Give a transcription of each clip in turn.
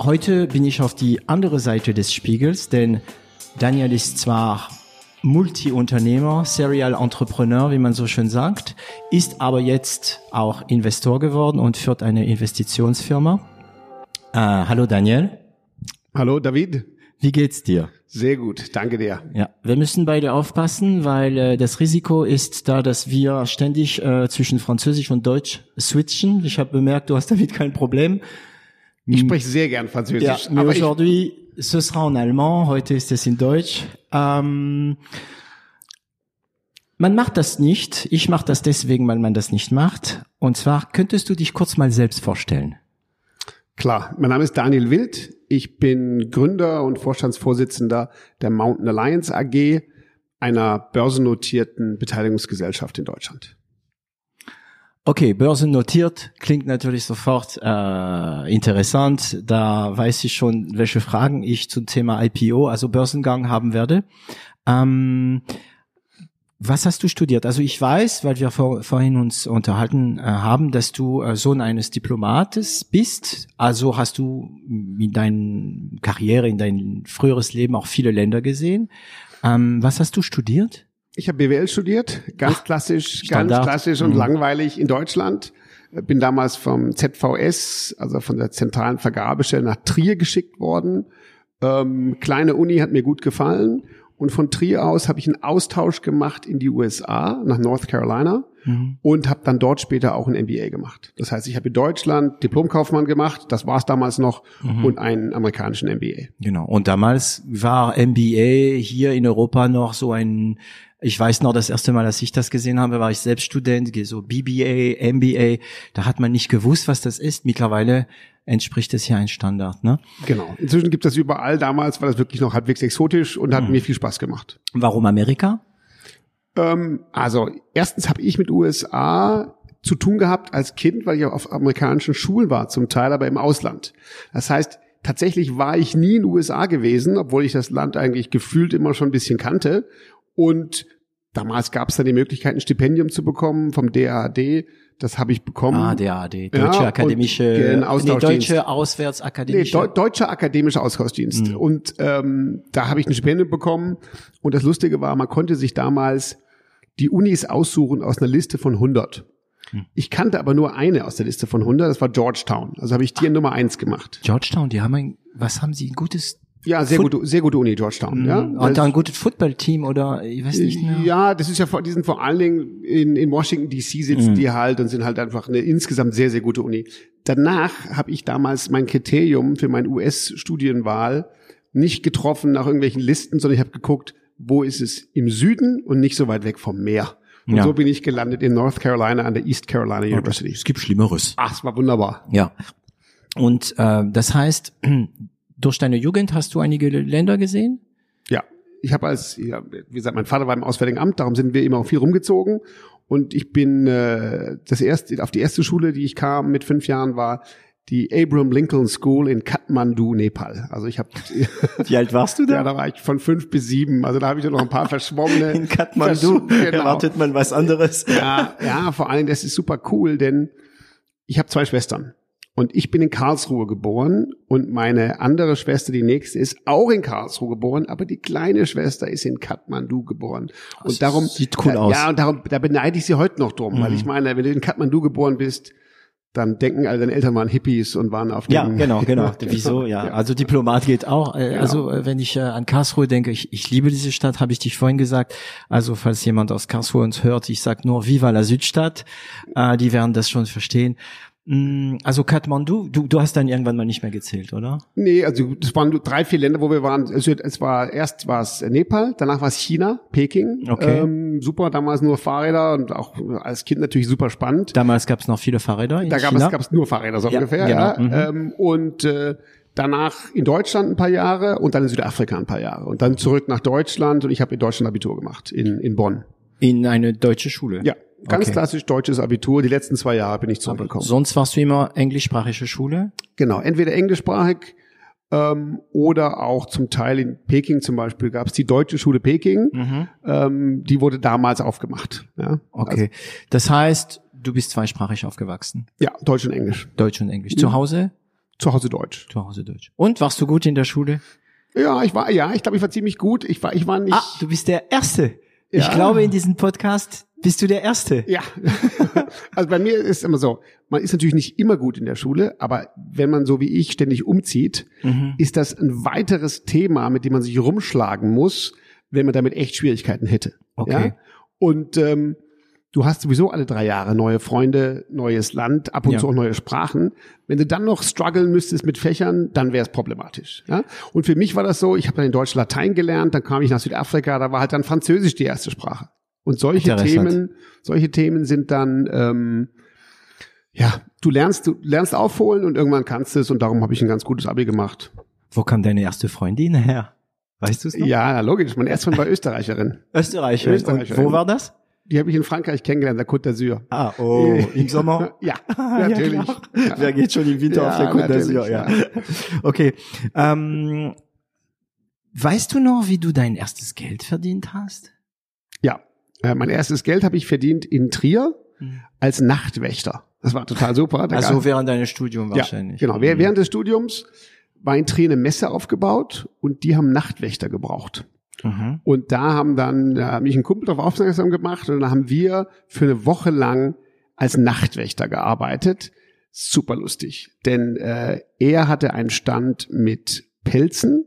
Heute bin ich auf die andere Seite des Spiegels, denn Daniel ist zwar Multi-Unternehmer, Serial Entrepreneur, wie man so schön sagt, ist aber jetzt auch Investor geworden und führt eine Investitionsfirma. Äh, hallo Daniel. Hallo David. Wie geht's dir? Sehr gut, danke dir. Ja, wir müssen beide aufpassen, weil äh, das Risiko ist da, dass wir ständig äh, zwischen Französisch und Deutsch switchen. Ich habe bemerkt, du hast damit kein Problem. Ich spreche sehr gern Französisch. Ja, mais aujourd'hui, ce sera en allemand, heute ist es in Deutsch. Ähm, man macht das nicht. Ich mache das deswegen, weil man das nicht macht. Und zwar könntest du dich kurz mal selbst vorstellen. Klar, mein Name ist Daniel Wild. Ich bin Gründer und Vorstandsvorsitzender der Mountain Alliance AG, einer börsennotierten Beteiligungsgesellschaft in Deutschland. Okay, börsennotiert klingt natürlich sofort äh, interessant. Da weiß ich schon, welche Fragen ich zum Thema IPO, also Börsengang, haben werde. Ähm, was hast du studiert? Also ich weiß, weil wir vor, vorhin uns unterhalten äh, haben, dass du äh, Sohn eines Diplomates bist. Also hast du in deiner Karriere, in dein früheres Leben auch viele Länder gesehen. Ähm, was hast du studiert? Ich habe BWL studiert, ganz klassisch, Standard. ganz klassisch und mhm. langweilig in Deutschland. Bin damals vom ZVS, also von der zentralen Vergabestelle nach Trier geschickt worden. Ähm, kleine Uni hat mir gut gefallen und von Trier aus habe ich einen Austausch gemacht in die USA, nach North Carolina mhm. und habe dann dort später auch ein MBA gemacht. Das heißt, ich habe in Deutschland Diplomkaufmann gemacht, das war es damals noch, mhm. und einen amerikanischen MBA. Genau. Und damals war MBA hier in Europa noch so ein ich weiß noch, das erste Mal, als ich das gesehen habe, war ich selbst Student, so BBA, MBA. Da hat man nicht gewusst, was das ist. Mittlerweile entspricht es ja ein Standard, ne? Genau. Inzwischen gibt es das überall. Damals war das wirklich noch halbwegs exotisch und hat mhm. mir viel Spaß gemacht. Warum Amerika? Ähm, also erstens habe ich mit USA zu tun gehabt als Kind, weil ich auf amerikanischen Schulen war, zum Teil aber im Ausland. Das heißt, tatsächlich war ich nie in den USA gewesen, obwohl ich das Land eigentlich gefühlt immer schon ein bisschen kannte. Und damals gab es dann die Möglichkeit, ein Stipendium zu bekommen vom DAAD das habe ich bekommen. Ah, DAD, Deutsche ja, Akademische, nee, Deutsche Auswärtsakademische. Nee, Deu Deutsche Akademische Austauschdienst. Mhm. Und ähm, da habe ich ein Stipendium bekommen. Und das Lustige war, man konnte sich damals die Unis aussuchen aus einer Liste von 100. Mhm. Ich kannte aber nur eine aus der Liste von 100, das war Georgetown. Also habe ich die Nummer eins gemacht. Georgetown, die haben ein, was haben sie, ein gutes ja, sehr gute, sehr gute Uni Georgetown. Ja. Mhm. Und da ein gutes Footballteam oder ich weiß nicht. Ne? Ja, das ist ja, die sind vor allen Dingen in, in Washington D.C. sitzen mhm. die halt und sind halt einfach eine insgesamt sehr sehr gute Uni. Danach habe ich damals mein Kriterium für meine US-Studienwahl nicht getroffen nach irgendwelchen Listen, sondern ich habe geguckt, wo ist es im Süden und nicht so weit weg vom Meer. Und ja. so bin ich gelandet in North Carolina an der East Carolina University. Es gibt Schlimmeres. Ach, es war wunderbar. Ja. Und äh, das heißt, durch deine Jugend hast du einige Länder gesehen? Ja, ich habe als, ja, wie gesagt, mein Vater war im Auswärtigen Amt, darum sind wir immer auch viel rumgezogen. Und ich bin äh, das erste, auf die erste Schule, die ich kam mit fünf Jahren, war die Abraham Lincoln School in Kathmandu, Nepal. Also ich habe. Wie alt warst du da? Ja, da war ich von fünf bis sieben. Also da habe ich ja noch ein paar verschwommene. In Kathmandu genau. erwartet man was anderes. Ja, ja, vor allem das ist super cool, denn ich habe zwei Schwestern. Und ich bin in Karlsruhe geboren und meine andere Schwester, die nächste, ist auch in Karlsruhe geboren, aber die kleine Schwester ist in Kathmandu geboren. Und das darum sieht cool da, aus. Ja, und darum da beneide ich sie heute noch drum, mhm. weil ich meine, wenn du in Kathmandu geboren bist, dann denken alle deine Eltern waren Hippies und waren auf dem Ja, genau, genau. Wieso? Ja. ja. Also Diplomat geht auch. Äh, genau. Also äh, wenn ich äh, an Karlsruhe denke, ich, ich liebe diese Stadt, habe ich dich vorhin gesagt. Also falls jemand aus Karlsruhe uns hört, ich sag nur Viva la Südstadt. Äh, die werden das schon verstehen. Mm, also Kathmandu, du, du hast dann irgendwann mal nicht mehr gezählt, oder? Nee, also das waren drei, vier Länder, wo wir waren. Also es war erst war es Nepal, danach war es China, Peking. Okay. Ähm, super, damals nur Fahrräder und auch als Kind natürlich super spannend. Damals gab es noch viele Fahrräder. In da gab China? es gab's nur Fahrräder so ja, ungefähr. Genau. Ja. Mhm. Ähm, und äh, danach in Deutschland ein paar Jahre und dann in Südafrika ein paar Jahre und dann zurück nach Deutschland und ich habe in Deutschland Abitur gemacht in, in Bonn. In eine deutsche Schule? Ja, ganz okay. klassisch deutsches Abitur. Die letzten zwei Jahre bin ich zurückgekommen. sonst warst du immer englischsprachige Schule? Genau, entweder englischsprachig ähm, oder auch zum Teil in Peking zum Beispiel gab es die Deutsche Schule Peking. Mhm. Ähm, die wurde damals aufgemacht. Ja? Okay, also, das heißt, du bist zweisprachig aufgewachsen? Ja, Deutsch und Englisch. Deutsch und Englisch. Zu Hause? Zu Hause Deutsch. Zu Hause Deutsch. Und warst du gut in der Schule? Ja, ich war, ja, ich glaube, ich war ziemlich gut. Ich war, ich war nicht. Ah, du bist der Erste. Ja. Ich glaube, in diesem Podcast bist du der Erste. Ja. also bei mir ist immer so, man ist natürlich nicht immer gut in der Schule, aber wenn man so wie ich ständig umzieht, mhm. ist das ein weiteres Thema, mit dem man sich rumschlagen muss, wenn man damit echt Schwierigkeiten hätte. Okay. Ja? Und ähm, du hast sowieso alle drei Jahre neue Freunde, neues Land, ab und ja. zu auch neue Sprachen. Wenn du dann noch strugglen müsstest mit Fächern, dann wäre es problematisch. Ja? Und für mich war das so, ich habe dann in Deutsch Latein gelernt, dann kam ich nach Südafrika, da war halt dann Französisch die erste Sprache. Und solche Themen, solche Themen sind dann ähm, ja, du lernst, du lernst aufholen und irgendwann kannst du es und darum habe ich ein ganz gutes Abi gemacht. Wo kam deine erste Freundin her? Weißt du es noch? Ja, logisch. Meine erste Freundin war Österreicherin. Österreicherin. Österreicherin. Wo war das? Die habe ich in Frankreich kennengelernt, der Côte d'Azur. Ah, oh, im Sommer? ja, natürlich. Ja, Wer geht schon im Winter ja, auf der Côte d'Azur? Ja. Okay. Ähm, weißt du noch, wie du dein erstes Geld verdient hast? Äh, mein erstes Geld habe ich verdient in Trier hm. als Nachtwächter. Das war total super. Da also während deines Studiums wahrscheinlich. Ja, genau. Mhm. Während des Studiums war in Trier eine Messe aufgebaut und die haben Nachtwächter gebraucht. Mhm. Und da haben dann, da hat mich ein Kumpel darauf aufmerksam gemacht und dann haben wir für eine Woche lang als Nachtwächter gearbeitet. Super lustig. Denn äh, er hatte einen Stand mit Pelzen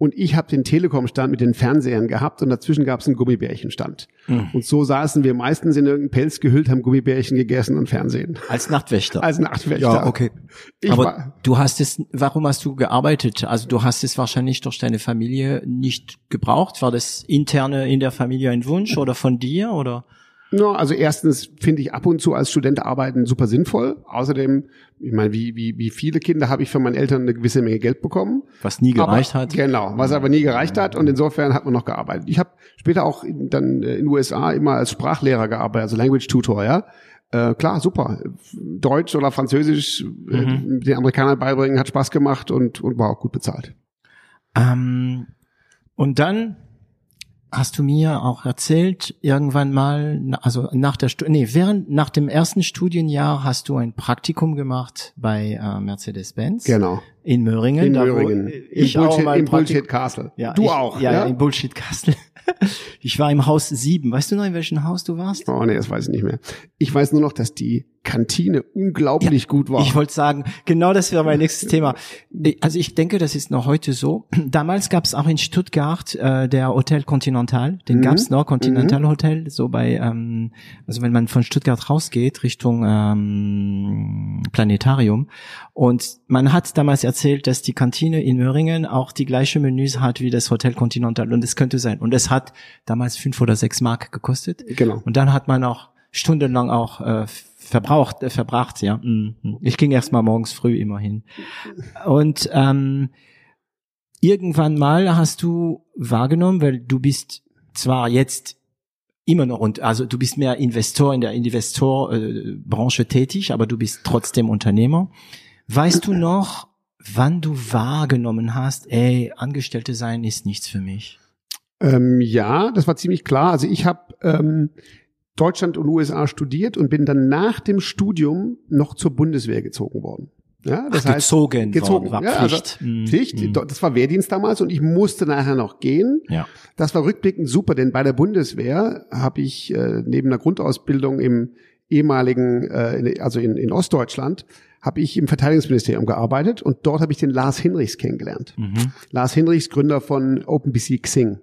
und ich habe den Telekom-Stand mit den Fernsehern gehabt und dazwischen gab es einen Gummibärchenstand. Mhm. Und so saßen wir meistens in irgendeinen Pelz gehüllt, haben Gummibärchen gegessen und Fernsehen. Als Nachtwächter. Als Nachtwächter. Ja, okay. Ich Aber war, du hast es, warum hast du gearbeitet? Also du hast es wahrscheinlich durch deine Familie nicht gebraucht. War das interne in der Familie ein Wunsch oder von dir oder? Ja, also erstens finde ich ab und zu als Student arbeiten super sinnvoll. Außerdem, ich meine, wie, wie, wie viele Kinder habe ich von meinen Eltern eine gewisse Menge Geld bekommen. Was nie gereicht aber, hat. Genau, was aber nie gereicht hat und insofern hat man noch gearbeitet. Ich habe später auch in, dann äh, in den USA immer als Sprachlehrer gearbeitet, also Language Tutor, ja. Äh, klar, super. Deutsch oder Französisch äh, mhm. den Amerikanern beibringen hat Spaß gemacht und, und war auch gut bezahlt. Ähm, und dann hast du mir auch erzählt, irgendwann mal, also nach der, nee, während, nach dem ersten Studienjahr hast du ein Praktikum gemacht bei äh, Mercedes-Benz. Genau. In Möhringen. In Möhringen. ich Im Bullshit, auch im Bullshit Castle. Ja, du ich, auch. Ja, ja, in Bullshit Castle. Ich war im Haus sieben. Weißt du noch, in welchem Haus du warst? Oh nee, das weiß ich nicht mehr. Ich weiß nur noch, dass die Kantine unglaublich ja, gut war. Ich wollte sagen, genau das wäre mein nächstes Thema. Also ich denke, das ist noch heute so. Damals gab es auch in Stuttgart äh, der Hotel Continental. Den mhm. gab es noch, Continental mhm. Hotel, so bei, ähm, also wenn man von Stuttgart rausgeht, Richtung ähm, Planetarium. Und man hat damals erzählt, dass die Kantine in Möhringen auch die gleiche Menüs hat wie das Hotel Continental. Und es könnte sein. Und es hat damals fünf oder sechs Mark gekostet. Genau. Und dann hat man auch stundenlang auch äh, verbraucht, äh, verbracht, ja. Mhm. Ich ging erst mal morgens früh immerhin. Und ähm, irgendwann mal hast du wahrgenommen, weil du bist zwar jetzt immer noch und also du bist mehr Investor in der Investorbranche äh, tätig, aber du bist trotzdem Unternehmer. Weißt du noch, wann du wahrgenommen hast, ey, Angestellte sein ist nichts für mich? Ähm, ja, das war ziemlich klar. Also ich habe ähm, Deutschland und USA studiert und bin dann nach dem Studium noch zur Bundeswehr gezogen worden. Ja, das Ach, heißt, gezogen, gezogen worden, war ja, Pflicht. Also. Pflicht. Mhm. Das war Wehrdienst damals und ich musste nachher noch gehen. Ja. Das war rückblickend super, denn bei der Bundeswehr habe ich äh, neben der Grundausbildung im ehemaligen, äh, also in, in Ostdeutschland, habe ich im Verteidigungsministerium gearbeitet und dort habe ich den Lars Hinrichs kennengelernt. Mhm. Lars Hinrichs, Gründer von OpenBC Xing.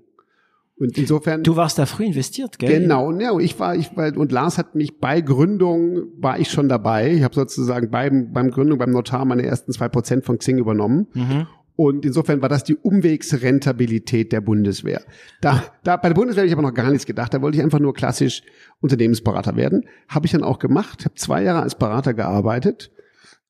Und insofern. Du warst da früh investiert, gell? Genau, und ja, ich war, ich war, und Lars hat mich bei Gründung, war ich schon dabei. Ich habe sozusagen beim, beim Gründung, beim Notar meine ersten zwei Prozent von Xing übernommen. Mhm. Und insofern war das die Umwegsrentabilität der Bundeswehr. Da, da bei der Bundeswehr habe ich aber noch gar nichts gedacht. Da wollte ich einfach nur klassisch Unternehmensberater werden. Habe ich dann auch gemacht, habe zwei Jahre als Berater gearbeitet.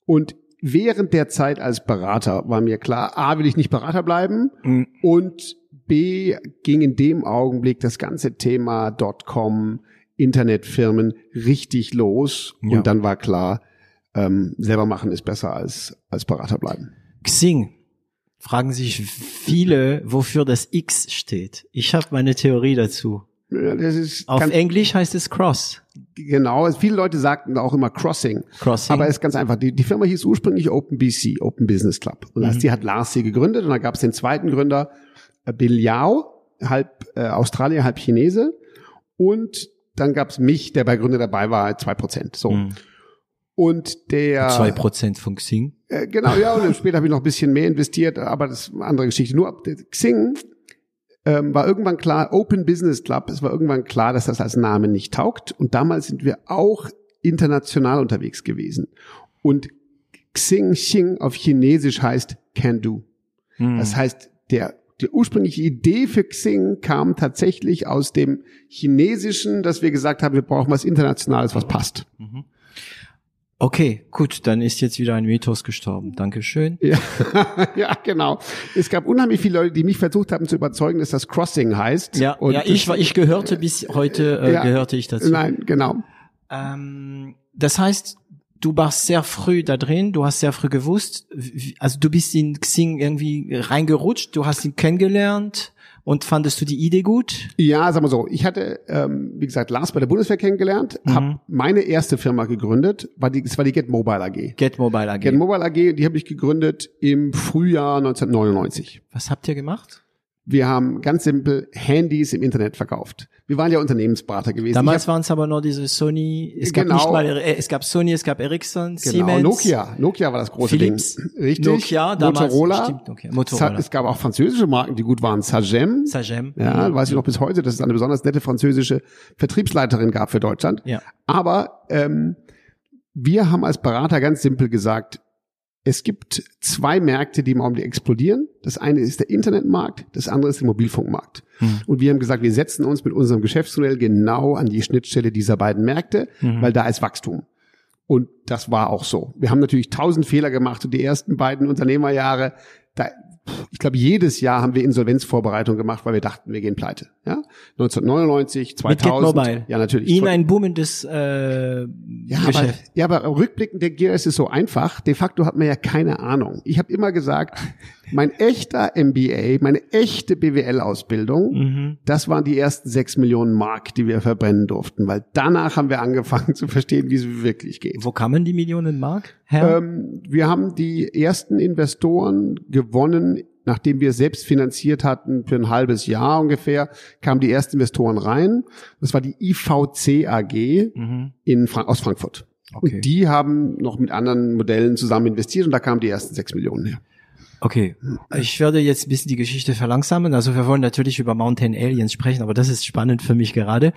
Und während der Zeit als Berater war mir klar, A, will ich nicht Berater bleiben mhm. und B, ging in dem Augenblick das ganze Thema Dotcom, Internetfirmen richtig los ja. und dann war klar, ähm, selber machen ist besser als, als Berater bleiben. Xing. Fragen sich viele, wofür das X steht. Ich habe meine Theorie dazu. Auf Englisch heißt es Cross. Genau, viele Leute sagten auch immer Crossing. Crossing. Aber es ist ganz einfach. Die, die Firma hieß ursprünglich OpenBC, Open Business Club. Und mhm. die hat Lars sie gegründet und da gab es den zweiten Gründer, äh, Bill Yao, halb äh, Australier, halb Chinese. Und dann gab es mich, der bei Gründer dabei war, zwei Prozent. So. Mhm. Und der zwei Prozent von Xing. Äh, genau, ja. Und später habe ich noch ein bisschen mehr investiert, aber das ist eine andere Geschichte. Nur Xing ähm, war irgendwann klar, Open Business Club, es war irgendwann klar, dass das als Name nicht taugt. Und damals sind wir auch international unterwegs gewesen. Und Xing Xing auf Chinesisch heißt Can Do. Hm. Das heißt, der, die ursprüngliche Idee für Xing kam tatsächlich aus dem Chinesischen, dass wir gesagt haben, wir brauchen was Internationales, was passt. Mhm. Okay, gut, dann ist jetzt wieder ein Mythos gestorben. Dankeschön. Ja, ja, genau. Es gab unheimlich viele Leute, die mich versucht haben zu überzeugen, dass das Crossing heißt. Ja, ja ich, ich gehörte bis heute, äh, ja, gehörte ich dazu. Nein, genau. Ähm, das heißt, du warst sehr früh da drin, du hast sehr früh gewusst, also du bist in Xing irgendwie reingerutscht, du hast ihn kennengelernt. Und fandest du die Idee gut? Ja, sag mal so. Ich hatte, ähm, wie gesagt, Lars bei der Bundeswehr kennengelernt, mhm. habe meine erste Firma gegründet, war die, es war die Get Mobile AG. Get Mobile AG. Get Mobile AG, die habe ich gegründet im Frühjahr 1999. Was habt ihr gemacht? Wir haben ganz simpel Handys im Internet verkauft. Wir waren ja Unternehmensberater gewesen. Damals waren es aber nur diese Sony, es genau. gab nicht mal, äh, es gab Sony, es gab Ericsson, genau, Siemens. Nokia, Nokia war das große Philips, Ding. Richtig. Nokia, damals, Motorola. Stimmt, Nokia. Motorola. Es gab auch französische Marken, die gut waren. Sagem. Sagem. Ja, mhm. weiß ich noch bis heute, dass es eine besonders nette französische Vertriebsleiterin gab für Deutschland. Ja. Aber ähm, wir haben als Berater ganz simpel gesagt, es gibt zwei Märkte, die im Augenblick explodieren. Das eine ist der Internetmarkt, das andere ist der Mobilfunkmarkt. Mhm. Und wir haben gesagt, wir setzen uns mit unserem Geschäftsmodell genau an die Schnittstelle dieser beiden Märkte, mhm. weil da ist Wachstum. Und das war auch so. Wir haben natürlich tausend Fehler gemacht und die ersten beiden Unternehmerjahre, da ich glaube, jedes Jahr haben wir Insolvenzvorbereitung gemacht, weil wir dachten, wir gehen pleite. Ja? 1999, 2000. Mit Mobile. Ja, natürlich. Ihnen ein boomendes äh, ja, Geschäft. Aber, ja, aber rückblickend denke ich, es ist so einfach. De facto hat man ja keine Ahnung. Ich habe immer gesagt, mein echter MBA, meine echte BWL-Ausbildung, mhm. das waren die ersten sechs Millionen Mark, die wir verbrennen durften, weil danach haben wir angefangen zu verstehen, wie es wirklich geht. Wo kamen die Millionen Mark her? Ähm, wir haben die ersten Investoren gewonnen, nachdem wir selbst finanziert hatten für ein halbes Jahr ungefähr, kamen die ersten Investoren rein. Das war die IVC AG mhm. in Fra aus Frankfurt. Okay. Und die haben noch mit anderen Modellen zusammen investiert und da kamen die ersten sechs Millionen her. Okay, ich werde jetzt ein bisschen die Geschichte verlangsamen. Also wir wollen natürlich über Mountain Aliens sprechen, aber das ist spannend für mich gerade.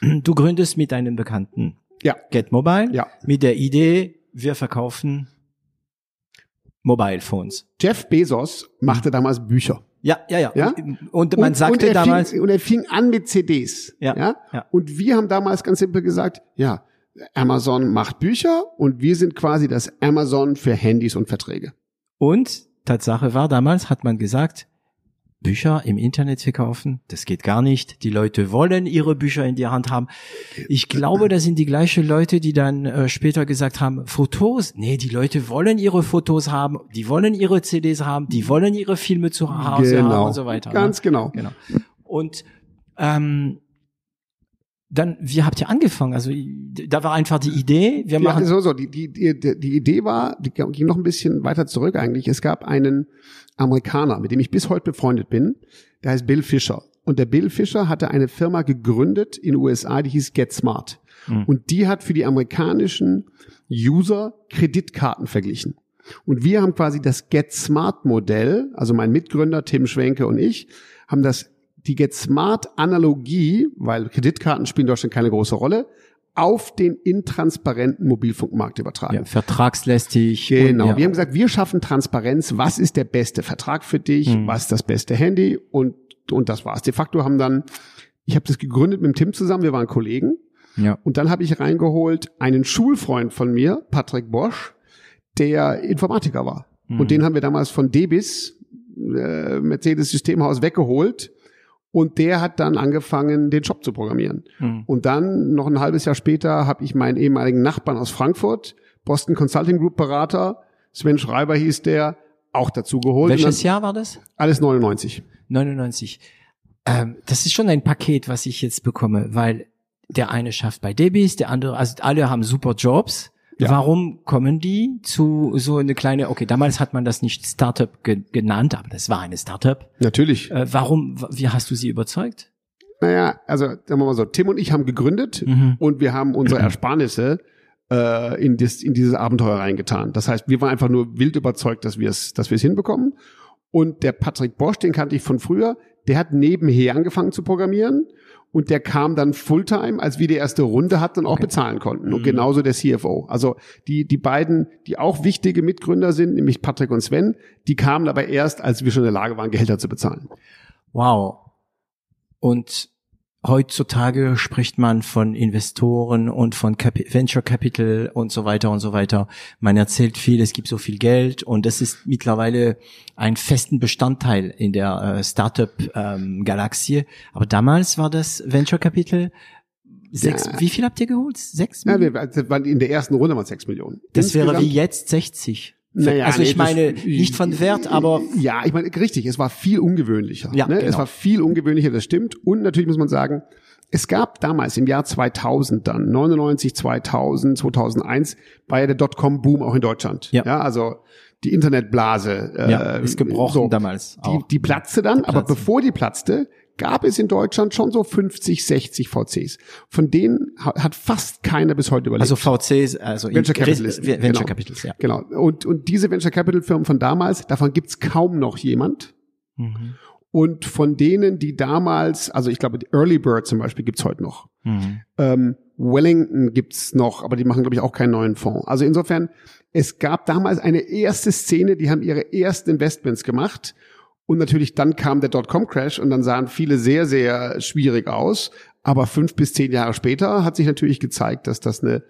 Du gründest mit deinen Bekannten ja. Get Mobile ja. mit der Idee, wir verkaufen Mobile Phones. Jeff Bezos machte damals Bücher. Ja, ja, ja. ja? Und man und, sagte und damals. Fing, und er fing an mit CDs. Ja, ja? ja. Und wir haben damals ganz simpel gesagt, ja, Amazon macht Bücher und wir sind quasi das Amazon für Handys und Verträge. Und Tatsache war, damals hat man gesagt, Bücher im Internet verkaufen, das geht gar nicht. Die Leute wollen ihre Bücher in die Hand haben. Ich glaube, das sind die gleichen Leute, die dann äh, später gesagt haben, Fotos, nee, die Leute wollen ihre Fotos haben, die wollen ihre CDs haben, die wollen ihre Filme zu Hause genau. haben und so weiter. Ne? Ganz ne? genau. genau. Und ähm, dann, wie habt ihr angefangen? Also da war einfach die Idee. Wir machen ja, so, so. Die, die, die, die Idee war, die ging noch ein bisschen weiter zurück eigentlich. Es gab einen Amerikaner, mit dem ich bis heute befreundet bin. Der heißt Bill Fisher. Und der Bill Fisher hatte eine Firma gegründet in den USA, die hieß GetSmart. Mhm. Und die hat für die amerikanischen User Kreditkarten verglichen. Und wir haben quasi das GetSmart Modell, also mein Mitgründer Tim Schwenke und ich, haben das die Get Smart Analogie, weil Kreditkarten spielen in Deutschland keine große Rolle, auf den intransparenten Mobilfunkmarkt übertragen. Ja, vertragslästig. Genau. Und, ja. Wir haben gesagt, wir schaffen Transparenz. Was ist der beste Vertrag für dich? Hm. Was ist das beste Handy? Und, und das war's. De facto haben dann, ich habe das gegründet mit dem Tim zusammen, wir waren Kollegen. Ja. Und dann habe ich reingeholt einen Schulfreund von mir, Patrick Bosch, der Informatiker war. Mhm. Und den haben wir damals von Debis, äh, Mercedes Systemhaus, weggeholt. Und der hat dann angefangen, den Shop zu programmieren. Mhm. Und dann, noch ein halbes Jahr später, habe ich meinen ehemaligen Nachbarn aus Frankfurt, Boston Consulting Group Berater, Sven Schreiber hieß der, auch dazu geholt. Welches Jahr war das? Alles 99. 99. Ähm, das ist schon ein Paket, was ich jetzt bekomme, weil der eine schafft bei Debis, der andere, also alle haben super Jobs. Ja. Warum kommen die zu so eine kleine, okay, damals hat man das nicht Startup ge genannt, aber das war eine Startup. Natürlich. Äh, warum, wie hast du sie überzeugt? Naja, also sagen wir mal so, Tim und ich haben gegründet mhm. und wir haben unsere Ersparnisse äh, in, das, in dieses Abenteuer reingetan. Das heißt, wir waren einfach nur wild überzeugt, dass wir es dass wir es hinbekommen. Und der Patrick Bosch, den kannte ich von früher, der hat nebenher angefangen zu programmieren und der kam dann Fulltime, als wir die erste Runde hatten und auch okay. bezahlen konnten. Und mhm. genauso der CFO. Also die, die beiden, die auch wichtige Mitgründer sind, nämlich Patrick und Sven, die kamen aber erst, als wir schon in der Lage waren, Gehälter zu bezahlen. Wow. Und heutzutage spricht man von Investoren und von Cap Venture Capital und so weiter und so weiter. Man erzählt viel, es gibt so viel Geld und das ist mittlerweile ein festen Bestandteil in der äh, Startup-Galaxie. Ähm, Aber damals war das Venture Capital Sechs, ja. Wie viel habt ihr geholt? Sechs Millionen? Ja, wir waren in der ersten Runde mal sechs Millionen. Das Insgesamt wäre wie jetzt 60. Naja, also ich nee, meine, das, nicht von Wert, aber. Ja, ich meine, richtig, es war viel ungewöhnlicher. Ja, ne? genau. Es war viel ungewöhnlicher, das stimmt. Und natürlich muss man sagen, es gab damals im Jahr 2000 dann, 99, 2000, 2001, war ja der Dotcom-Boom auch in Deutschland. Ja. ja also die Internetblase. Äh, ja, ist gebrochen so, damals. Die, die platzte dann, die aber bevor die platzte, gab es in Deutschland schon so 50, 60 VCs. Von denen hat fast keiner bis heute überlebt. Also VCs, also Venture Capitalisten. Venture genau. Capitals, ja. Genau. Und, und diese Venture Capital Firmen von damals, davon gibt's kaum noch jemand. Mhm. Und von denen, die damals, also ich glaube, die Early Bird zum Beispiel gibt's heute noch. Mhm. Ähm, Wellington gibt's noch, aber die machen, glaube ich, auch keinen neuen Fonds. Also insofern, es gab damals eine erste Szene, die haben ihre ersten Investments gemacht und natürlich dann kam der Dotcom-Crash und dann sahen viele sehr, sehr schwierig aus. Aber fünf bis zehn Jahre später hat sich natürlich gezeigt, dass das eine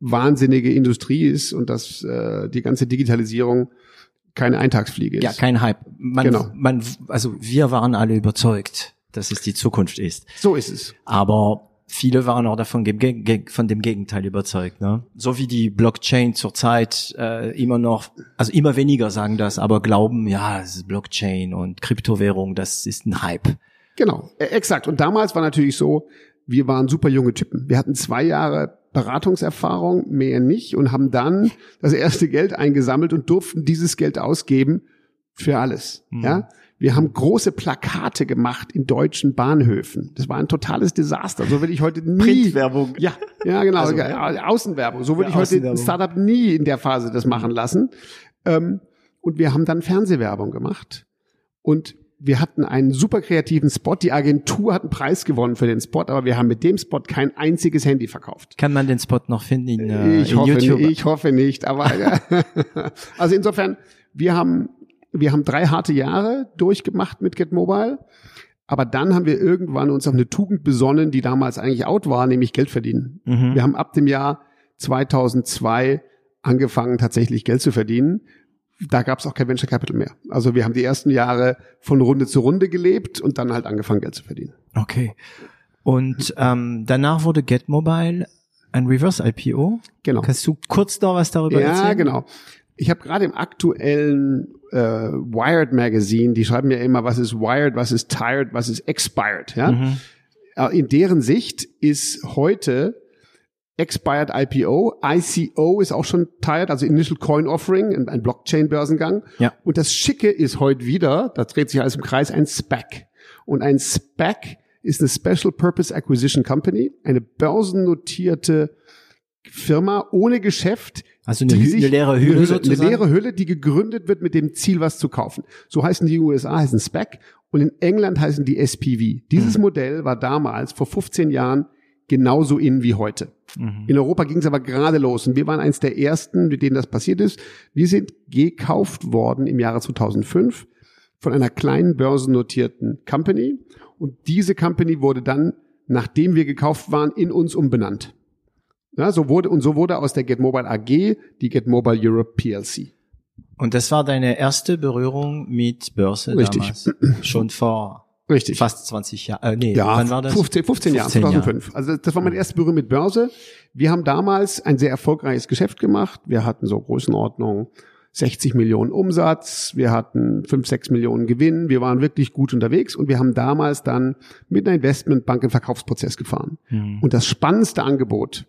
wahnsinnige Industrie ist und dass äh, die ganze Digitalisierung keine Eintagsfliege ist. Ja, kein Hype. Man, genau. man, also wir waren alle überzeugt, dass es die Zukunft ist. So ist es. Aber viele waren auch davon von dem Gegenteil überzeugt. Ne? So wie die Blockchain zurzeit äh, immer noch, also immer weniger sagen das, aber glauben, ja, es ist Blockchain und Kryptowährung, das ist ein Hype. Genau, e, exakt. Und damals war natürlich so, wir waren super junge Typen. Wir hatten zwei Jahre Beratungserfahrung, mehr nicht, und haben dann das erste Geld eingesammelt und durften dieses Geld ausgeben für alles. Mhm. Ja, wir haben große Plakate gemacht in deutschen Bahnhöfen. Das war ein totales Desaster. So würde ich heute nie. Printwerbung. Ja, ja, genau. Also, ja, Außenwerbung. So würde ja, ich heute ein Startup nie in der Phase das machen lassen. Ähm, und wir haben dann Fernsehwerbung gemacht. Und wir hatten einen super kreativen Spot. Die Agentur hat einen Preis gewonnen für den Spot, aber wir haben mit dem Spot kein einziges Handy verkauft. Kann man den Spot noch finden in, äh, ich in hoffe, YouTube? Ich hoffe nicht, aber also insofern, wir haben wir haben drei harte Jahre durchgemacht mit Get Mobile. Aber dann haben wir irgendwann uns auf eine Tugend besonnen, die damals eigentlich out war, nämlich Geld verdienen. Mhm. Wir haben ab dem Jahr 2002 angefangen, tatsächlich Geld zu verdienen. Da gab es auch kein Venture Capital mehr. Also wir haben die ersten Jahre von Runde zu Runde gelebt und dann halt angefangen, Geld zu verdienen. Okay. Und ähm, danach wurde Get Mobile ein Reverse IPO. Genau. Kannst du kurz noch was darüber ja, erzählen? Ja, genau. Ich habe gerade im aktuellen äh, Wired Magazine, die schreiben ja immer, was ist Wired, was ist Tired, was ist Expired. Ja? Mhm. Äh, in deren Sicht ist heute Expired IPO, ICO ist auch schon tired, also Initial Coin Offering, ein Blockchain-Börsengang. Ja. Und das Schicke ist heute wieder, da dreht sich alles im Kreis, ein SPAC. Und ein SPAC ist eine Special Purpose Acquisition Company, eine börsennotierte Firma ohne Geschäft, also eine, sich, eine leere Hülle eine, sozusagen? Eine leere Hülle, die gegründet wird mit dem Ziel, was zu kaufen. So heißen die USA, heißen SPAC und in England heißen die SPV. Dieses mhm. Modell war damals vor 15 Jahren genauso in wie heute. Mhm. In Europa ging es aber gerade los und wir waren eins der ersten, mit denen das passiert ist. Wir sind gekauft worden im Jahre 2005 von einer kleinen börsennotierten Company und diese Company wurde dann, nachdem wir gekauft waren, in uns umbenannt. Ja, so wurde, und so wurde aus der Get Mobile AG die Get Mobile Europe PLC. Und das war deine erste Berührung mit Börse Richtig. damals? Schon vor Richtig. fast 20 Jahren. Äh, nee, Ja, wann war das? 15, 15 Jahre, 15 Jahre. 2005. Also das war meine erste Berührung mit Börse. Wir haben damals ein sehr erfolgreiches Geschäft gemacht. Wir hatten so Größenordnung 60 Millionen Umsatz, wir hatten 5, 6 Millionen Gewinn, wir waren wirklich gut unterwegs und wir haben damals dann mit einer Investmentbank einen Verkaufsprozess gefahren. Hm. Und das spannendste Angebot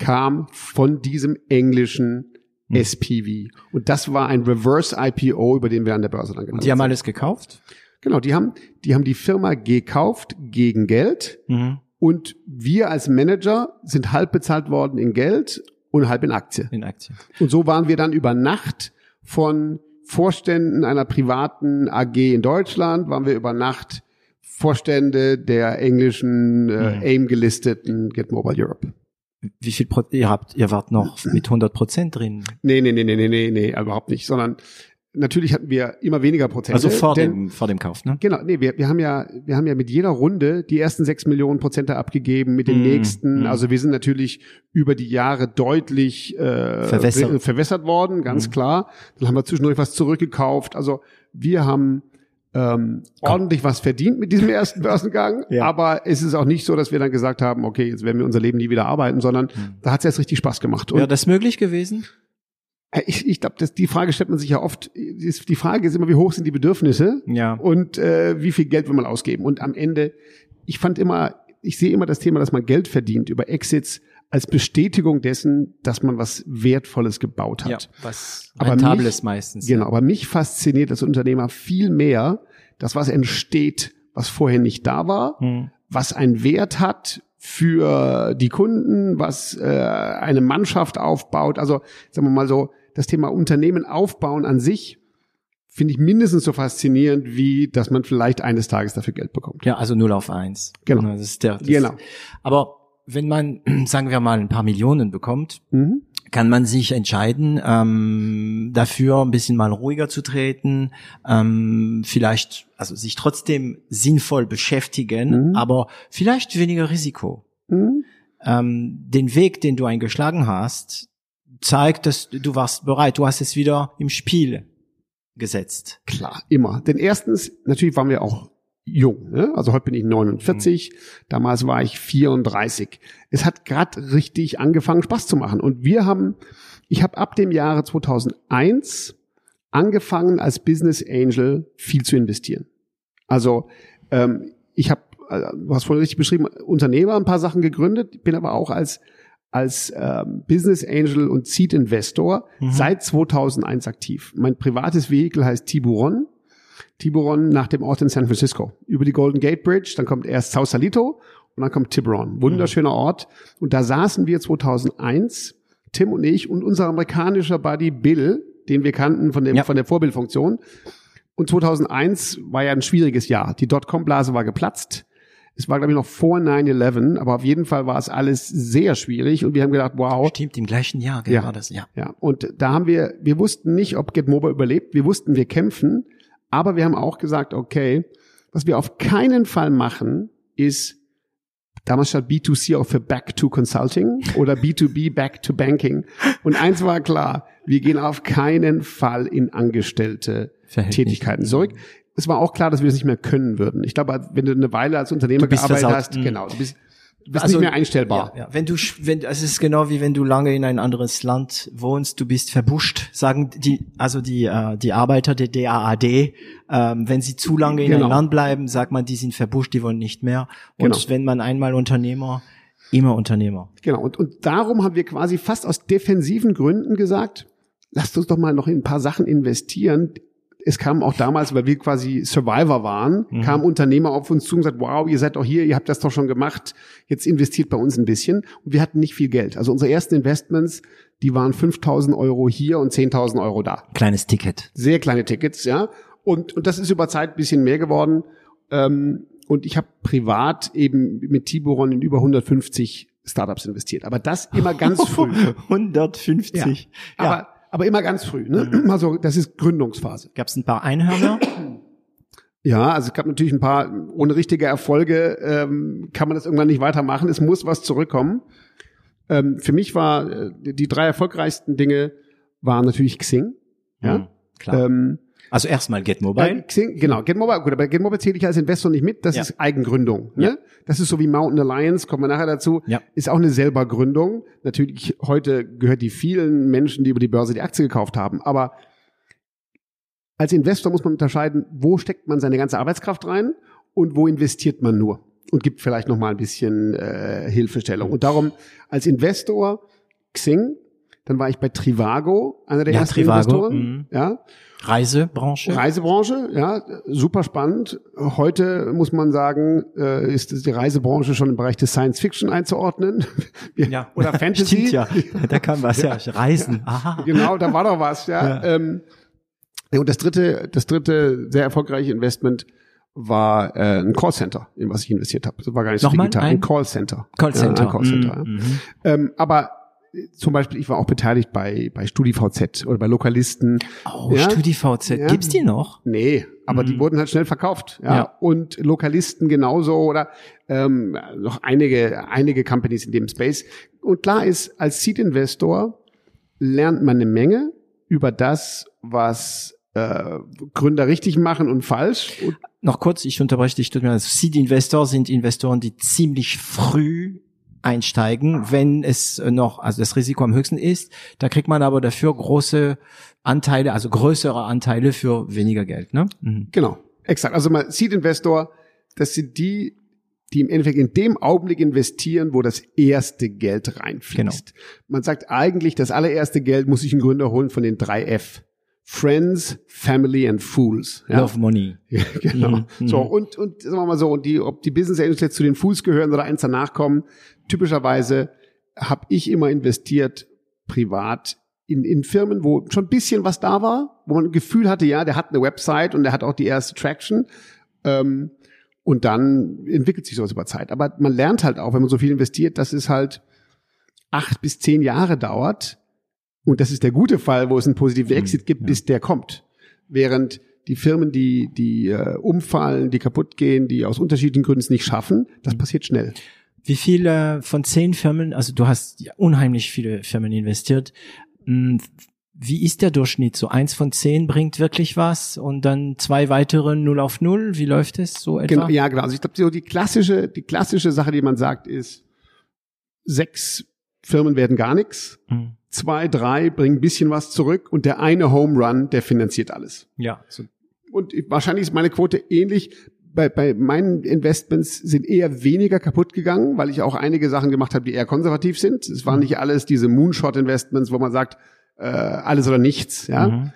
kam von diesem englischen Hm. SPV. Und das war ein Reverse IPO, über den wir an der Börse dann Und gelandet die haben sind. alles gekauft? Genau, die haben, die haben die Firma gekauft gegen Geld Mhm. und wir als Manager sind halb bezahlt worden in Geld und halb in Aktie. In Aktien. Und so waren wir dann über Nacht von Vorständen einer privaten AG in Deutschland, waren wir über Nacht Vorstände der englischen äh, Mhm. AIM gelisteten Get Mobile Europe. Wie viel Pro ihr habt, ihr wart noch mit 100 Prozent drin. Nee, nee, nee, nee, nee, nee, nee, überhaupt nicht, sondern natürlich hatten wir immer weniger Prozente. Also vor denn- dem, vor dem Kauf, ne? Genau, nee, wir, wir haben ja, wir haben ja mit jeder Runde die ersten sechs Millionen Prozente abgegeben, mit den Mm, nächsten. mm. Also wir sind natürlich über die Jahre deutlich äh, Verwässert. ver- verwässert worden, ganz Mm. klar. Dann haben wir zwischendurch was zurückgekauft. Also wir haben ähm, ordentlich was verdient mit diesem ersten Börsengang, Ja. aber es ist auch nicht so, dass wir dann gesagt haben, okay, jetzt werden wir unser Leben nie wieder arbeiten, sondern Mm. da hat es jetzt richtig Spaß gemacht. Wäre das möglich gewesen? äh, ich, ich glaube, die Frage stellt man sich ja oft. Die die Frage ist immer, wie hoch sind die Bedürfnisse? Ja. und äh, wie viel Geld will man ausgeben. Und am Ende, ich fand immer, ich sehe immer das Thema, dass man Geld verdient über Exits als Bestätigung dessen, dass man was Wertvolles gebaut hat. Ja, was Rentables mich- meistens. Genau, aber mich fasziniert als Unternehmer viel mehr, dass was entsteht, was vorher nicht da war, Hm. was einen Wert hat für die Kunden, was äh, eine Mannschaft aufbaut. Also sagen wir mal so, das Thema Unternehmen aufbauen an sich finde ich mindestens so faszinierend, wie dass man vielleicht eines Tages dafür Geld bekommt. Ja, also 0 auf 1. Genau. Das ist der, das Genau. Aber wenn man, sagen wir mal, ein paar Millionen bekommt, Mhm. kann man sich entscheiden, ähm, dafür ein bisschen mal ruhiger zu treten, ähm, vielleicht, also sich trotzdem sinnvoll beschäftigen, Mhm. aber vielleicht weniger Risiko. Mhm. Ähm, den Weg, den du eingeschlagen hast, zeigt, dass du warst bereit, du hast es wieder im Spiel gesetzt. Klar, immer. Denn erstens, natürlich waren wir auch jung. Ne? Also heute bin ich 49, damals war ich 34. Es hat gerade richtig angefangen, Spaß zu machen. Und wir haben, ich habe ab dem Jahre 2001 angefangen, als Business Angel viel zu investieren. Also ähm, ich habe, äh, du hast vorhin richtig beschrieben, Unternehmer ein paar Sachen gegründet, bin aber auch als als ähm, Business Angel und Seed Investor Mhm. seit 2001 aktiv. Mein privates Vehikel heißt Tiburon. Tiburon nach dem Ort in San Francisco. Über die Golden Gate Bridge, dann kommt erst Sausalito und dann kommt Tiburon. Wunderschöner Ort. Und da saßen wir 2001, Tim und ich und unser amerikanischer Buddy Bill, den wir kannten von, dem, Ja. von der Vorbildfunktion. Und 2001 war ja ein schwieriges Jahr. Die Dotcom-Blase war geplatzt. Es war, glaube ich, noch vor 9-11, aber auf jeden Fall war es alles sehr schwierig und wir haben gedacht, wow, Stimmt, im gleichen Jahr Ja. war das, ja. ja, und da haben wir, wir wussten nicht, ob GetMobile überlebt. Wir wussten, wir kämpfen. Aber wir haben auch gesagt, okay, was wir auf keinen Fall machen, ist, damals stand B2C auch für Back to Consulting oder B2B Back to Banking. Und eins war klar, wir gehen auf keinen Fall in angestellte. Tätigkeiten zurück. Es war auch klar, dass wir es nicht mehr können würden. Ich glaube, wenn du eine Weile als Unternehmer gearbeitet hast, Mhm. genau, du bist, du bist Also, nicht mehr einstellbar. Ja, ja. Wenn du, wenn, also es ist genau wie wenn du lange in ein anderes Land wohnst, du bist verbuscht, sagen die, also die, äh, die Arbeiter der DAAD, ähm, wenn sie zu lange in Genau. einem Land bleiben, sagt man, die sind verbuscht, die wollen nicht mehr. Und Genau. wenn man einmal Unternehmer, immer Unternehmer. Genau, und, und darum haben wir quasi fast aus defensiven Gründen gesagt, lasst uns doch mal noch in ein paar Sachen investieren. Es kam auch damals, weil wir quasi Survivor waren, Mhm. kamen Unternehmer auf uns zu und gesagt, wow, ihr seid doch hier, ihr habt das doch schon gemacht, jetzt investiert bei uns ein bisschen. Und wir hatten nicht viel Geld. Also unsere ersten Investments, die waren 5000 Euro hier und 10.000 Euro da. Kleines Ticket. Sehr kleine Tickets, ja. Und, und das ist über Zeit ein bisschen mehr geworden. Ähm, und ich habe privat eben mit Tiburon in über 150 Startups investiert. Aber das immer ganz früh. 150. Ja. Aber, aber immer ganz früh. Ne? Also das ist Gründungsphase. Gab es ein paar Einhörner? Ja, also es gab natürlich ein paar, ohne richtige Erfolge ähm, kann man das irgendwann nicht weitermachen. Es muss was zurückkommen. Ähm, für mich war äh, die drei erfolgreichsten Dinge waren natürlich Xing. Ja, mhm, klar. Ähm, also erstmal Get Mobile. Äh, Xing, genau, Get Mobile, gut, aber Get Mobile zähle ich als Investor nicht mit, das ja. ist Eigengründung. Ne? Ja. Das ist so wie Mountain Alliance, kommen wir nachher dazu, ja. ist auch eine selber Gründung. Natürlich, heute gehört die vielen Menschen, die über die Börse die Aktie gekauft haben, aber als Investor muss man unterscheiden, wo steckt man seine ganze Arbeitskraft rein und wo investiert man nur und gibt vielleicht noch mal ein bisschen äh, Hilfestellung. Und darum als Investor Xing, dann war ich bei Trivago, einer der ja, ersten Trivago, Investoren, mh. ja. Reisebranche. Reisebranche, ja, super spannend. Heute muss man sagen, äh, ist die Reisebranche schon im Bereich des Science Fiction einzuordnen. ja. Oder Fantasy. Stimmt, ja, da kam was, ja. ja. Reisen. Aha. Genau, da war doch was, ja. ja. Ähm, und das dritte, das dritte sehr erfolgreiche Investment war äh, ein Callcenter, in was ich investiert habe. Das war gar nicht Nochmal so digital. Ein, ein Callcenter. Callcenter. Ja, ein Callcenter. Mm, ja. mm. Ähm, aber zum Beispiel, ich war auch beteiligt bei, bei StudiVZ oder bei Lokalisten. Oh, ja? StudiVZ, ja. gibt's die noch? Nee, aber mhm. die wurden halt schnell verkauft. Ja? ja. Und Lokalisten genauso oder ähm, noch einige, einige Companies in dem Space. Und klar ist, als Seed-Investor lernt man eine Menge über das, was äh, Gründer richtig machen und falsch. Und noch kurz, ich unterbreche dich. Seed-Investor sind Investoren, die ziemlich früh einsteigen, wenn es noch, also das Risiko am höchsten ist. Da kriegt man aber dafür große Anteile, also größere Anteile für weniger Geld. Ne? Mhm. Genau, exakt. Also man sieht Investor, das sind die, die im Endeffekt in dem Augenblick investieren, wo das erste Geld reinfließt. Genau. Man sagt eigentlich, das allererste Geld muss sich ein Gründer holen von den drei F. Friends, Family and Fools. Ja? Love Money. Ja, genau. Mhm. So, und, und sagen wir mal so, und die, ob die Business Angels jetzt zu den Fools gehören oder eins danach kommen, typischerweise habe ich immer investiert privat in, in Firmen, wo schon ein bisschen was da war, wo man ein Gefühl hatte, ja, der hat eine Website und der hat auch die erste Traction. Ähm, und dann entwickelt sich sowas über Zeit. Aber man lernt halt auch, wenn man so viel investiert, dass es halt acht bis zehn Jahre dauert. Und das ist der gute Fall, wo es einen positiven mhm, Exit gibt, ja. bis der kommt. Während die Firmen, die, die äh, umfallen, die kaputt gehen, die aus unterschiedlichen Gründen es nicht schaffen, das mhm. passiert schnell. Wie viele von zehn Firmen, also du hast ja unheimlich viele Firmen investiert, hm, wie ist der Durchschnitt? So eins von zehn bringt wirklich was und dann zwei weitere null auf null. Wie läuft es so etwa? Genau, ja, genau. Also ich glaube, so die klassische, die klassische Sache, die man sagt, ist sechs Firmen werden gar nichts. Mhm. Zwei, drei bringen ein bisschen was zurück und der eine Home Run, der finanziert alles. Ja. So. Und wahrscheinlich ist meine Quote ähnlich bei, bei meinen Investments sind eher weniger kaputt gegangen, weil ich auch einige Sachen gemacht habe, die eher konservativ sind. Es waren mhm. nicht alles diese Moonshot-Investments, wo man sagt, äh, alles oder nichts. Ja, mhm.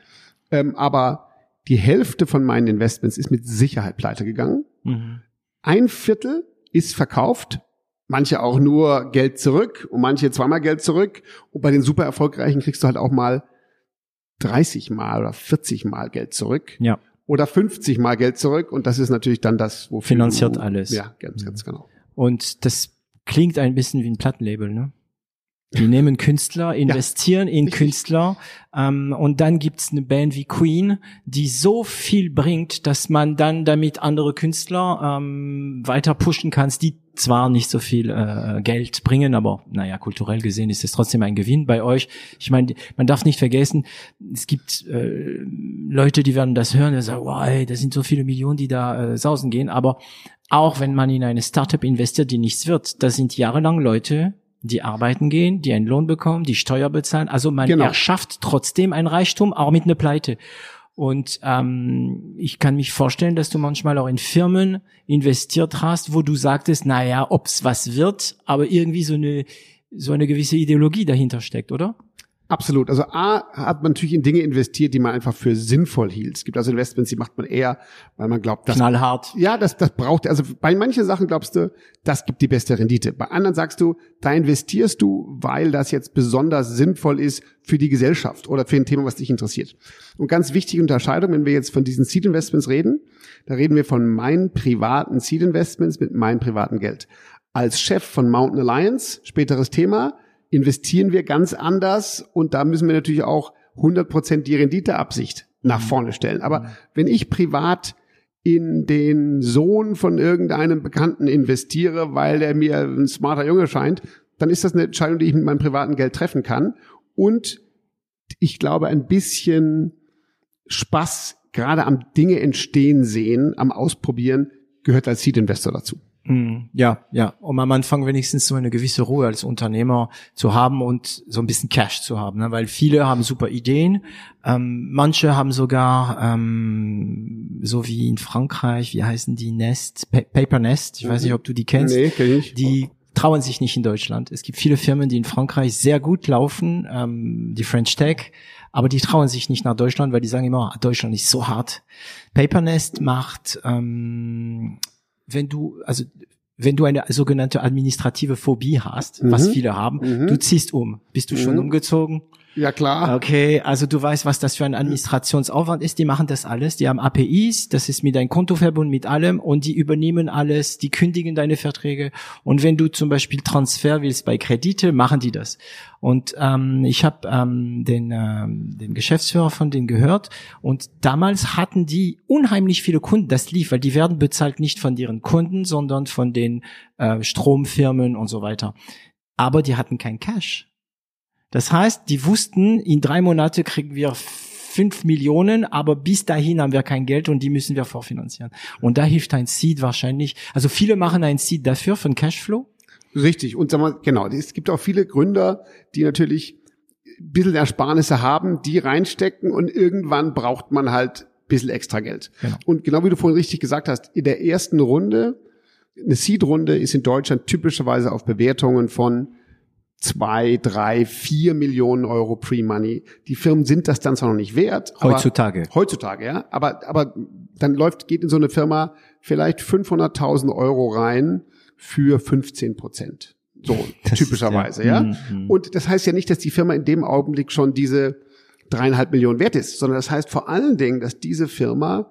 ähm, aber die Hälfte von meinen Investments ist mit Sicherheit pleite gegangen. Mhm. Ein Viertel ist verkauft, manche auch nur Geld zurück und manche zweimal Geld zurück. Und bei den super erfolgreichen kriegst du halt auch mal 30 mal oder 40 mal Geld zurück. Ja oder 50 mal Geld zurück und das ist natürlich dann das, wofür finanziert du, alles. Ja, ganz, ganz genau. Und das klingt ein bisschen wie ein Plattenlabel, ne? Die nehmen Künstler, investieren ja, in richtig. Künstler ähm, und dann gibt's eine Band wie Queen, die so viel bringt, dass man dann damit andere Künstler ähm, weiter pushen kann, die zwar nicht so viel äh, Geld bringen, aber naja, kulturell gesehen ist es trotzdem ein Gewinn bei euch. Ich meine, man darf nicht vergessen, es gibt äh, Leute, die werden das hören und sagen, wow, ey, das sind so viele Millionen, die da äh, sausen gehen, aber auch wenn man in eine Startup investiert, die nichts wird, das sind jahrelang Leute, die arbeiten gehen, die einen Lohn bekommen, die Steuer bezahlen. Also man genau. erschafft trotzdem ein Reichtum, auch mit einer Pleite. Und ähm, ich kann mich vorstellen, dass du manchmal auch in Firmen investiert hast, wo du sagtest, naja, ob's was wird, aber irgendwie so eine so eine gewisse Ideologie dahinter steckt, oder? Absolut. Also A hat man natürlich in Dinge investiert, die man einfach für sinnvoll hielt. Es gibt also Investments, die macht man eher, weil man glaubt, dass knallhart. Ja, das das braucht. Also bei manchen Sachen glaubst du, das gibt die beste Rendite. Bei anderen sagst du, da investierst du, weil das jetzt besonders sinnvoll ist für die Gesellschaft oder für ein Thema, was dich interessiert. Und ganz wichtige Unterscheidung, wenn wir jetzt von diesen Seed Investments reden, da reden wir von meinen privaten Seed Investments mit meinem privaten Geld. Als Chef von Mountain Alliance, späteres Thema, investieren wir ganz anders und da müssen wir natürlich auch 100% die Renditeabsicht nach mhm. vorne stellen. Aber mhm. wenn ich privat in den Sohn von irgendeinem Bekannten investiere, weil der mir ein smarter Junge scheint, dann ist das eine Entscheidung, die ich mit meinem privaten Geld treffen kann. Und ich glaube, ein bisschen Spaß gerade am Dinge entstehen sehen, am Ausprobieren, gehört als Seed Investor dazu. Mm, ja, ja. Um am Anfang wenigstens so eine gewisse Ruhe als Unternehmer zu haben und so ein bisschen Cash zu haben, ne? weil viele haben super Ideen. Ähm, manche haben sogar, ähm, so wie in Frankreich, wie heißen die Nest, pa Paper Nest. Ich weiß nicht, ob du die kennst. Nee, kenn ich. Die trauen sich nicht in Deutschland. Es gibt viele Firmen, die in Frankreich sehr gut laufen, ähm, die French Tech, aber die trauen sich nicht nach Deutschland, weil die sagen immer, ah, Deutschland ist so hart. Papernest macht, ähm, wenn du, also wenn du eine sogenannte administrative Phobie hast, mhm. was viele haben, mhm. du ziehst um. Bist du schon mhm. umgezogen? Ja, klar. Okay, also du weißt, was das für ein Administrationsaufwand ist. Die machen das alles. Die haben APIs, das ist mit deinem Konto verbunden, mit allem und die übernehmen alles, die kündigen deine Verträge. Und wenn du zum Beispiel Transfer willst bei Kredite, machen die das. Und ähm, ich habe ähm, den, ähm, den Geschäftsführer von denen gehört und damals hatten die unheimlich viele Kunden. Das lief, weil die werden bezahlt nicht von ihren Kunden, sondern von den äh, Stromfirmen und so weiter. Aber die hatten kein Cash. Das heißt, die wussten, in drei Monate kriegen wir fünf Millionen, aber bis dahin haben wir kein Geld und die müssen wir vorfinanzieren. Und da hilft ein Seed wahrscheinlich. Also viele machen ein Seed dafür von Cashflow. Richtig. Und sag mal, genau, es gibt auch viele Gründer, die natürlich ein bisschen Ersparnisse haben, die reinstecken und irgendwann braucht man halt ein bisschen extra Geld. Genau. Und genau wie du vorhin richtig gesagt hast, in der ersten Runde, eine Seed-Runde ist in Deutschland typischerweise auf Bewertungen von zwei, drei, vier Millionen Euro Pre-Money. Die Firmen sind das dann zwar noch nicht wert. Heutzutage. heutzutage, ja. Aber, aber dann läuft, geht in so eine Firma vielleicht 500.000 Euro rein für 15 Prozent. So, das typischerweise, ist, ja. ja. Mhm. Und das heißt ja nicht, dass die Firma in dem Augenblick schon diese dreieinhalb Millionen wert ist, sondern das heißt vor allen Dingen, dass diese Firma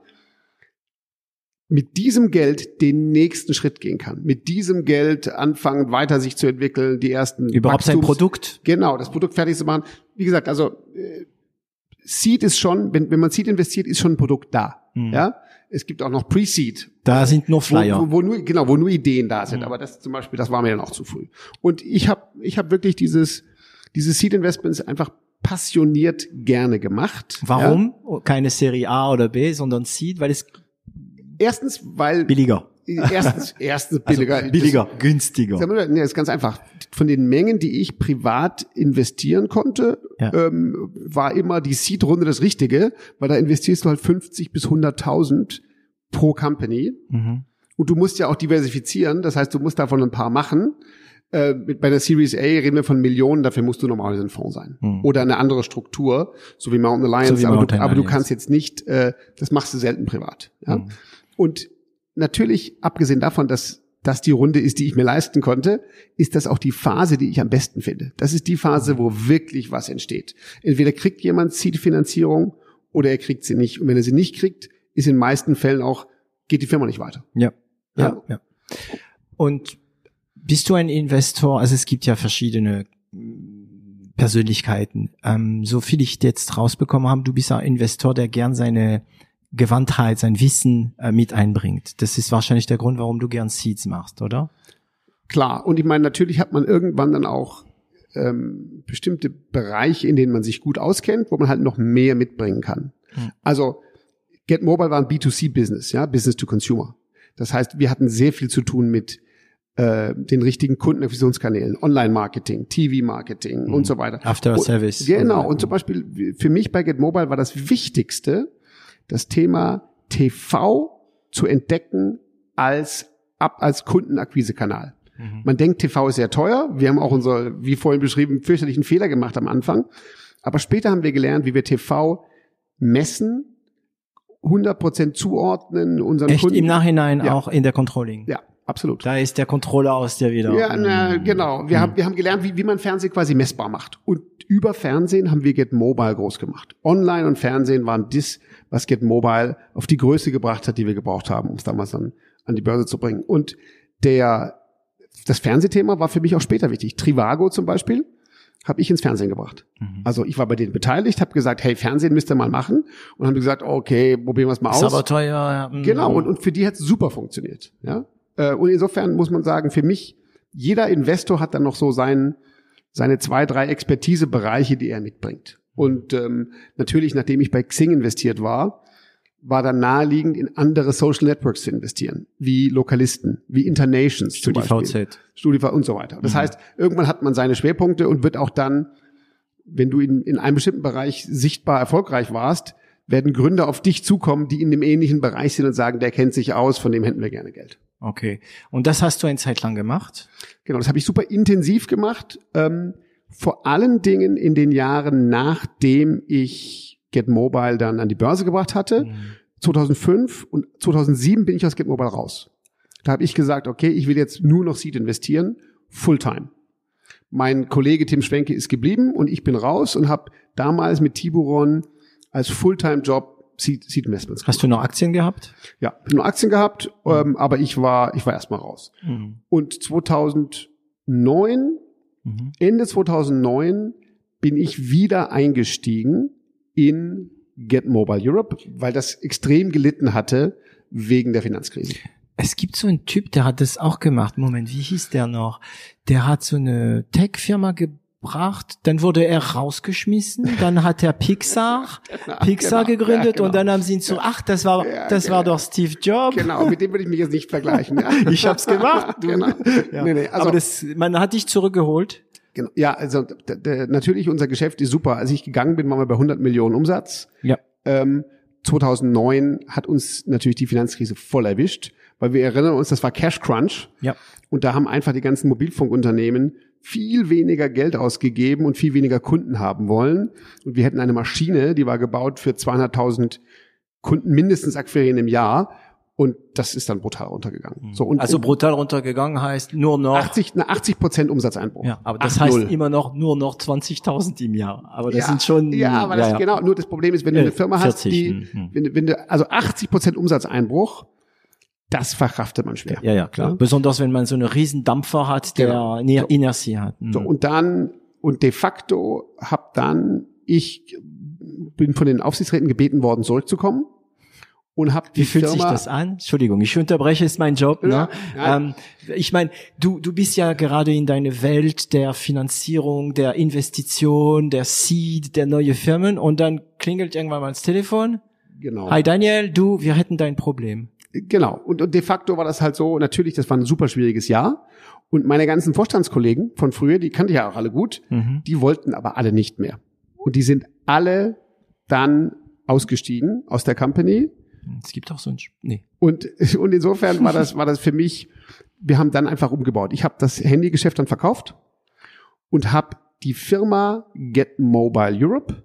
mit diesem Geld den nächsten Schritt gehen kann. Mit diesem Geld anfangen, weiter sich zu entwickeln, die ersten Überhaupt Wachstums sein Produkt? Genau, das Produkt fertig zu machen. Wie gesagt, also äh, Seed ist schon, wenn, wenn man Seed investiert, ist schon ein Produkt da. Mhm. Ja, es gibt auch noch Pre-Seed. Da sind nur Flyer. Wo, wo, wo, nur, genau, wo nur Ideen da sind. Mhm. Aber das zum Beispiel, das war mir dann auch zu früh. Und ich habe ich hab wirklich dieses, dieses Seed Investments einfach passioniert gerne gemacht. Warum? Ja? Keine Serie A oder B, sondern Seed, weil es Erstens, weil billiger. Erstens, erstens also billiger. Also billiger, das, günstiger. Nee, das ist ganz einfach. Von den Mengen, die ich privat investieren konnte, ja. ähm, war immer die Seed-Runde das Richtige, weil da investierst du halt 50 bis 100.000 pro Company. Mhm. Und du musst ja auch diversifizieren. Das heißt, du musst davon ein paar machen. Äh, bei der Series A reden wir von Millionen, dafür musst du normalerweise ein Fonds sein. Mhm. Oder eine andere Struktur, so wie Mountain Alliance. So aber, Mountain du, aber du kannst jetzt nicht, äh, das machst du selten privat. Ja? Mhm. Und natürlich, abgesehen davon, dass das die Runde ist, die ich mir leisten konnte, ist das auch die Phase, die ich am besten finde. Das ist die Phase, wo wirklich was entsteht. Entweder kriegt jemand Zielfinanzierung oder er kriegt sie nicht. Und wenn er sie nicht kriegt, ist in meisten Fällen auch, geht die Firma nicht weiter. Ja. Ja. ja. Und bist du ein Investor? Also es gibt ja verschiedene Persönlichkeiten. Ähm, so viel ich jetzt rausbekommen habe, du bist ein Investor, der gern seine Gewandtheit, sein Wissen äh, mit einbringt. Das ist wahrscheinlich der Grund, warum du gern Seeds machst, oder? Klar. Und ich meine, natürlich hat man irgendwann dann auch ähm, bestimmte Bereiche, in denen man sich gut auskennt, wo man halt noch mehr mitbringen kann. Hm. Also Get Mobile war ein B2C-Business, ja, Business to Consumer. Das heißt, wir hatten sehr viel zu tun mit äh, den richtigen Kundenakquisitionskanälen, Online-Marketing, TV-Marketing mhm. und so weiter. After Service. Genau. Und zum Beispiel für mich bei Get Mobile war das Wichtigste, das Thema TV zu entdecken als ab als Kundenakquisekanal. Mhm. Man denkt, TV ist sehr teuer. Wir haben auch unser, wie vorhin beschrieben, fürchterlichen Fehler gemacht am Anfang. Aber später haben wir gelernt, wie wir TV messen, 100% zuordnen, unseren Echt Kunden. im Nachhinein ja. auch in der Controlling. Ja, absolut. Da ist der Controller aus der wieder. Ja, na, mhm. genau. Wir, mhm. haben, wir haben gelernt, wie, wie man Fernsehen quasi messbar macht. Und über Fernsehen haben wir Get Mobile groß gemacht. Online und Fernsehen waren das, was Get Mobile auf die Größe gebracht hat, die wir gebraucht haben, um es damals dann an die Börse zu bringen. Und der, das Fernsehthema war für mich auch später wichtig. Trivago zum Beispiel habe ich ins Fernsehen gebracht. Mhm. Also ich war bei denen beteiligt, habe gesagt, hey, Fernsehen müsst ihr mal machen. Und haben gesagt, okay, probieren wir es mal aus. Ist aber teuer. Ja. Mhm. Genau, und, und für die hat es super funktioniert. Ja? Äh, und insofern muss man sagen, für mich jeder Investor hat dann noch so sein, seine zwei, drei Expertisebereiche, die er mitbringt. Und ähm, natürlich, nachdem ich bei Xing investiert war, war dann naheliegend, in andere Social Networks zu investieren, wie Lokalisten, wie Internations StudiVZ. StudiVZ und so weiter. Das mhm. heißt, irgendwann hat man seine Schwerpunkte und wird auch dann, wenn du in, in einem bestimmten Bereich sichtbar erfolgreich warst, werden Gründer auf dich zukommen, die in dem ähnlichen Bereich sind und sagen, der kennt sich aus, von dem hätten wir gerne Geld. Okay. Und das hast du eine Zeit lang gemacht? Genau, das habe ich super intensiv gemacht. Ähm, vor allen Dingen in den Jahren, nachdem ich Get Mobile dann an die Börse gebracht hatte. Mhm. 2005 und 2007 bin ich aus Get Mobile raus. Da habe ich gesagt, okay, ich will jetzt nur noch Seed investieren, Fulltime. Mein Kollege Tim Schwenke ist geblieben und ich bin raus und habe damals mit Tiburon als Fulltime-Job Seed, Seed Investments. Hast du noch Aktien gehabt? Ja, nur Aktien gehabt, mhm. ähm, aber ich war, ich war erstmal raus. Mhm. Und 2009, mhm. Ende 2009 bin ich wieder eingestiegen in Get Mobile Europe, weil das extrem gelitten hatte wegen der Finanzkrise. Es gibt so einen Typ, der hat das auch gemacht. Moment, wie hieß der noch? Der hat so eine Tech-Firma gebracht, dann wurde er rausgeschmissen, dann hat er Pixar, Pixar genau, gegründet ja, genau. und dann haben sie ihn so, ach, das war, ja, das genau. war doch Steve Jobs. Genau, mit dem würde ich mich jetzt nicht vergleichen. Ja. ich hab's gemacht. Genau. Nee, nee, also, Aber das, man hat dich zurückgeholt. Genau. Ja, also natürlich unser Geschäft ist super. Als ich gegangen bin, waren wir bei 100 Millionen Umsatz. Ja. Ähm, 2009 hat uns natürlich die Finanzkrise voll erwischt, weil wir erinnern uns, das war Cash Crunch. Ja. Und da haben einfach die ganzen Mobilfunkunternehmen viel weniger Geld ausgegeben und viel weniger Kunden haben wollen. Und wir hätten eine Maschine, die war gebaut für 200.000 Kunden mindestens akquirieren im Jahr. Und das ist dann brutal runtergegangen. Mhm. So, und, also brutal runtergegangen heißt nur noch 80, 80 Prozent Umsatzeinbruch. Ja, aber das heißt immer noch nur noch 20.000 im Jahr. Aber das ja, sind schon ja, aber das ja, genau. Nur das Problem ist, wenn du eine Firma 40, hast, die, hm. wenn, wenn du also 80 Prozent Umsatzeinbruch, das verkraftet man schwer. Ja, ja, klar. Ja? Besonders wenn man so eine riesen Dampfer hat, der genau. so. Inertie hat. Mhm. So, und dann und de facto hab dann ich bin von den Aufsichtsräten gebeten worden, zurückzukommen und hab die Wie fühlt Firma sich das an? Entschuldigung, ich unterbreche, ist mein Job. Ne? Ja, ähm, ich meine, du, du bist ja gerade in deine Welt der Finanzierung, der Investition, der Seed, der neue Firmen und dann klingelt irgendwann mal das Telefon. Genau. Hi Daniel, du, wir hätten dein Problem. Genau. Und, und de facto war das halt so, natürlich, das war ein super schwieriges Jahr. Und meine ganzen Vorstandskollegen von früher, die kannte ich ja auch alle gut, mhm. die wollten aber alle nicht mehr. Und die sind alle dann ausgestiegen aus der Company es gibt auch so ein, nee. Und, und insofern war das, war das für mich, wir haben dann einfach umgebaut. Ich habe das Handygeschäft dann verkauft und habe die Firma Get Mobile Europe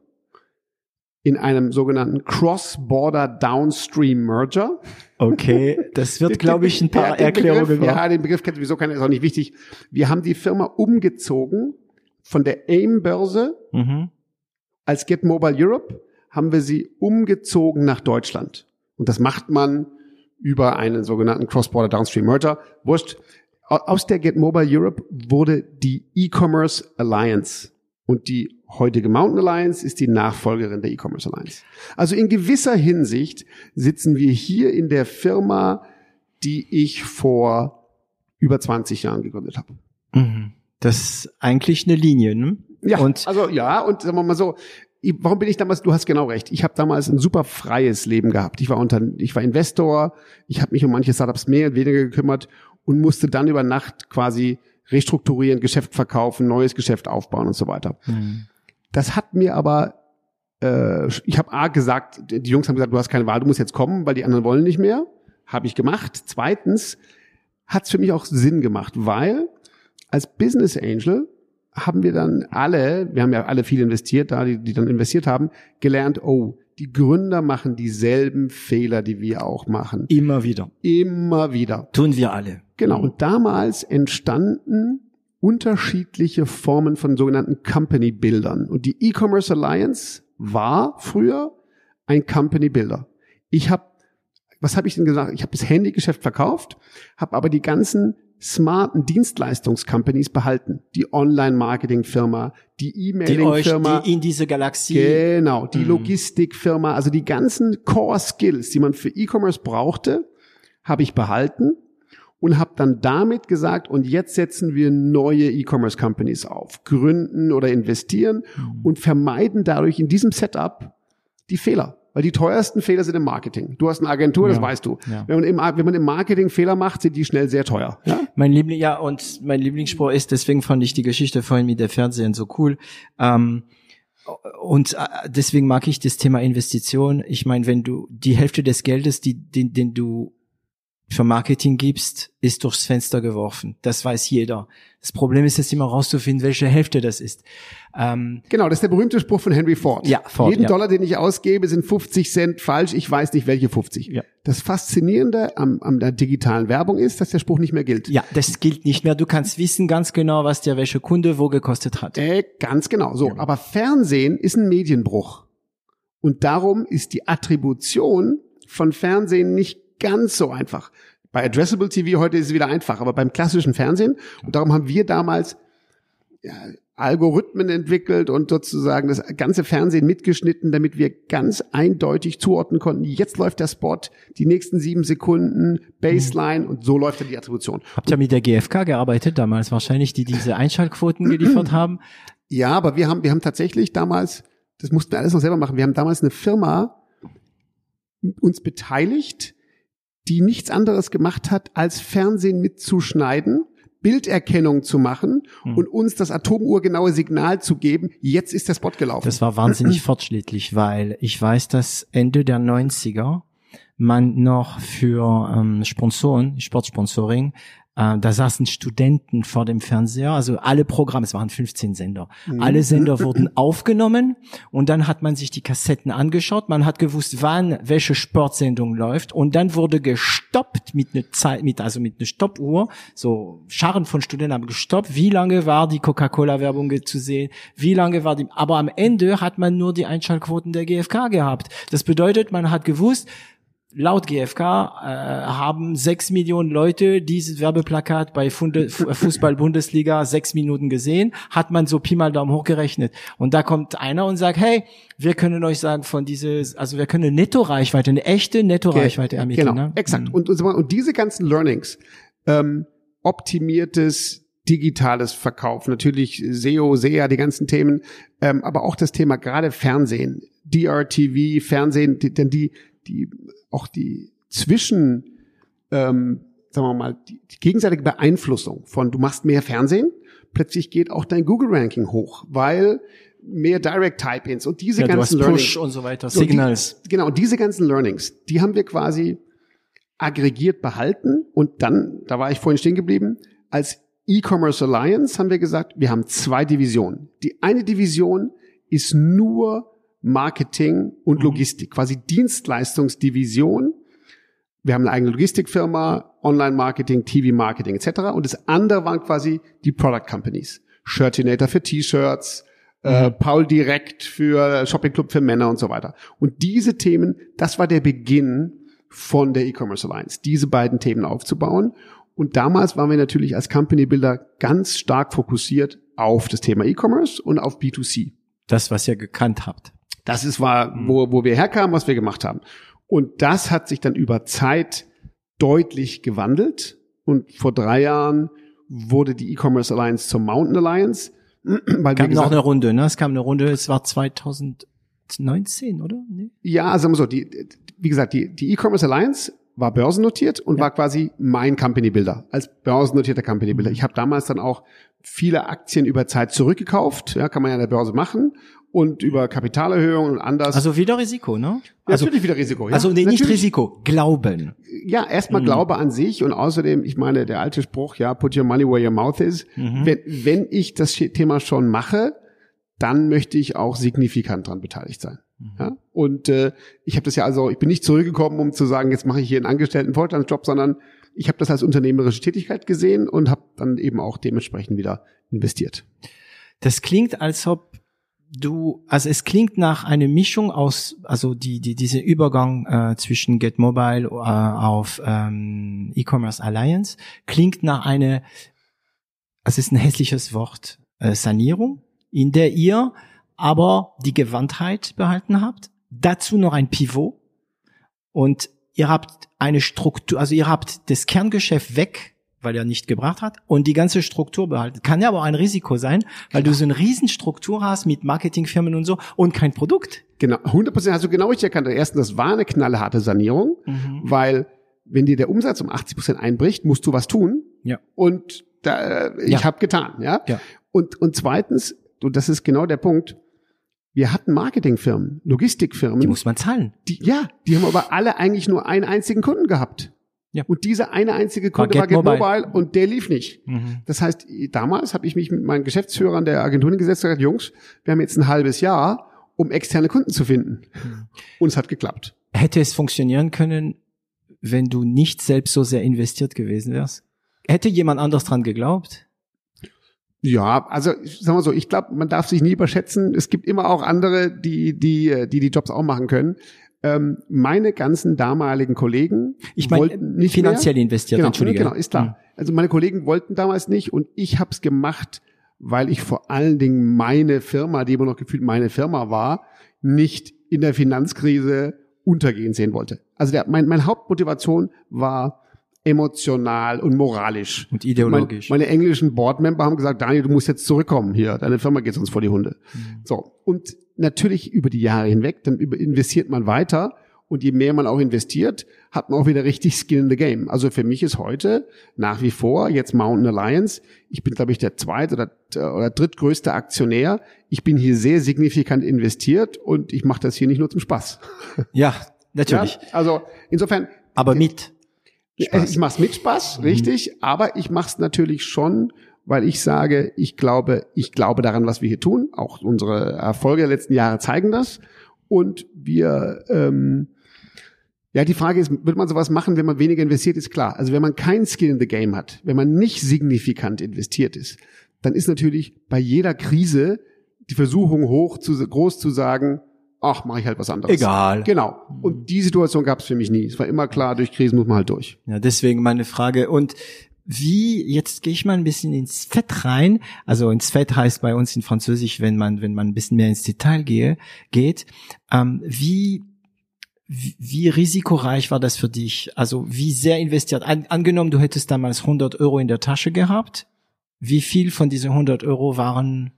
in einem sogenannten Cross-Border Downstream Merger. Okay, das wird, glaube ich, ein paar Erklärungen Begriff, Ja, den Begriff kennt sowieso keiner, ist auch nicht wichtig. Wir haben die Firma umgezogen von der AIM-Börse mhm. als Get Mobile Europe, haben wir sie umgezogen nach Deutschland. Und das macht man über einen sogenannten Cross-Border Downstream Merger. Wurscht. Aus der Get Mobile Europe wurde die E-Commerce Alliance. Und die heutige Mountain Alliance ist die Nachfolgerin der E-Commerce Alliance. Also in gewisser Hinsicht sitzen wir hier in der Firma, die ich vor über 20 Jahren gegründet habe. Mhm. Das ist eigentlich eine Linie, ne? Ja, und also ja, und sagen wir mal so, warum bin ich damals, du hast genau recht, ich habe damals ein super freies Leben gehabt. Ich war unter, ich war Investor, ich habe mich um manche Startups mehr und weniger gekümmert und musste dann über Nacht quasi restrukturieren, Geschäft verkaufen, neues Geschäft aufbauen und so weiter. Mhm. Das hat mir aber, äh, ich habe A gesagt, die Jungs haben gesagt, du hast keine Wahl, du musst jetzt kommen, weil die anderen wollen nicht mehr. Habe ich gemacht. Zweitens hat es für mich auch Sinn gemacht, weil als Business Angel haben wir dann alle, wir haben ja alle viel investiert, da die, die dann investiert haben, gelernt, oh, die Gründer machen dieselben Fehler, die wir auch machen. Immer wieder. Immer wieder. Tun wir alle. Genau. Und damals entstanden unterschiedliche Formen von sogenannten Company Bildern. Und die E-Commerce Alliance war früher ein Company Builder. Ich habe, was habe ich denn gesagt? Ich habe das Handygeschäft verkauft, habe aber die ganzen smarten Dienstleistungscompanies behalten. Die Online-Marketing-Firma, die E-Mailing-Firma. Die in diese Galaxie. Genau, die mhm. Logistik-Firma. Also die ganzen Core-Skills, die man für E-Commerce brauchte, habe ich behalten und habe dann damit gesagt, und jetzt setzen wir neue E-Commerce Companies auf, gründen oder investieren mhm. und vermeiden dadurch in diesem Setup die Fehler. Weil die teuersten Fehler sind im Marketing. Du hast eine Agentur, ja. das weißt du. Ja. Wenn, man im, wenn man im Marketing Fehler macht, sind die schnell sehr teuer. Ja? Mein Liebling, ja, und mein Lieblingsspruch ist, deswegen fand ich die Geschichte vorhin mit der Fernsehen so cool. Ähm, und äh, deswegen mag ich das Thema Investition. Ich meine, wenn du die Hälfte des Geldes, die, den, den du für Marketing gibst, ist durchs Fenster geworfen. Das weiß jeder. Das Problem ist jetzt immer rauszufinden, welche Hälfte das ist. Ähm, genau, das ist der berühmte Spruch von Henry Ford. Ja, Ford Jeden ja. Dollar, den ich ausgebe, sind 50 Cent falsch. Ich weiß nicht, welche 50. Ja. Das Faszinierende am, am der digitalen Werbung ist, dass der Spruch nicht mehr gilt. Ja, das gilt nicht mehr. Du kannst wissen ganz genau, was der welche Kunde wo gekostet hat. Äh, ganz genau. So, ja. aber Fernsehen ist ein Medienbruch. Und darum ist die Attribution von Fernsehen nicht ganz so einfach. Bei Addressable TV heute ist es wieder einfach, aber beim klassischen Fernsehen, und darum haben wir damals ja, Algorithmen entwickelt und sozusagen das ganze Fernsehen mitgeschnitten, damit wir ganz eindeutig zuordnen konnten, jetzt läuft der Spot, die nächsten sieben Sekunden, Baseline und so läuft dann die Attribution. Habt ihr mit der GfK gearbeitet damals wahrscheinlich, die diese Einschaltquoten geliefert haben? Ja, aber wir haben, wir haben tatsächlich damals, das mussten wir alles noch selber machen, wir haben damals eine Firma uns beteiligt, die nichts anderes gemacht hat, als Fernsehen mitzuschneiden, Bilderkennung zu machen hm. und uns das atomuhrgenaue Signal zu geben, jetzt ist der Spot gelaufen. Das war wahnsinnig fortschrittlich, weil ich weiß, dass Ende der 90er man noch für ähm, Sponsoren, Sportsponsoring, da saßen Studenten vor dem Fernseher, also alle Programme, es waren 15 Sender. Mhm. Alle Sender wurden aufgenommen und dann hat man sich die Kassetten angeschaut, man hat gewusst, wann welche Sportsendung läuft und dann wurde gestoppt mit einer Zeit, mit, also mit einer Stoppuhr, so Scharen von Studenten haben gestoppt, wie lange war die Coca-Cola-Werbung zu sehen, wie lange war die, aber am Ende hat man nur die Einschaltquoten der GfK gehabt. Das bedeutet, man hat gewusst, laut GfK äh, haben sechs Millionen Leute dieses Werbeplakat bei Fußball-Bundesliga sechs Minuten gesehen, hat man so Pi mal Daumen hochgerechnet. Und da kommt einer und sagt, hey, wir können euch sagen von dieses, also wir können eine Netto-Reichweite, eine echte Netto-Reichweite ermitteln. Genau, ne? exakt. Mhm. Und, und, und diese ganzen Learnings, ähm, optimiertes digitales Verkauf, natürlich SEO, SEA, die ganzen Themen, ähm, aber auch das Thema gerade Fernsehen, DRTV, Fernsehen, denn die, die auch die zwischen, ähm, sagen wir mal, die, die gegenseitige Beeinflussung von du machst mehr Fernsehen, plötzlich geht auch dein Google-Ranking hoch, weil mehr Direct Type-ins und diese ja, ganzen Learnings Push und so weiter, Signals. Und die, genau, diese ganzen Learnings, die haben wir quasi aggregiert behalten und dann, da war ich vorhin stehen geblieben, als E-Commerce Alliance haben wir gesagt, wir haben zwei Divisionen. Die eine Division ist nur Marketing und mhm. Logistik, quasi Dienstleistungsdivision. Wir haben eine eigene Logistikfirma, Online-Marketing, TV-Marketing etc. Und das andere waren quasi die Product Companies. Shirtinator für T-Shirts, äh, mhm. Paul Direct für Shopping Club für Männer und so weiter. Und diese Themen, das war der Beginn von der E-Commerce Alliance, diese beiden Themen aufzubauen. Und damals waren wir natürlich als Company Builder ganz stark fokussiert auf das Thema E-Commerce und auf B2C. Das, was ihr gekannt habt. Das ist war, mhm. wo, wo wir herkamen, was wir gemacht haben. Und das hat sich dann über Zeit deutlich gewandelt. Und vor drei Jahren wurde die E-Commerce Alliance zur Mountain Alliance. Weil kam noch eine Runde, ne? Es kam eine Runde, es war 2019, oder? Nee? Ja, also so, die, wie gesagt, die, die E-Commerce Alliance war börsennotiert und ja. war quasi mein Company Builder als börsennotierter Company Builder. Ich habe damals dann auch viele Aktien über Zeit zurückgekauft, ja, kann man ja an der Börse machen und über Kapitalerhöhung und anders. Also wieder Risiko, ne? Ja, also, natürlich wieder Risiko. Ja. Also nee, nicht Risiko, Glauben. Ja, erstmal mhm. Glaube an sich und außerdem, ich meine, der alte Spruch, ja, put your money where your mouth is. Mhm. Wenn, wenn ich das Thema schon mache, dann möchte ich auch signifikant dran beteiligt sein. Mhm. Ja? Und äh, ich habe das ja also, ich bin nicht zurückgekommen, um zu sagen, jetzt mache ich hier einen angestellten Vorstandsjob, sondern ich habe das als unternehmerische Tätigkeit gesehen und habe dann eben auch dementsprechend wieder investiert. Das klingt, als ob du, also es klingt nach einer Mischung aus, also die, die diese Übergang äh, zwischen Get Mobile äh, auf ähm, E-Commerce Alliance klingt nach einer, es ist ein hässliches Wort, äh, Sanierung, in der ihr aber die Gewandtheit behalten habt. Dazu noch ein Pivot und ihr habt eine Struktur, also ihr habt das Kerngeschäft weg, weil er nicht gebracht hat und die ganze Struktur behalten. Kann ja aber auch ein Risiko sein, weil Klar. du so eine Riesenstruktur hast mit Marketingfirmen und so und kein Produkt. Genau, 100 Prozent hast du genau richtig erkannt. Erstens, das war eine knallharte Sanierung, mhm. weil wenn dir der Umsatz um 80 Prozent einbricht, musst du was tun. Ja. Und da, ich ja. habe getan, ja. ja. Und und zweitens, und das ist genau der Punkt. Wir hatten Marketingfirmen, Logistikfirmen. Die muss man zahlen. Die, ja, die haben aber alle eigentlich nur einen einzigen Kunden gehabt. Ja. Und dieser eine einzige Kunde war Get Mobile. Mobile. und der lief nicht. Mhm. Das heißt, damals habe ich mich mit meinen Geschäftsführern der Agenturen gesetzt und gesagt, Jungs, wir haben jetzt ein halbes Jahr, um externe Kunden zu finden. Mhm. Und es hat geklappt. Hätte es funktionieren können, wenn du nicht selbst so sehr investiert gewesen wärst? Hätte jemand anders dran geglaubt? Ja, also sagen wir so, ich glaube, man darf sich nie überschätzen. Es gibt immer auch andere, die die die, die Jobs auch machen können. Ähm, meine ganzen damaligen Kollegen ich mein, wollten nicht finanziell mehr. investiert, genau, Entschuldige. Genau, ist klar. Mhm. Also meine Kollegen wollten damals nicht und ich habe es gemacht, weil ich vor allen Dingen meine Firma, die immer noch gefühlt meine Firma war, nicht in der Finanzkrise untergehen sehen wollte. Also der, mein, meine Hauptmotivation war emotional und moralisch. Und ideologisch. Mein, meine englischen Boardmember haben gesagt, Daniel, du musst jetzt zurückkommen hier, deine Firma geht uns vor die Hunde. Mhm. So. Und natürlich über die Jahre hinweg, dann investiert man weiter und je mehr man auch investiert, hat man auch wieder richtig Skin in the Game. Also für mich ist heute nach wie vor jetzt Mountain Alliance. Ich bin, glaube ich, der zweite oder, oder drittgrößte Aktionär. Ich bin hier sehr signifikant investiert und ich mache das hier nicht nur zum Spaß. Ja, natürlich. Ja, also insofern. Aber mit. Spaß. Ich mache es mit Spaß, mhm. richtig, aber ich mache es natürlich schon, weil ich sage, ich glaube, ich glaube daran, was wir hier tun. Auch unsere Erfolge der letzten Jahre zeigen das. Und wir, ähm, ja, die Frage ist, wird man sowas machen, wenn man weniger investiert, ist klar. Also wenn man kein Skill in the Game hat, wenn man nicht signifikant investiert ist, dann ist natürlich bei jeder Krise die Versuchung hoch, zu, groß zu sagen, ach, mache ich halt was anderes. Egal. Genau. Und die Situation gab es für mich nie. Es war immer klar, durch Krisen muss man halt durch. Ja, deswegen meine Frage. Und wie, jetzt gehe ich mal ein bisschen ins Fett rein. Also ins Fett heißt bei uns in Französisch, wenn man, wenn man ein bisschen mehr ins Detail gehe, geht. Ähm, wie, wie, wie risikoreich war das für dich? Also wie sehr investiert? An, angenommen, du hättest damals 100 Euro in der Tasche gehabt. Wie viel von diesen 100 Euro waren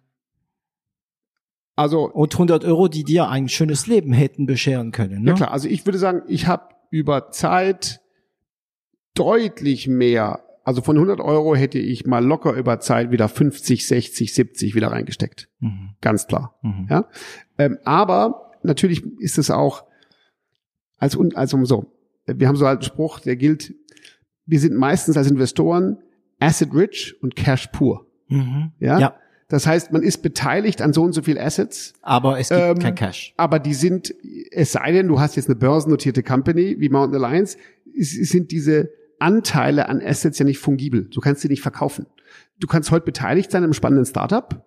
also und 100 Euro, die dir ein schönes Leben hätten bescheren können. Ne? Ja klar, also ich würde sagen, ich habe über Zeit deutlich mehr, also von 100 Euro hätte ich mal locker über Zeit wieder 50, 60, 70 wieder reingesteckt. Mhm. Ganz klar. Mhm. Ja? Ähm, aber natürlich ist es auch als, also so, wir haben so einen Spruch, der gilt, wir sind meistens als Investoren asset rich und cash poor. Mhm. Ja? ja. Das heißt, man ist beteiligt an so und so viel Assets. Aber es gibt ähm, kein Cash. Aber die sind, es sei denn, du hast jetzt eine börsennotierte Company wie Mountain Alliance, sind diese Anteile an Assets ja nicht fungibel. Du kannst sie nicht verkaufen. Du kannst heute beteiligt sein im spannenden Startup,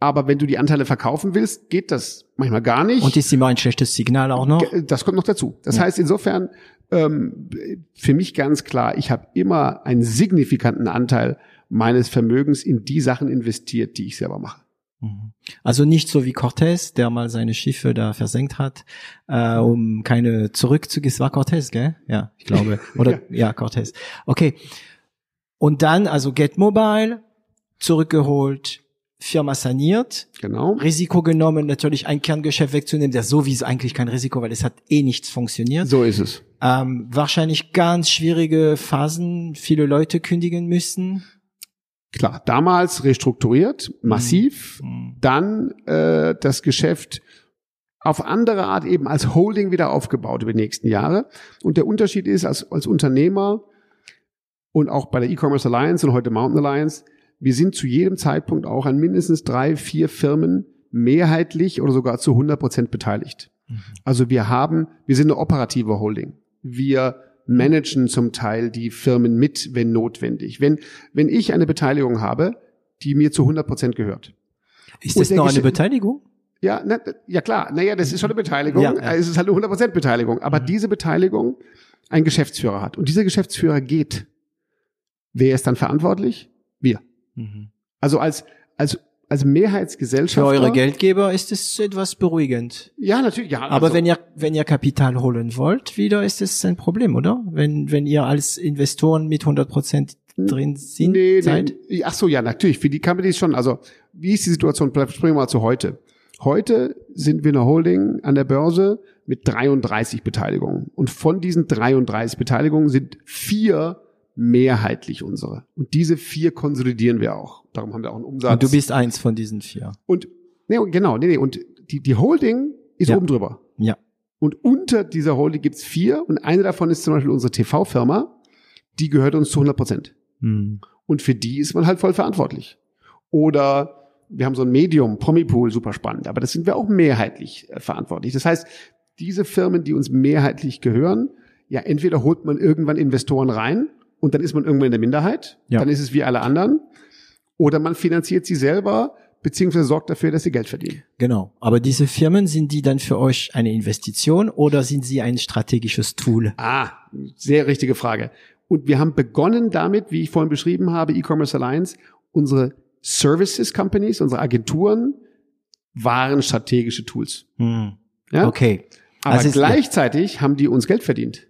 aber wenn du die Anteile verkaufen willst, geht das manchmal gar nicht. Und ist immer ein schlechtes Signal auch noch? Das kommt noch dazu. Das ja. heißt insofern ähm, für mich ganz klar, ich habe immer einen signifikanten Anteil meines Vermögens in die Sachen investiert, die ich selber mache. Mhm. Also nicht so wie Cortés, der mal seine Schiffe da versenkt hat, äh, um keine zurückzugehen. Es war Cortés, gell? Ja, ich glaube. Oder ja, ja Cortés. Okay. Und dann also Get Mobile zurückgeholt, Firma saniert, genau. Risiko genommen, natürlich ein Kerngeschäft wegzunehmen, der sowieso eigentlich kein Risiko, weil es hat eh nichts funktioniert. So ist es. Ähm, wahrscheinlich ganz schwierige Phasen, viele Leute kündigen müssen. Klar, damals restrukturiert, massiv, mhm. dann äh, das Geschäft auf andere Art eben als Holding wieder aufgebaut über die nächsten Jahre. Und der Unterschied ist, als, als Unternehmer und auch bei der E-Commerce Alliance und heute Mountain Alliance, wir sind zu jedem Zeitpunkt auch an mindestens drei, vier Firmen mehrheitlich oder sogar zu 100 Prozent beteiligt. Mhm. Also wir haben, wir sind eine operative Holding. Wir managen zum Teil die Firmen mit, wenn notwendig. Wenn, wenn ich eine Beteiligung habe, die mir zu 100 Prozent gehört. Ist das noch eine Beteiligung? Ja, na, ja klar. Naja, das ist schon eine Beteiligung. Ja, ja. Es ist halt eine 100 Prozent Beteiligung. Aber mhm. diese Beteiligung ein Geschäftsführer hat. Und dieser Geschäftsführer geht. Wer ist dann verantwortlich? Wir. Mhm. Also als, als als Mehrheitsgesellschaft. Für eure Geldgeber ist es etwas beruhigend. Ja, natürlich. Ja, Aber also, wenn ihr wenn ihr Kapital holen wollt, wieder ist es ein Problem, oder? Wenn wenn ihr als Investoren mit 100 Prozent drin sind nee, seid? Nee. Ach so, ja, natürlich. Für die Companies schon. Also wie ist die Situation? Springen wir mal zu heute. Heute sind wir eine Holding an der Börse mit 33 Beteiligungen. Und von diesen 33 Beteiligungen sind vier mehrheitlich unsere. Und diese vier konsolidieren wir auch. Darum haben wir auch einen Umsatz. Und du bist eins von diesen vier. Und nee, genau, nee, nee. Und die, die Holding ist ja. oben drüber. Ja. Und unter dieser Holding gibt's vier und eine davon ist zum Beispiel unsere TV-Firma. Die gehört uns zu 100 Prozent. Hm. Und für die ist man halt voll verantwortlich. Oder wir haben so ein Medium, Promipool, super spannend, aber das sind wir auch mehrheitlich äh, verantwortlich. Das heißt, diese Firmen, die uns mehrheitlich gehören, ja, entweder holt man irgendwann Investoren rein und dann ist man irgendwann in der Minderheit, ja. dann ist es wie alle anderen, oder man finanziert sie selber, beziehungsweise sorgt dafür, dass sie Geld verdienen. Genau. Aber diese Firmen, sind die dann für euch eine Investition oder sind sie ein strategisches Tool? Ah, sehr richtige Frage. Und wir haben begonnen damit, wie ich vorhin beschrieben habe, E-Commerce Alliance, unsere Services Companies, unsere Agenturen waren strategische Tools. Hm. Ja? Okay. Aber also gleichzeitig haben die uns Geld verdient.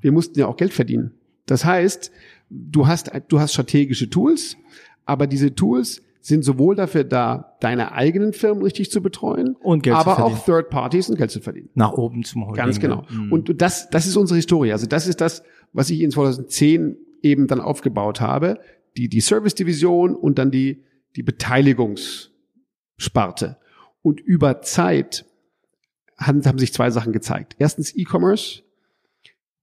Wir mussten ja auch Geld verdienen. Das heißt, du hast, du hast strategische Tools, aber diese Tools sind sowohl dafür da, deine eigenen Firmen richtig zu betreuen, und Geld aber auch Third Parties und Geld zu verdienen. Nach oben zum Holding. Ganz genau. Mhm. Und das, das ist unsere Historie. Also das ist das, was ich in 2010 eben dann aufgebaut habe. Die, die Service-Division und dann die, die Beteiligungssparte. Und über Zeit haben, haben sich zwei Sachen gezeigt. Erstens, E-Commerce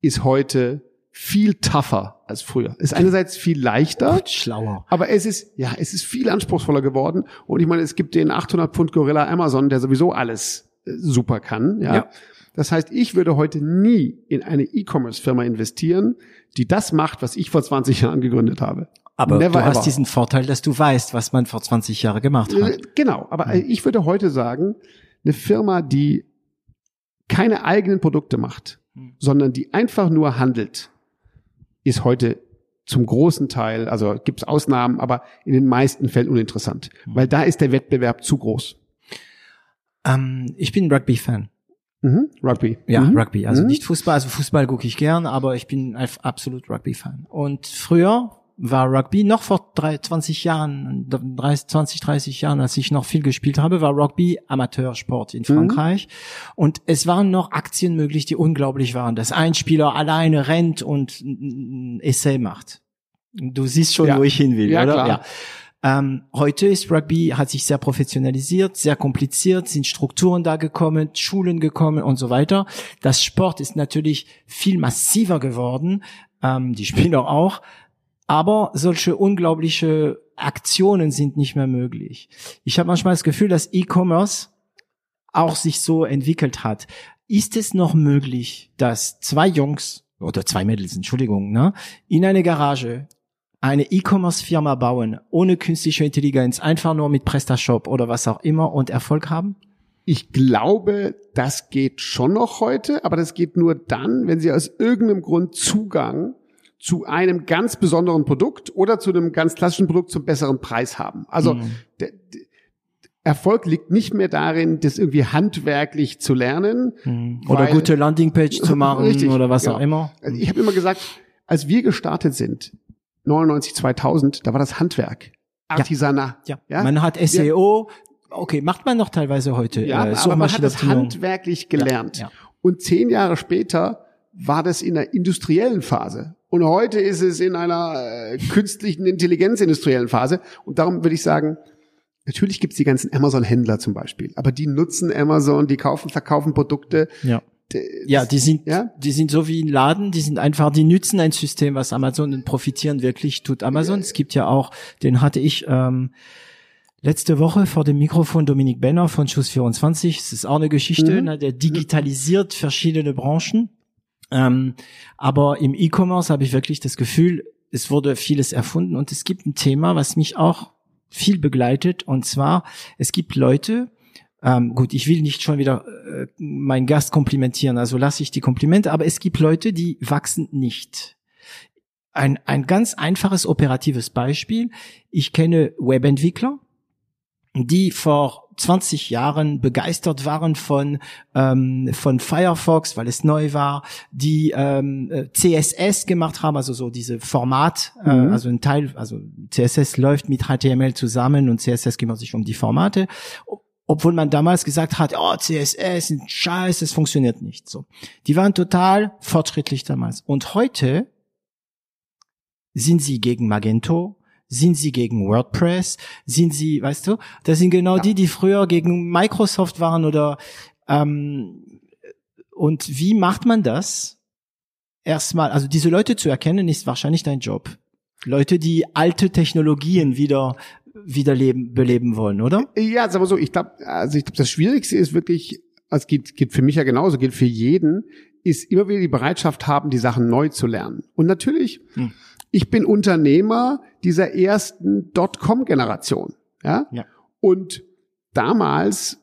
ist heute viel tougher als früher. Ist einerseits viel leichter, Gott, schlauer, aber es ist ja, es ist viel anspruchsvoller geworden. Und ich meine, es gibt den 800 Pfund Gorilla Amazon, der sowieso alles äh, super kann. Ja? ja. Das heißt, ich würde heute nie in eine E-Commerce-Firma investieren, die das macht, was ich vor 20 Jahren gegründet habe. Aber Never du hast diesen Vorteil, dass du weißt, was man vor 20 Jahren gemacht hat. Äh, genau, aber hm. ich würde heute sagen, eine Firma, die keine eigenen Produkte macht, hm. sondern die einfach nur handelt, ist heute zum großen Teil, also gibt es Ausnahmen, aber in den meisten Fällen uninteressant, hm. weil da ist der Wettbewerb zu groß. Ähm, ich bin Rugby-Fan. Mhm, Rugby. Ja, mhm. Rugby. Also mhm. nicht Fußball. Also Fußball gucke ich gern, aber ich bin absolut Rugby-Fan. Und früher war Rugby noch vor 20 Jahren, 30, 20, 30 Jahren, als ich noch viel gespielt habe, war Rugby Amateursport in mhm. Frankreich. Mhm. Und es waren noch Aktien möglich, die unglaublich waren, dass ein Spieler alleine rennt und ein Essay macht. Du siehst schon, ja. wo ich hin will, ja, oder? Klar. Ja. Ähm, heute ist Rugby, hat sich sehr professionalisiert, sehr kompliziert, sind Strukturen da gekommen, Schulen gekommen und so weiter. Das Sport ist natürlich viel massiver geworden, ähm, die Spieler auch, aber solche unglaubliche Aktionen sind nicht mehr möglich. Ich habe manchmal das Gefühl, dass E-Commerce auch sich so entwickelt hat. Ist es noch möglich, dass zwei Jungs oder zwei Mädels, Entschuldigung, ne, in eine Garage eine E-Commerce-Firma bauen, ohne künstliche Intelligenz, einfach nur mit PrestaShop oder was auch immer und Erfolg haben? Ich glaube, das geht schon noch heute, aber das geht nur dann, wenn sie aus irgendeinem Grund Zugang zu einem ganz besonderen Produkt oder zu einem ganz klassischen Produkt zum besseren Preis haben. Also mhm. der, der Erfolg liegt nicht mehr darin, das irgendwie handwerklich zu lernen. Mhm. Oder weil, gute Landingpage zu machen richtig, oder was genau. auch immer. Also ich habe immer gesagt, als wir gestartet sind, 99, 2000, da war das Handwerk. Artisanat. Ja. ja. Man hat SEO, okay, macht man noch teilweise heute. Ja, äh, aber man hat das handwerklich gelernt. Ja, ja. Und zehn Jahre später war das in der industriellen Phase. Und heute ist es in einer äh, künstlichen Intelligenz industriellen Phase. Und darum würde ich sagen, natürlich gibt's die ganzen Amazon-Händler zum Beispiel, aber die nutzen Amazon, die kaufen, verkaufen Produkte. Ja. Ja, die sind, ja? die sind so wie ein Laden, die sind einfach, die nützen ein System, was Amazon und profitieren wirklich, tut Amazon. Ja. Es gibt ja auch, den hatte ich ähm, letzte Woche vor dem Mikrofon Dominik Benner von Schuss 24. Das ist auch eine Geschichte, mhm. ne, der digitalisiert verschiedene Branchen. Ähm, aber im E-Commerce habe ich wirklich das Gefühl, es wurde vieles erfunden und es gibt ein Thema, was mich auch viel begleitet und zwar, es gibt Leute, ähm, gut, ich will nicht schon wieder äh, meinen Gast komplimentieren, also lasse ich die Komplimente, aber es gibt Leute, die wachsen nicht. Ein, ein ganz einfaches operatives Beispiel. Ich kenne Webentwickler, die vor 20 Jahren begeistert waren von ähm, von Firefox, weil es neu war, die ähm, äh, CSS gemacht haben, also so diese Format, äh, mhm. also ein Teil, also CSS läuft mit HTML zusammen und CSS kümmert sich um die Formate obwohl man damals gesagt hat, oh, CSS ist Scheiß, es funktioniert nicht so. Die waren total fortschrittlich damals. Und heute sind sie gegen Magento, sind sie gegen WordPress, sind sie, weißt du, das sind genau ja. die, die früher gegen Microsoft waren oder ähm, und wie macht man das? Erstmal, also diese Leute zu erkennen, ist wahrscheinlich dein Job. Leute, die alte Technologien wieder wiederleben, beleben wollen, oder? Ja, sagen wir so, ich glaube, also ich glaube, das Schwierigste ist wirklich, es geht, geht für mich ja genauso, geht für jeden, ist immer wieder die Bereitschaft haben, die Sachen neu zu lernen. Und natürlich, hm. Ich bin Unternehmer dieser ersten Dotcom-Generation. Ja? ja. Und damals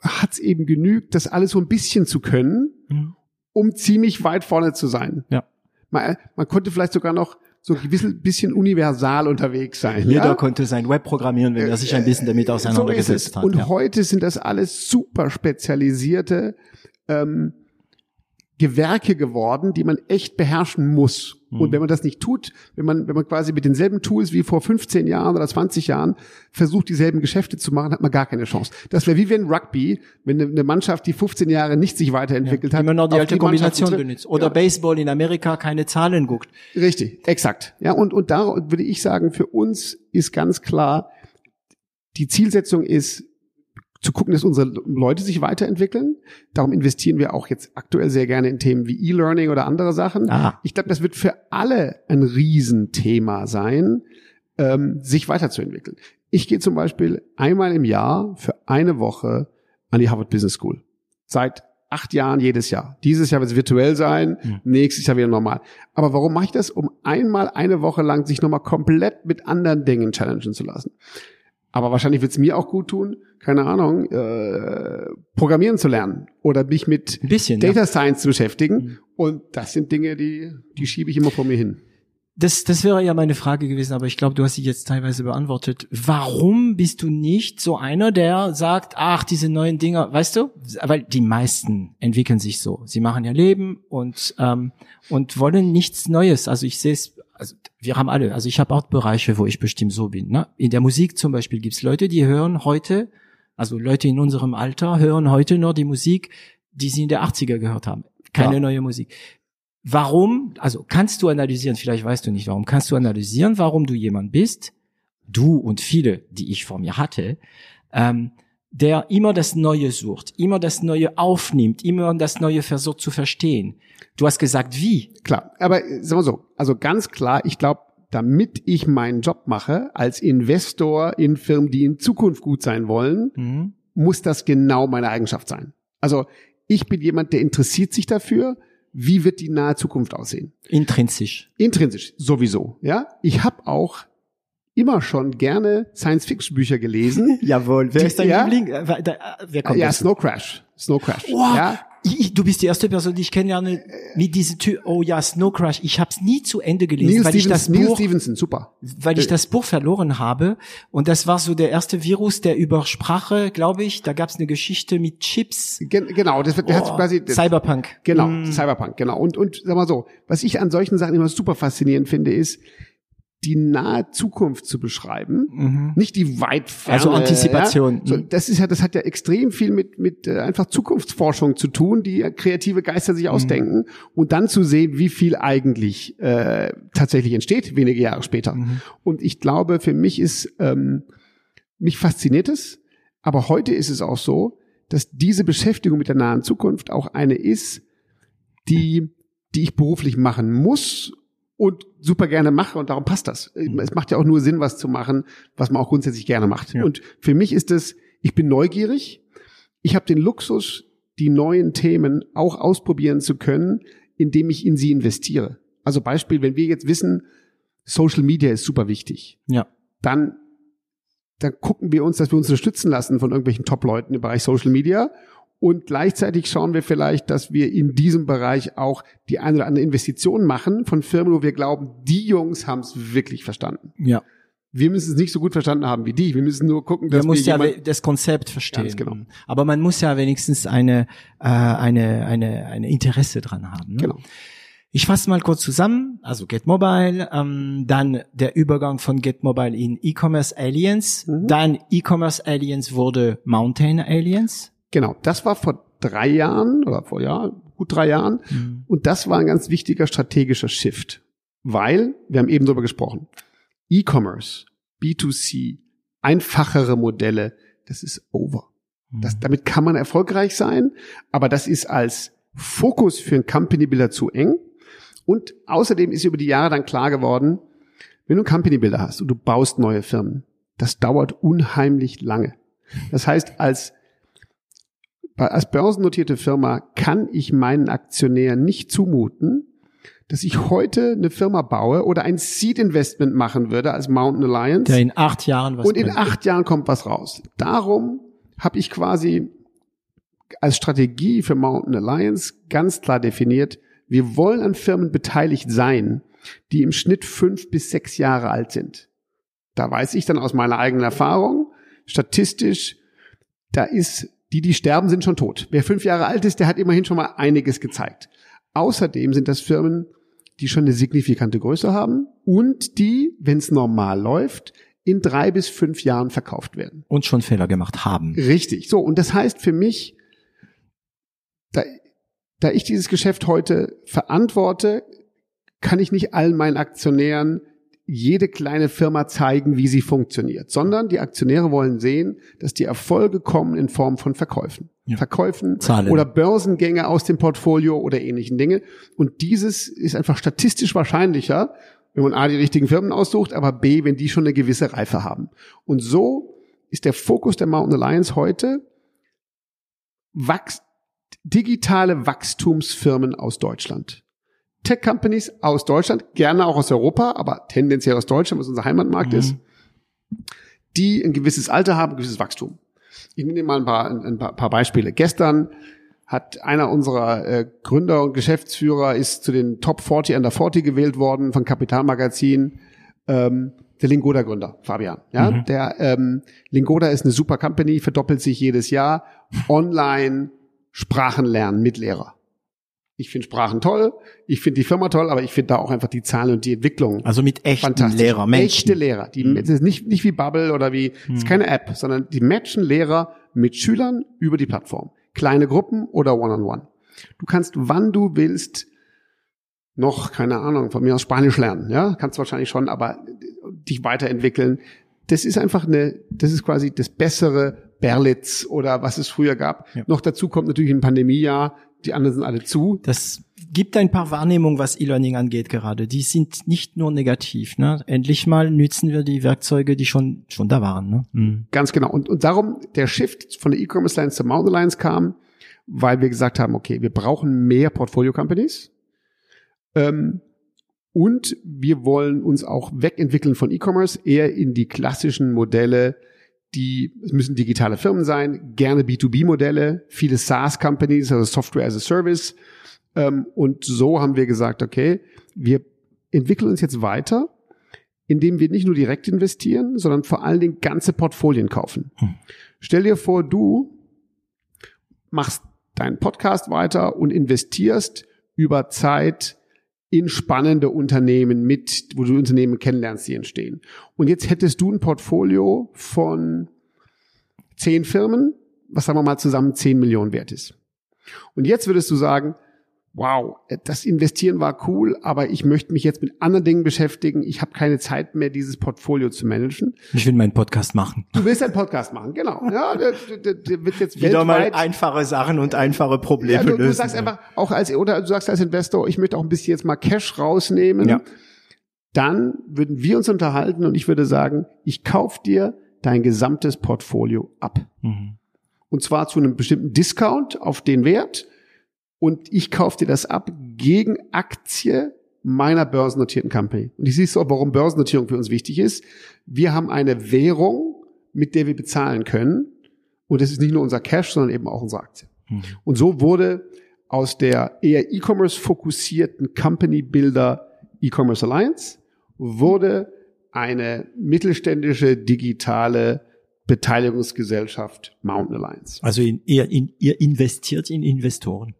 hat es eben genügt, das alles so ein bisschen zu können, hm. um ziemlich weit vorne zu sein. Ja. Man, man konnte vielleicht sogar noch so ein bisschen universal unterwegs sein. Jeder ja? konnte sein Web programmieren, wenn er sich ein bisschen damit auseinandergesetzt so hat. Und ja. heute sind das alles super spezialisierte ähm, Gewerke geworden, die man echt beherrschen muss. Mhm. Und wenn man das nicht tut, wenn man, wenn man quasi mit denselben Tools wie vor 15 Jahren oder 20 Jahren versucht, dieselben Geschäfte zu machen, hat man gar keine Chance. Das wäre wie wenn Rugby, wenn eine Mannschaft, die 15 Jahre nicht sich weiterentwickelt ja, hat. Immer noch die alte die Kombination benutzt. Oder ja. Baseball in Amerika keine Zahlen guckt. Richtig, exakt. Ja, und, und da würde ich sagen, für uns ist ganz klar, die Zielsetzung ist, zu gucken, dass unsere Leute sich weiterentwickeln. Darum investieren wir auch jetzt aktuell sehr gerne in Themen wie E-Learning oder andere Sachen. Ah. Ich glaube, das wird für alle ein Riesenthema sein, ähm, sich weiterzuentwickeln. Ich gehe zum Beispiel einmal im Jahr für eine Woche an die Harvard Business School. Seit acht Jahren jedes Jahr. Dieses Jahr wird es virtuell sein, hm. nächstes Jahr wieder normal. Aber warum mache ich das? Um einmal eine Woche lang sich nochmal komplett mit anderen Dingen challengen zu lassen. Aber wahrscheinlich wird es mir auch gut tun, keine Ahnung, äh, programmieren zu lernen oder mich mit bisschen, Data ja. Science zu beschäftigen. Mhm. Und das sind Dinge, die, die schiebe ich immer vor mir hin. Das, das wäre ja meine Frage gewesen, aber ich glaube, du hast sie jetzt teilweise beantwortet. Warum bist du nicht so einer, der sagt, ach, diese neuen Dinger, weißt du? Weil die meisten entwickeln sich so. Sie machen ihr Leben und, ähm, und wollen nichts Neues. Also ich sehe es also wir haben alle, also ich habe auch Bereiche, wo ich bestimmt so bin. Ne? In der Musik zum Beispiel gibt's Leute, die hören heute, also Leute in unserem Alter hören heute nur die Musik, die sie in der 80er gehört haben. Keine ja. neue Musik. Warum, also kannst du analysieren, vielleicht weißt du nicht warum, kannst du analysieren, warum du jemand bist, du und viele, die ich vor mir hatte, ähm, der immer das Neue sucht, immer das Neue aufnimmt, immer das Neue versucht zu verstehen. Du hast gesagt, wie? Klar, aber sagen wir so, also ganz klar, ich glaube, damit ich meinen Job mache als Investor in Firmen, die in Zukunft gut sein wollen, mhm. muss das genau meine Eigenschaft sein. Also ich bin jemand, der interessiert sich dafür, wie wird die nahe Zukunft aussehen. Intrinsisch. Intrinsisch, sowieso. Ja, ich habe auch immer schon gerne Science-Fiction-Bücher gelesen. Jawohl. Wer ist dein ja, Liebling? Äh, äh, wer kommt ja, Snow Crash. Snow Crash. Wow. Ja. Ich, du bist die erste Person, die ich kenne, mit diesem Typ. Oh ja, Snow Crash. Ich habe es nie zu Ende gelesen, Neil weil Stevens, ich das Neil Buch, Stevenson, super. weil ich äh, das Buch verloren habe. Und das war so der erste Virus, der über Sprache, glaube ich. Da gab es eine Geschichte mit Chips. Gen genau, das, der oh, hat quasi das, Cyberpunk. Genau, mm. Cyberpunk, genau. Und und sag mal so, was ich an solchen Sachen immer super faszinierend finde, ist die nahe Zukunft zu beschreiben, mhm. nicht die weit ferne, Also Antizipation. Ja? So, das ist ja, das hat ja extrem viel mit mit äh, einfach Zukunftsforschung zu tun, die kreative Geister sich mhm. ausdenken und dann zu sehen, wie viel eigentlich äh, tatsächlich entsteht wenige Jahre später. Mhm. Und ich glaube, für mich ist ähm, mich fasziniert es, aber heute ist es auch so, dass diese Beschäftigung mit der nahen Zukunft auch eine ist, die die ich beruflich machen muss und super gerne mache und darum passt das. Mhm. Es macht ja auch nur Sinn, was zu machen, was man auch grundsätzlich gerne macht. Ja. Und für mich ist es, ich bin neugierig, ich habe den Luxus, die neuen Themen auch ausprobieren zu können, indem ich in sie investiere. Also Beispiel, wenn wir jetzt wissen, Social Media ist super wichtig, ja. dann dann gucken wir uns, dass wir uns unterstützen lassen von irgendwelchen Top-Leuten im Bereich Social Media und gleichzeitig schauen wir vielleicht, dass wir in diesem Bereich auch die eine oder andere Investition machen von Firmen, wo wir glauben, die Jungs haben es wirklich verstanden. Ja. wir müssen es nicht so gut verstanden haben wie die. Wir müssen nur gucken, dass man muss ja das Konzept verstehen. Ganz genau. Aber man muss ja wenigstens eine äh, eine eine eine Interesse dran haben. Ne? Genau. Ich fasse mal kurz zusammen. Also Get Mobile, ähm, dann der Übergang von Get Mobile in E-Commerce Aliens, mhm. dann E-Commerce Aliens wurde Mountain Aliens. Genau. Das war vor drei Jahren oder vor ja gut drei Jahren mhm. und das war ein ganz wichtiger strategischer Shift, weil wir haben eben darüber gesprochen E-Commerce, B2C, einfachere Modelle, das ist over. Das, mhm. damit kann man erfolgreich sein, aber das ist als Fokus für ein Company Builder zu eng. Und außerdem ist über die Jahre dann klar geworden, wenn du Company Builder hast und du baust neue Firmen, das dauert unheimlich lange. Das heißt, als, als börsennotierte Firma kann ich meinen Aktionären nicht zumuten, dass ich heute eine Firma baue oder ein Seed Investment machen würde als Mountain Alliance. Der in acht Jahren was Und in acht Jahren kommt was raus. Darum habe ich quasi als Strategie für Mountain Alliance ganz klar definiert, wir wollen an Firmen beteiligt sein, die im Schnitt fünf bis sechs Jahre alt sind. Da weiß ich dann aus meiner eigenen Erfahrung, statistisch, da ist, die, die sterben, sind schon tot. Wer fünf Jahre alt ist, der hat immerhin schon mal einiges gezeigt. Außerdem sind das Firmen, die schon eine signifikante Größe haben und die, wenn es normal läuft, in drei bis fünf Jahren verkauft werden. Und schon Fehler gemacht haben. Richtig. So, und das heißt für mich, da, da ich dieses Geschäft heute verantworte, kann ich nicht allen meinen Aktionären jede kleine Firma zeigen, wie sie funktioniert, sondern die Aktionäre wollen sehen, dass die Erfolge kommen in Form von Verkäufen. Ja. Verkäufen Zahlen. oder Börsengänge aus dem Portfolio oder ähnlichen Dinge. Und dieses ist einfach statistisch wahrscheinlicher, wenn man A, die richtigen Firmen aussucht, aber B, wenn die schon eine gewisse Reife haben. Und so ist der Fokus der Mountain Alliance heute Wachs digitale Wachstumsfirmen aus Deutschland. Tech-Companies aus Deutschland, gerne auch aus Europa, aber tendenziell aus Deutschland, was unser Heimatmarkt mhm. ist, die ein gewisses Alter haben, ein gewisses Wachstum. Ich nehme mal ein paar, ein paar Beispiele. Gestern hat einer unserer äh, Gründer und Geschäftsführer ist zu den Top 40 under 40 gewählt worden von Kapitalmagazin. Ähm, der Lingoda Gründer, Fabian. Ja, mhm. der ähm, Lingoda ist eine super Company, verdoppelt sich jedes Jahr. Online Sprachen lernen mit Lehrer. Ich finde Sprachen toll, ich finde die Firma toll, aber ich finde da auch einfach die Zahlen und die Entwicklung. Also mit echten Lehrer, Menschen. Echte Lehrer. Die, mhm. Das ist nicht, nicht wie Bubble oder wie, das ist hm. keine App, sondern die matchen Lehrer mit Schülern über die Plattform. Kleine Gruppen oder One-on-One. -on -one. Du kannst, wann du willst, noch, keine Ahnung, von mir aus Spanisch lernen, ja, kannst wahrscheinlich schon, aber dich weiterentwickeln. Das ist einfach eine, das ist quasi das bessere Berlitz oder was es früher gab. Ja. Noch dazu kommt natürlich ein Pandemiejahr, die anderen sind alle zu. Das gibt ein paar Wahrnehmungen, was E-Learning angeht gerade. Die sind nicht nur negativ. Ne? Endlich mal nützen wir die Werkzeuge, die schon schon da waren. Ne? Mhm. Ganz genau. Und, und darum der Shift von der E-Commerce Alliance zur Mountain Alliance kam, weil wir gesagt haben, okay, wir brauchen mehr Portfolio Companies. Ähm, und wir wollen uns auch wegentwickeln von E-Commerce, eher in die klassischen Modelle, die, es müssen digitale Firmen sein, gerne B2B-Modelle, viele SaaS-Companies, also Software as a Service. Ähm, und so haben wir gesagt, okay, wir entwickeln uns jetzt weiter, indem wir nicht nur direkt investieren, sondern vor allen Dingen ganze Portfolien kaufen. Hm. Stell dir vor, du machst deinen Podcast weiter und investierst über Zeit in spannende Unternehmen mit, wo du Unternehmen kennenlernst, die entstehen. Und jetzt hättest du ein Portfolio von zehn Firmen, was sagen wir mal zusammen zehn Millionen wert ist. Und jetzt würdest du sagen, wow, das Investieren war cool, aber ich möchte mich jetzt mit anderen Dingen beschäftigen. Ich habe keine Zeit mehr, dieses Portfolio zu managen. Ich will meinen Podcast machen. Du willst einen Podcast machen, genau. Ja, der, der, der wird jetzt Wieder mal einfache Sachen und einfache Probleme ja, du, lösen. Du sagst einfach auch als oder du sagst als Investor, ich möchte auch ein bisschen jetzt mal Cash rausnehmen. Ja. Dann würden wir uns unterhalten und ich würde sagen, ich kauf dir dein gesamtes Portfolio ab. Mhm. Und zwar zu einem bestimmten Discount auf den Wert und ich kaufe dir das ab gegen Aktie meiner börsennotierten Company. Und ich siehst auch, warum Börsennotierung für uns wichtig ist. Wir haben eine Währung, mit der wir bezahlen können. Und das ist nicht nur unser Cash, sondern eben auch unsere Aktie. Mhm. Und so wurde aus der eher E-Commerce fokussierten Company Builder E-Commerce Alliance wurde eine mittelständische digitale Beteiligungsgesellschaft Mountain Alliance. Also in, ihr, in, ihr investiert in Investoren.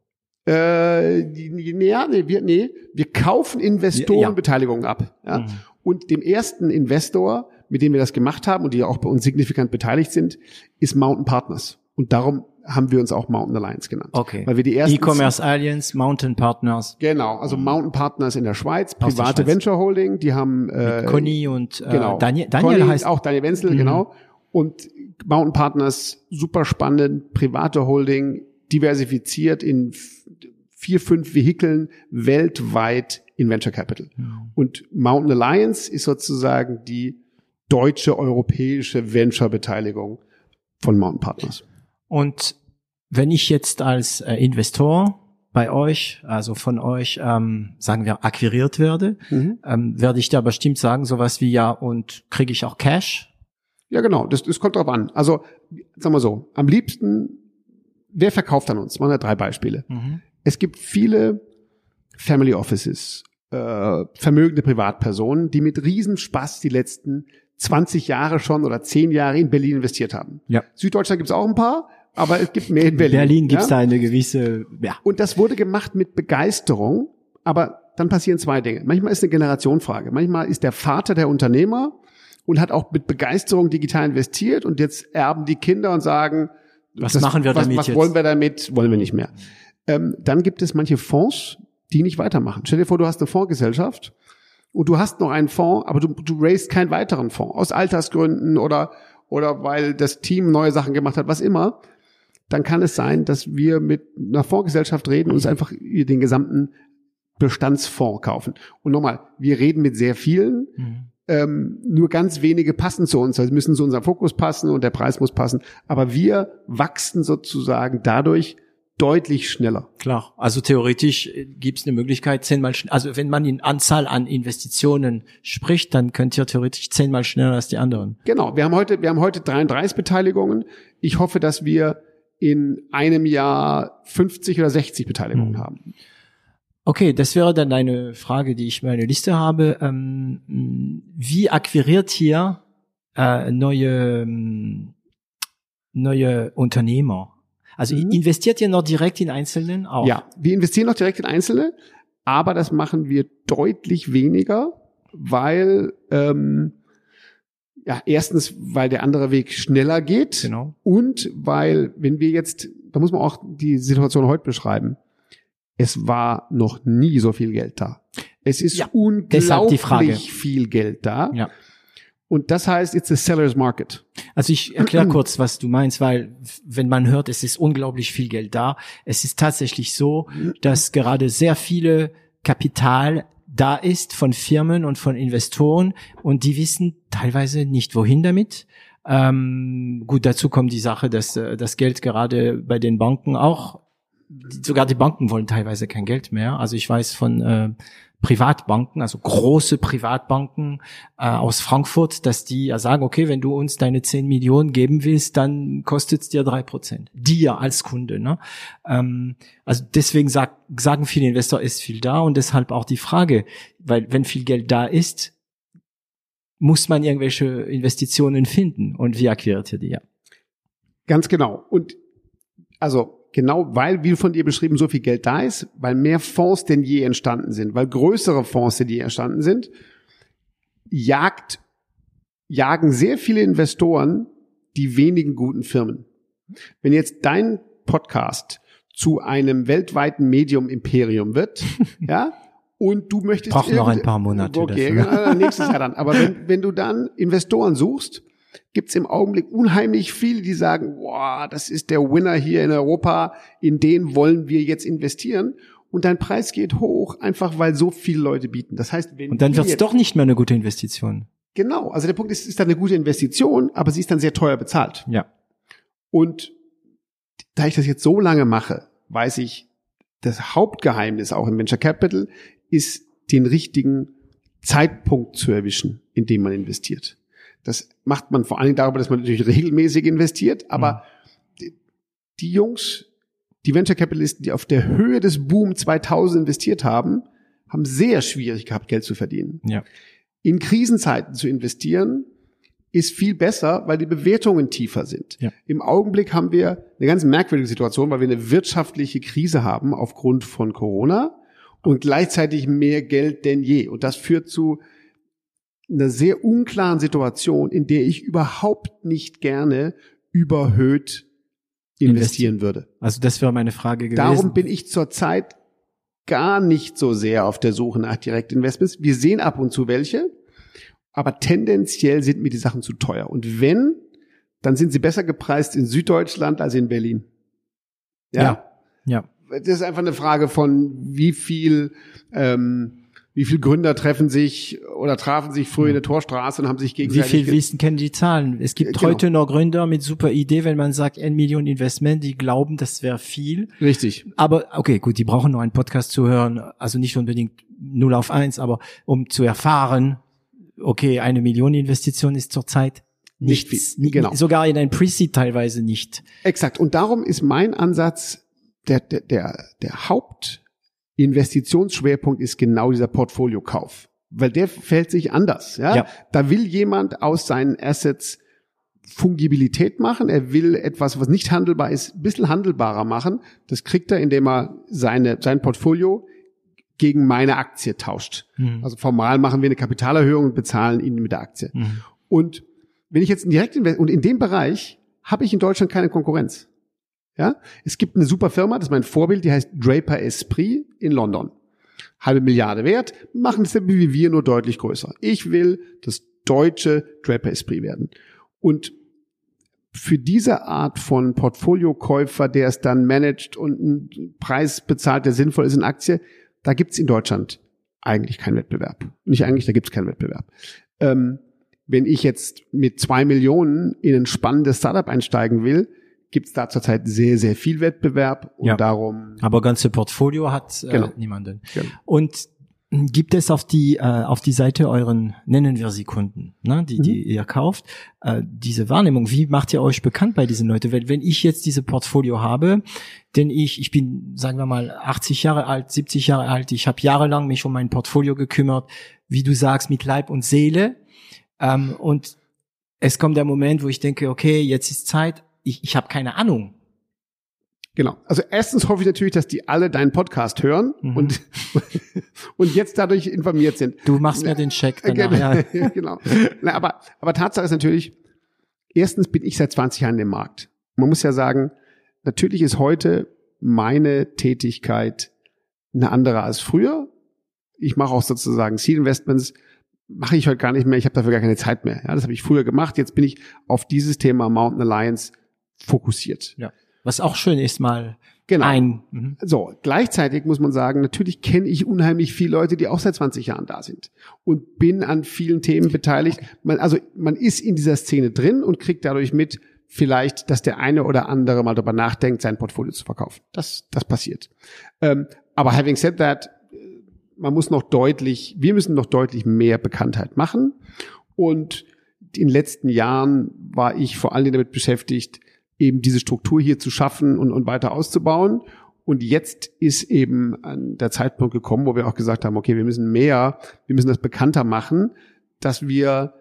Äh, ja, nee, wir, nee, wir kaufen Investorenbeteiligungen ja. ab. Ja? Mhm. Und dem ersten Investor, mit dem wir das gemacht haben und die auch bei uns signifikant beteiligt sind, ist Mountain Partners. Und darum haben wir uns auch Mountain Alliance genannt. Okay. Weil wir die ersten E-Commerce Alliance, Mountain Partners. Genau, also mhm. Mountain Partners in der Schweiz, private der Schweiz. Venture Holding, die haben äh, Mit Conny und äh, genau. Daniel, Daniel Conny, heißt auch Daniel Wenzel, mhm. genau. Und Mountain Partners super spannend, private Holding, diversifiziert in vier, fünf Vehikeln weltweit in Venture Capital. Mhm. Und Mountain Alliance ist sozusagen die deutsche europäische Venture Beteiligung von Mountain Partners. Und wenn ich jetzt als äh, Investor bei euch, also von euch, ähm, sagen wir, akquiriert werde, mhm. ähm, werde ich da bestimmt sagen, sowas wie ja, und kriege ich auch Cash? Ja, genau, das, das kommt drauf an. Also, sagen wir so, am liebsten, wer verkauft an uns? Machen wir drei Beispiele. Mhm. Es gibt viele Family Offices, äh, vermögende Privatpersonen, die mit Riesenspaß die letzten 20 Jahre schon oder 10 Jahre in Berlin investiert haben. Ja. Süddeutschland gibt es auch ein paar, aber es gibt mehr in Berlin. Berlin gibt es ja? da eine gewisse, ja. Und das wurde gemacht mit Begeisterung, aber dann passieren zwei Dinge. Manchmal ist eine Generationfrage. Manchmal ist der Vater der Unternehmer und hat auch mit Begeisterung digital investiert und jetzt erben die Kinder und sagen, was das, machen wir damit was, was wollen wir damit? Wollen wir nicht mehr. Ähm, dann gibt es manche Fonds, die nicht weitermachen. Stell dir vor, du hast eine Fondsgesellschaft und du hast noch einen Fonds, aber du, du raised keinen weiteren Fonds aus Altersgründen oder oder weil das Team neue Sachen gemacht hat, was immer dann kann es sein, dass wir mit einer Fondsgesellschaft reden und uns einfach den gesamten Bestandsfonds kaufen. Und nochmal, wir reden mit sehr vielen, mhm. Ähm, nur ganz wenige passen zu uns, also müssen zu unserem Fokus passen und der Preis muss passen. Aber wir wachsen sozusagen dadurch deutlich schneller. Klar, also theoretisch äh, gibt es eine Möglichkeit, zehnmal schneller, also wenn man in Anzahl an Investitionen spricht, dann könnt ihr theoretisch zehnmal schneller als die anderen. Genau, wir haben heute, wir haben heute 33 Beteiligungen. Ich hoffe, dass wir in einem Jahr 50 oder 60 Beteiligungen mhm. haben. Okay, das wäre dann eine Frage, die ich in meiner Liste habe. Ähm, wie akquiriert hier äh, neue neue Unternehmer? Also mhm. investiert ihr noch direkt in Einzelnen auch? Ja, wir investieren noch direkt in Einzelne, aber das machen wir deutlich weniger, weil ähm, ja, erstens, weil der andere Weg schneller geht. Genau. Und weil, wenn wir jetzt, da muss man auch die Situation heute beschreiben. Es war noch nie so viel Geld da. Es ist ja, unglaublich viel Geld da. Ja. Und das heißt, it's a seller's market. Also ich erkläre kurz, was du meinst, weil wenn man hört, es ist unglaublich viel Geld da, es ist tatsächlich so, dass gerade sehr viele Kapital da ist von Firmen und von Investoren und die wissen teilweise nicht wohin damit. Ähm, gut, dazu kommt die Sache, dass äh, das Geld gerade bei den Banken auch, sogar die Banken wollen teilweise kein Geld mehr. Also ich weiß von äh, Privatbanken, also große Privatbanken äh, aus Frankfurt, dass die ja sagen, okay, wenn du uns deine 10 Millionen geben willst, dann kostet es dir drei Prozent. Dir als Kunde. Ne? Ähm, also deswegen sag, sagen viele Investor, ist viel da und deshalb auch die Frage, weil wenn viel Geld da ist, muss man irgendwelche Investitionen finden und wie akquiriert ihr die? Ja. Ganz genau. Und also genau weil, wie von dir beschrieben, so viel Geld da ist, weil mehr Fonds denn je entstanden sind, weil größere Fonds denn je entstanden sind, jagt, jagen sehr viele Investoren die wenigen guten Firmen. Wenn jetzt dein Podcast zu einem weltweiten Medium-Imperium wird, ja, und du möchtest braucht noch ein paar Monate okay, dafür. nächstes Jahr dann. Aber wenn, wenn du dann Investoren suchst, gibt es im Augenblick unheimlich viele, die sagen, wow, das ist der Winner hier in Europa, in den wollen wir jetzt investieren. Und dein Preis geht hoch, einfach weil so viele Leute bieten. Das heißt, wenn und dann wird es doch nicht mehr eine gute Investition. Genau, also der Punkt ist, es ist dann eine gute Investition, aber sie ist dann sehr teuer bezahlt. Ja. Und da ich das jetzt so lange mache, weiß ich, das Hauptgeheimnis auch im Venture Capital ist, den richtigen Zeitpunkt zu erwischen, in dem man investiert. Das macht man vor allen Dingen darüber, dass man natürlich regelmäßig investiert, aber mhm. die, die Jungs, die Venture Capitalisten, die auf der Höhe des Boom 2000 investiert haben, haben sehr schwierig gehabt, Geld zu verdienen. Ja. In Krisenzeiten zu investieren, ist viel besser, weil die Bewertungen tiefer sind. Ja. Im Augenblick haben wir eine ganz merkwürdige Situation, weil wir eine wirtschaftliche Krise haben aufgrund von Corona und gleichzeitig mehr Geld denn je. Und das führt zu einer sehr unklaren Situation, in der ich überhaupt nicht gerne überhöht investieren würde. Also das wäre meine Frage gewesen. Darum bin ich zurzeit gar nicht so sehr auf der Suche nach Direktinvestments. Wir sehen ab und zu welche, aber tendenziell sind mir die Sachen zu teuer. Und wenn, dann sind sie besser gepreist in Süddeutschland als in Berlin. Ja. Ja. ja. Das ist einfach eine Frage von, wie viel ähm, wie viele Gründer treffen sich oder trafen sich früher in der Torstraße und haben sich gegenseitig. Wie viel wissen, kennen die Zahlen? Es gibt genau. heute noch Gründer mit super Idee, wenn man sagt, ein Million Investment, die glauben, das wäre viel. Richtig. Aber okay, gut, die brauchen noch einen Podcast zu hören, also nicht unbedingt null auf eins, aber um zu erfahren, okay, eine Million Investition ist zurzeit nicht viel. Genau. Sogar in ein Pre-Seed teilweise nicht. Exakt. Und darum ist mein Ansatz, der, der, der, der Haupt Investitionsschwerpunkt ist genau dieser Portfoliokauf, weil der fällt sich anders. Ja? ja? Da will jemand aus seinen Assets Fungibilität machen. Er will etwas, was nicht handelbar ist, ein bisschen handelbarer machen. Das kriegt er, indem er seine, sein Portfolio gegen meine Aktie tauscht. Mhm. Also formal machen wir eine Kapitalerhöhung und bezahlen ihn mit der Aktie. Mhm. Und wenn ich jetzt direkt und in dem Bereich habe ich in Deutschland keine Konkurrenz. Ja, es gibt eine super Firma, das ist mein Vorbild, die heißt Draper Esprit in London. Halbe Milliarde wert, machen es wie wir nur deutlich größer. Ich will das deutsche Draper Esprit werden. Und für diese Art von Portfoliokäufer, der es dann managt und einen Preis bezahlt, der sinnvoll ist in Aktie, da gibt's in Deutschland eigentlich keinen Wettbewerb. Nicht eigentlich, da gibt's keinen Wettbewerb. Ähm, wenn ich jetzt mit zwei Millionen in ein spannendes Startup einsteigen will, gibt es da zurzeit sehr, sehr viel Wettbewerb und ja. darum. Aber ganze Portfolio hat äh, genau. niemanden. Genau. Und gibt es auf die äh, auf die Seite euren nennen wir sie Kunden, ne, die mhm. die ihr kauft, äh, diese Wahrnehmung. Wie macht ihr euch bekannt bei diesen Leuten? Wenn, wenn ich jetzt diese Portfolio habe, denn ich ich bin sagen wir mal 80 Jahre alt, 70 Jahre alt, ich habe jahrelang mich um mein Portfolio gekümmert, wie du sagst mit Leib und Seele ähm, und es kommt der Moment, wo ich denke, okay, jetzt ist Zeit, ich, ich habe keine Ahnung. Genau. Also erstens hoffe ich natürlich, dass die alle deinen Podcast hören mhm. und, und jetzt dadurch informiert sind. Du machst mir den Check danach, genau. Ja. genau. Na, aber, aber Tatsache ist natürlich, erstens bin ich seit 20 Jahren im Markt. Man muss ja sagen, natürlich ist heute meine Tätigkeit eine andere als früher. Ich mache auch sozusagen Seed Investments, mache ich heute gar nicht mehr. Ich habe dafür gar keine Zeit mehr. Ja, das habe ich früher gemacht. Jetzt bin ich auf dieses Thema Mountain Alliance fokussiert. Ja. Was auch schön ist, mal genau. ein. Mhm. So, gleichzeitig muss man sagen, natürlich kenne ich unheimlich viele Leute, die auch seit 20 Jahren da sind und bin an vielen Themen beteiligt. Man, also man ist in dieser Szene drin und kriegt dadurch mit, vielleicht, dass der eine oder andere mal darüber nachdenkt, sein Portfolio zu verkaufen. Das, das passiert. Ähm, aber having said that, man muss noch deutlich, wir müssen noch deutlich mehr Bekanntheit machen. Und in den letzten Jahren war ich vor allen Dingen damit beschäftigt, eben diese Struktur hier zu schaffen und, und weiter auszubauen. Und jetzt ist eben der Zeitpunkt gekommen, wo wir auch gesagt haben, okay, wir müssen mehr, wir müssen das bekannter machen, dass wir,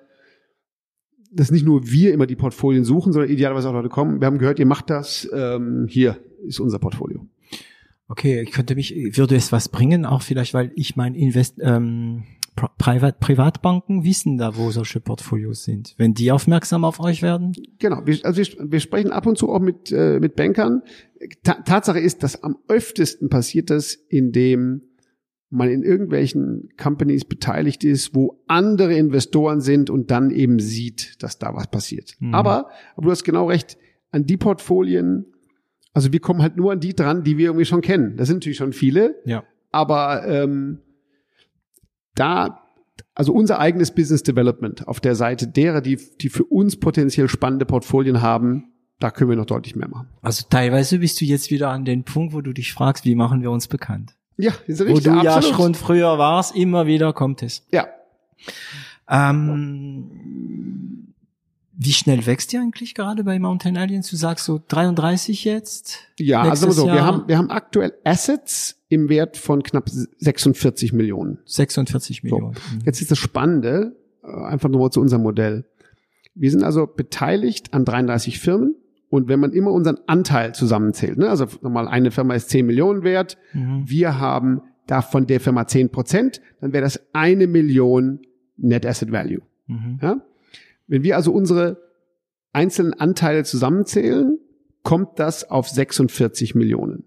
dass nicht nur wir immer die Portfolien suchen, sondern idealerweise auch Leute kommen. Wir haben gehört, ihr macht das, ähm, hier ist unser Portfolio. Okay, ich könnte mich, würde es was bringen, auch vielleicht, weil ich mein Invest, ähm, Privat, Privatbanken wissen da, wo solche Portfolios sind, wenn die aufmerksam auf euch werden? Genau, wir, also wir, wir sprechen ab und zu auch mit, äh, mit Bankern. Ta Tatsache ist, dass am öftesten passiert das, indem man in irgendwelchen Companies beteiligt ist, wo andere Investoren sind und dann eben sieht, dass da was passiert. Mhm. Aber, aber du hast genau recht, an die Portfolien, also wir kommen halt nur an die dran, die wir irgendwie schon kennen. Das sind natürlich schon viele. Ja. Aber ähm, da, also unser eigenes Business Development auf der Seite derer, die, die für uns potenziell spannende Portfolien haben, da können wir noch deutlich mehr machen. Also teilweise bist du jetzt wieder an den Punkt, wo du dich fragst, wie machen wir uns bekannt? Ja, ist richtig. Wo du absolut. ja schon früher warst, immer wieder kommt es. Ja. Ähm, Wie schnell wächst ihr eigentlich gerade bei Mountain Alliance? Du sagst so 33 jetzt? Ja, also so, wir haben, wir haben aktuell Assets im Wert von knapp 46 Millionen. 46 Millionen. So. Mhm. Jetzt ist das Spannende, äh, einfach nur zu unserem Modell. Wir sind also beteiligt an 33 Firmen und wenn man immer unseren Anteil zusammenzählt, ne, also nochmal eine Firma ist 10 Millionen wert, mhm. wir haben davon der Firma 10 Prozent, dann wäre das eine Million Net Asset Value. Mhm. Ja? Wenn wir also unsere einzelnen Anteile zusammenzählen, kommt das auf 46 Millionen.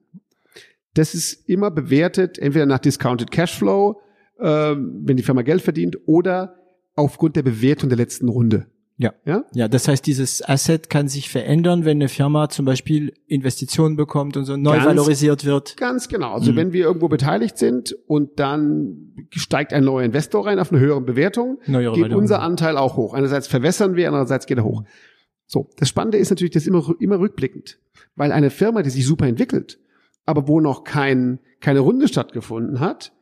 Das ist immer bewertet, entweder nach Discounted Cashflow, äh, wenn die Firma Geld verdient, oder aufgrund der Bewertung der letzten Runde. Ja. ja. Ja, das heißt, dieses Asset kann sich verändern, wenn eine Firma zum Beispiel Investitionen bekommt und so neu ganz, valorisiert wird. Ganz genau. Also mhm. wenn wir irgendwo beteiligt sind und dann steigt ein neuer Investor rein auf eine höhere Bewertung, Neuere geht Bewertung. unser Anteil auch hoch. Einerseits verwässern wir, andererseits geht er hoch. So. Das Spannende ist natürlich, das immer, immer rückblickend. Weil eine Firma, die sich super entwickelt, aber wo noch kein, keine Runde stattgefunden hat,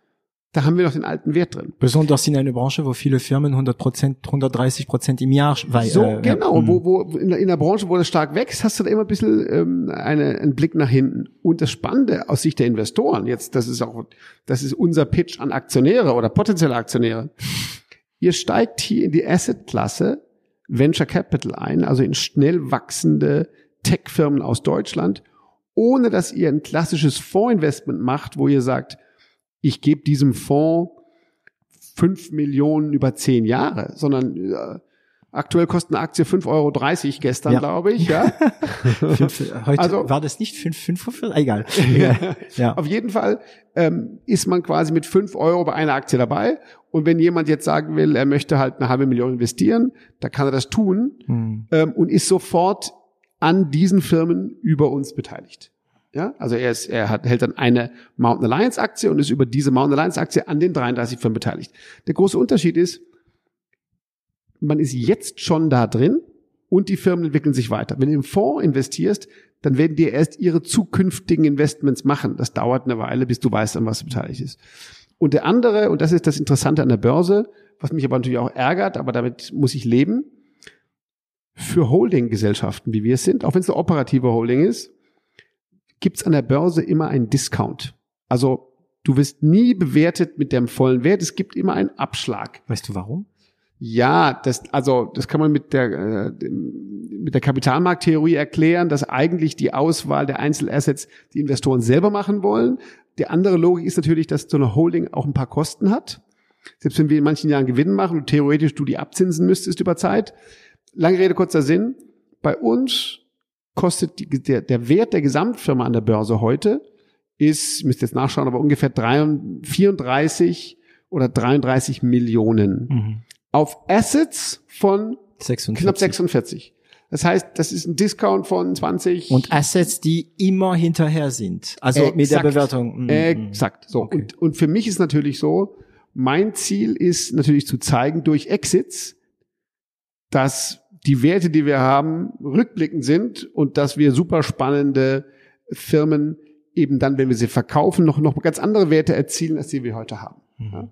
da haben wir noch den alten Wert drin. Besonders in einer Branche, wo viele Firmen 100 Prozent, 130 Prozent im Jahr. Weil, so äh, genau, ja. wo, mhm. wo in, in der Branche, wo das stark wächst, hast du da immer ein bisschen ähm, eine, einen Blick nach hinten. Und das Spannende aus Sicht der Investoren, jetzt, das ist auch, das ist unser Pitch an Aktionäre oder potenzielle Aktionäre. Ihr steigt hier in die Asset-Klasse Venture Capital ein, also in schnell wachsende Tech-Firmen aus Deutschland, ohne dass ihr ein klassisches Fondsinvestment macht, wo ihr sagt, ich gebe diesem Fonds fünf Millionen über zehn Jahre, sondern äh, aktuell kostet eine Aktie 5,30 Euro gestern, ja. glaube ich. Ja? fünf, heute also, war das nicht 5, 5, egal. ja. Auf jeden Fall ähm, ist man quasi mit fünf Euro bei einer Aktie dabei. Und wenn jemand jetzt sagen will, er möchte halt eine halbe Million investieren, da kann er das tun hm. ähm, und ist sofort an diesen Firmen über uns beteiligt. Ja, also er ist, er hat, hält dann eine Mountain Alliance Aktie und ist über diese Mountain Alliance Aktie an den 33 Firmen beteiligt. Der große Unterschied ist, man ist jetzt schon da drin und die Firmen entwickeln sich weiter. Wenn du im Fonds investierst, dann werden dir erst ihre zukünftigen Investments machen. Das dauert eine Weile, bis du weißt, an was du beteiligt ist. Und der andere, und das ist das Interessante an der Börse, was mich aber natürlich auch ärgert, aber damit muss ich leben, für Holdinggesellschaften, wie wir es sind, auch wenn es eine operative Holding ist, gibt es an der Börse immer einen Discount. Also du wirst nie bewertet mit dem vollen Wert. Es gibt immer einen Abschlag. Weißt du warum? Ja, das, also, das kann man mit der, äh, mit der Kapitalmarkttheorie erklären, dass eigentlich die Auswahl der Einzelassets die Investoren selber machen wollen. Die andere Logik ist natürlich, dass so eine Holding auch ein paar Kosten hat. Selbst wenn wir in manchen Jahren Gewinn machen und theoretisch du die abzinsen müsstest über Zeit. Lange Rede, kurzer Sinn. Bei uns kostet die, der, der Wert der Gesamtfirma an der Börse heute ist, müsst jetzt nachschauen, aber ungefähr 33, 34 oder 33 Millionen. Mhm. Auf Assets von 46. knapp 46. Das heißt, das ist ein Discount von 20. Und Assets, die immer hinterher sind. Also exakt, mit der Bewertung. Mhm. Exakt. So. Okay. Und, und für mich ist natürlich so, mein Ziel ist natürlich zu zeigen durch Exits, dass die Werte, die wir haben, rückblickend sind und dass wir super spannende Firmen eben dann, wenn wir sie verkaufen, noch, noch ganz andere Werte erzielen, als die wir heute haben. Mhm.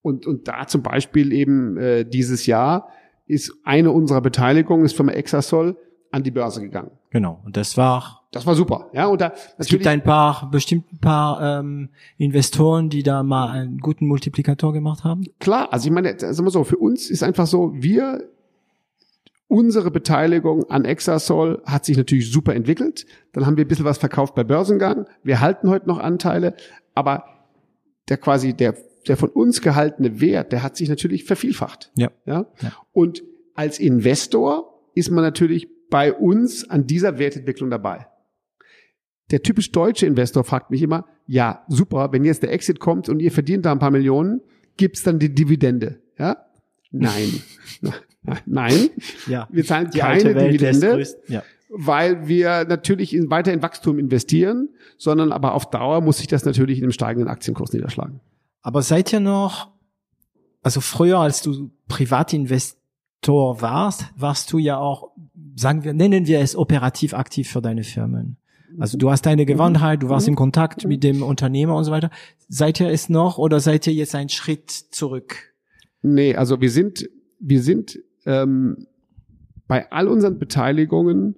Und, und da zum Beispiel eben äh, dieses Jahr ist eine unserer Beteiligungen, ist Firma Exasol, an die Börse gegangen. Genau. Und das war das war super. Ja, und da es gibt ein paar bestimmt ein paar ähm, Investoren, die da mal einen guten Multiplikator gemacht haben. Klar, also ich meine, sagen wir so, für uns ist einfach so, wir Unsere Beteiligung an Exasol hat sich natürlich super entwickelt. Dann haben wir ein bisschen was verkauft bei Börsengang. Wir halten heute noch Anteile, aber der quasi der der von uns gehaltene Wert, der hat sich natürlich vervielfacht. Ja. ja? ja. Und als Investor ist man natürlich bei uns an dieser Wertentwicklung dabei. Der typisch deutsche Investor fragt mich immer, ja, super, wenn jetzt der Exit kommt und ihr verdient da ein paar Millionen, gibt's dann die Dividende? Ja? Nein. Nein, ja. wir zahlen Die keine Dividende, ja. weil wir natürlich in, weiter in Wachstum investieren, sondern aber auf Dauer muss sich das natürlich in dem steigenden Aktienkurs niederschlagen. Aber seid ihr noch, also früher, als du Privatinvestor warst, warst du ja auch, sagen wir, nennen wir es operativ aktiv für deine Firmen. Also du hast deine Gewandtheit, du warst mhm. in Kontakt mit dem Unternehmer und so weiter. Seid ihr es noch oder seid ihr jetzt einen Schritt zurück? Nee, also wir sind, wir sind ähm, bei all unseren Beteiligungen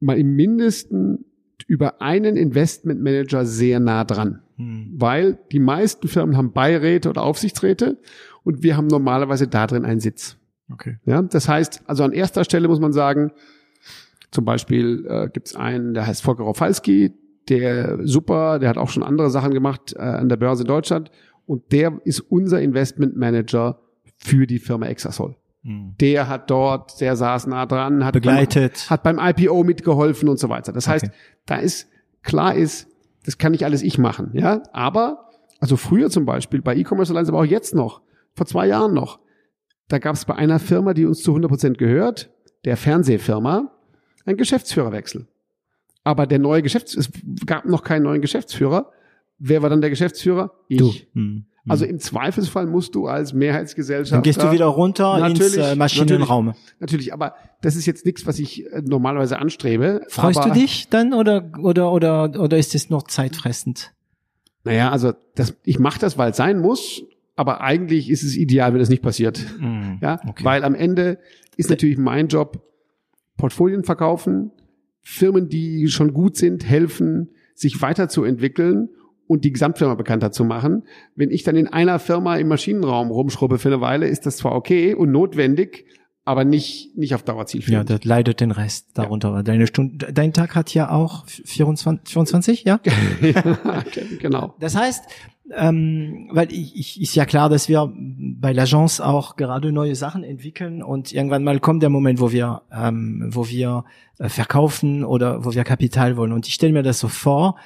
mal im Mindesten über einen Investmentmanager sehr nah dran. Hm. Weil die meisten Firmen haben Beiräte oder Aufsichtsräte und wir haben normalerweise da drin einen Sitz. Okay. Ja, das heißt, also an erster Stelle muss man sagen, zum Beispiel äh, gibt es einen, der heißt Volker Rofalski, der super, der hat auch schon andere Sachen gemacht äh, an der Börse in Deutschland und der ist unser Investmentmanager für die Firma Exasol. Hm. Der hat dort, der saß nah dran, hat begleitet, beim, hat beim IPO mitgeholfen und so weiter. Das heißt, okay. da ist klar ist, das kann nicht alles ich machen, ja. Aber also früher zum Beispiel bei E-Commerce Alliance, aber auch jetzt noch, vor zwei Jahren noch, da gab es bei einer Firma, die uns zu 100 Prozent gehört, der Fernsehfirma, einen Geschäftsführerwechsel. Aber der neue Geschäfts es gab noch keinen neuen Geschäftsführer. Wer war dann der Geschäftsführer? Ich. Du. Hm. Also im Zweifelsfall musst du als Mehrheitsgesellschaft. Dann gehst du wieder runter ins äh, Maschinenraum. Natürlich, natürlich, aber das ist jetzt nichts, was ich äh, normalerweise anstrebe. Freust du dich dann oder oder oder oder ist es noch zeitfressend? Naja, also das, ich mache das, weil es sein muss, aber eigentlich ist es ideal, wenn das nicht passiert. Mm, ja, okay. weil am Ende ist natürlich mein Job Portfolien verkaufen, Firmen, die schon gut sind, helfen, sich weiterzuentwickeln und die Gesamtfirma bekannter zu machen. Wenn ich dann in einer Firma im Maschinenraum rumschrubbe für eine Weile, ist das zwar okay und notwendig, aber nicht, nicht auf Dauer zielführend. Ja, das leidet den Rest darunter. Ja. Deine Stunde, dein Tag hat ja auch 24, 24 ja? ja? genau. Das heißt, ähm, weil ich, ich, ist ja klar, dass wir bei l'Agence auch gerade neue Sachen entwickeln und irgendwann mal kommt der Moment, wo wir, ähm, wo wir äh, verkaufen oder wo wir Kapital wollen. Und ich stelle mir das so vor,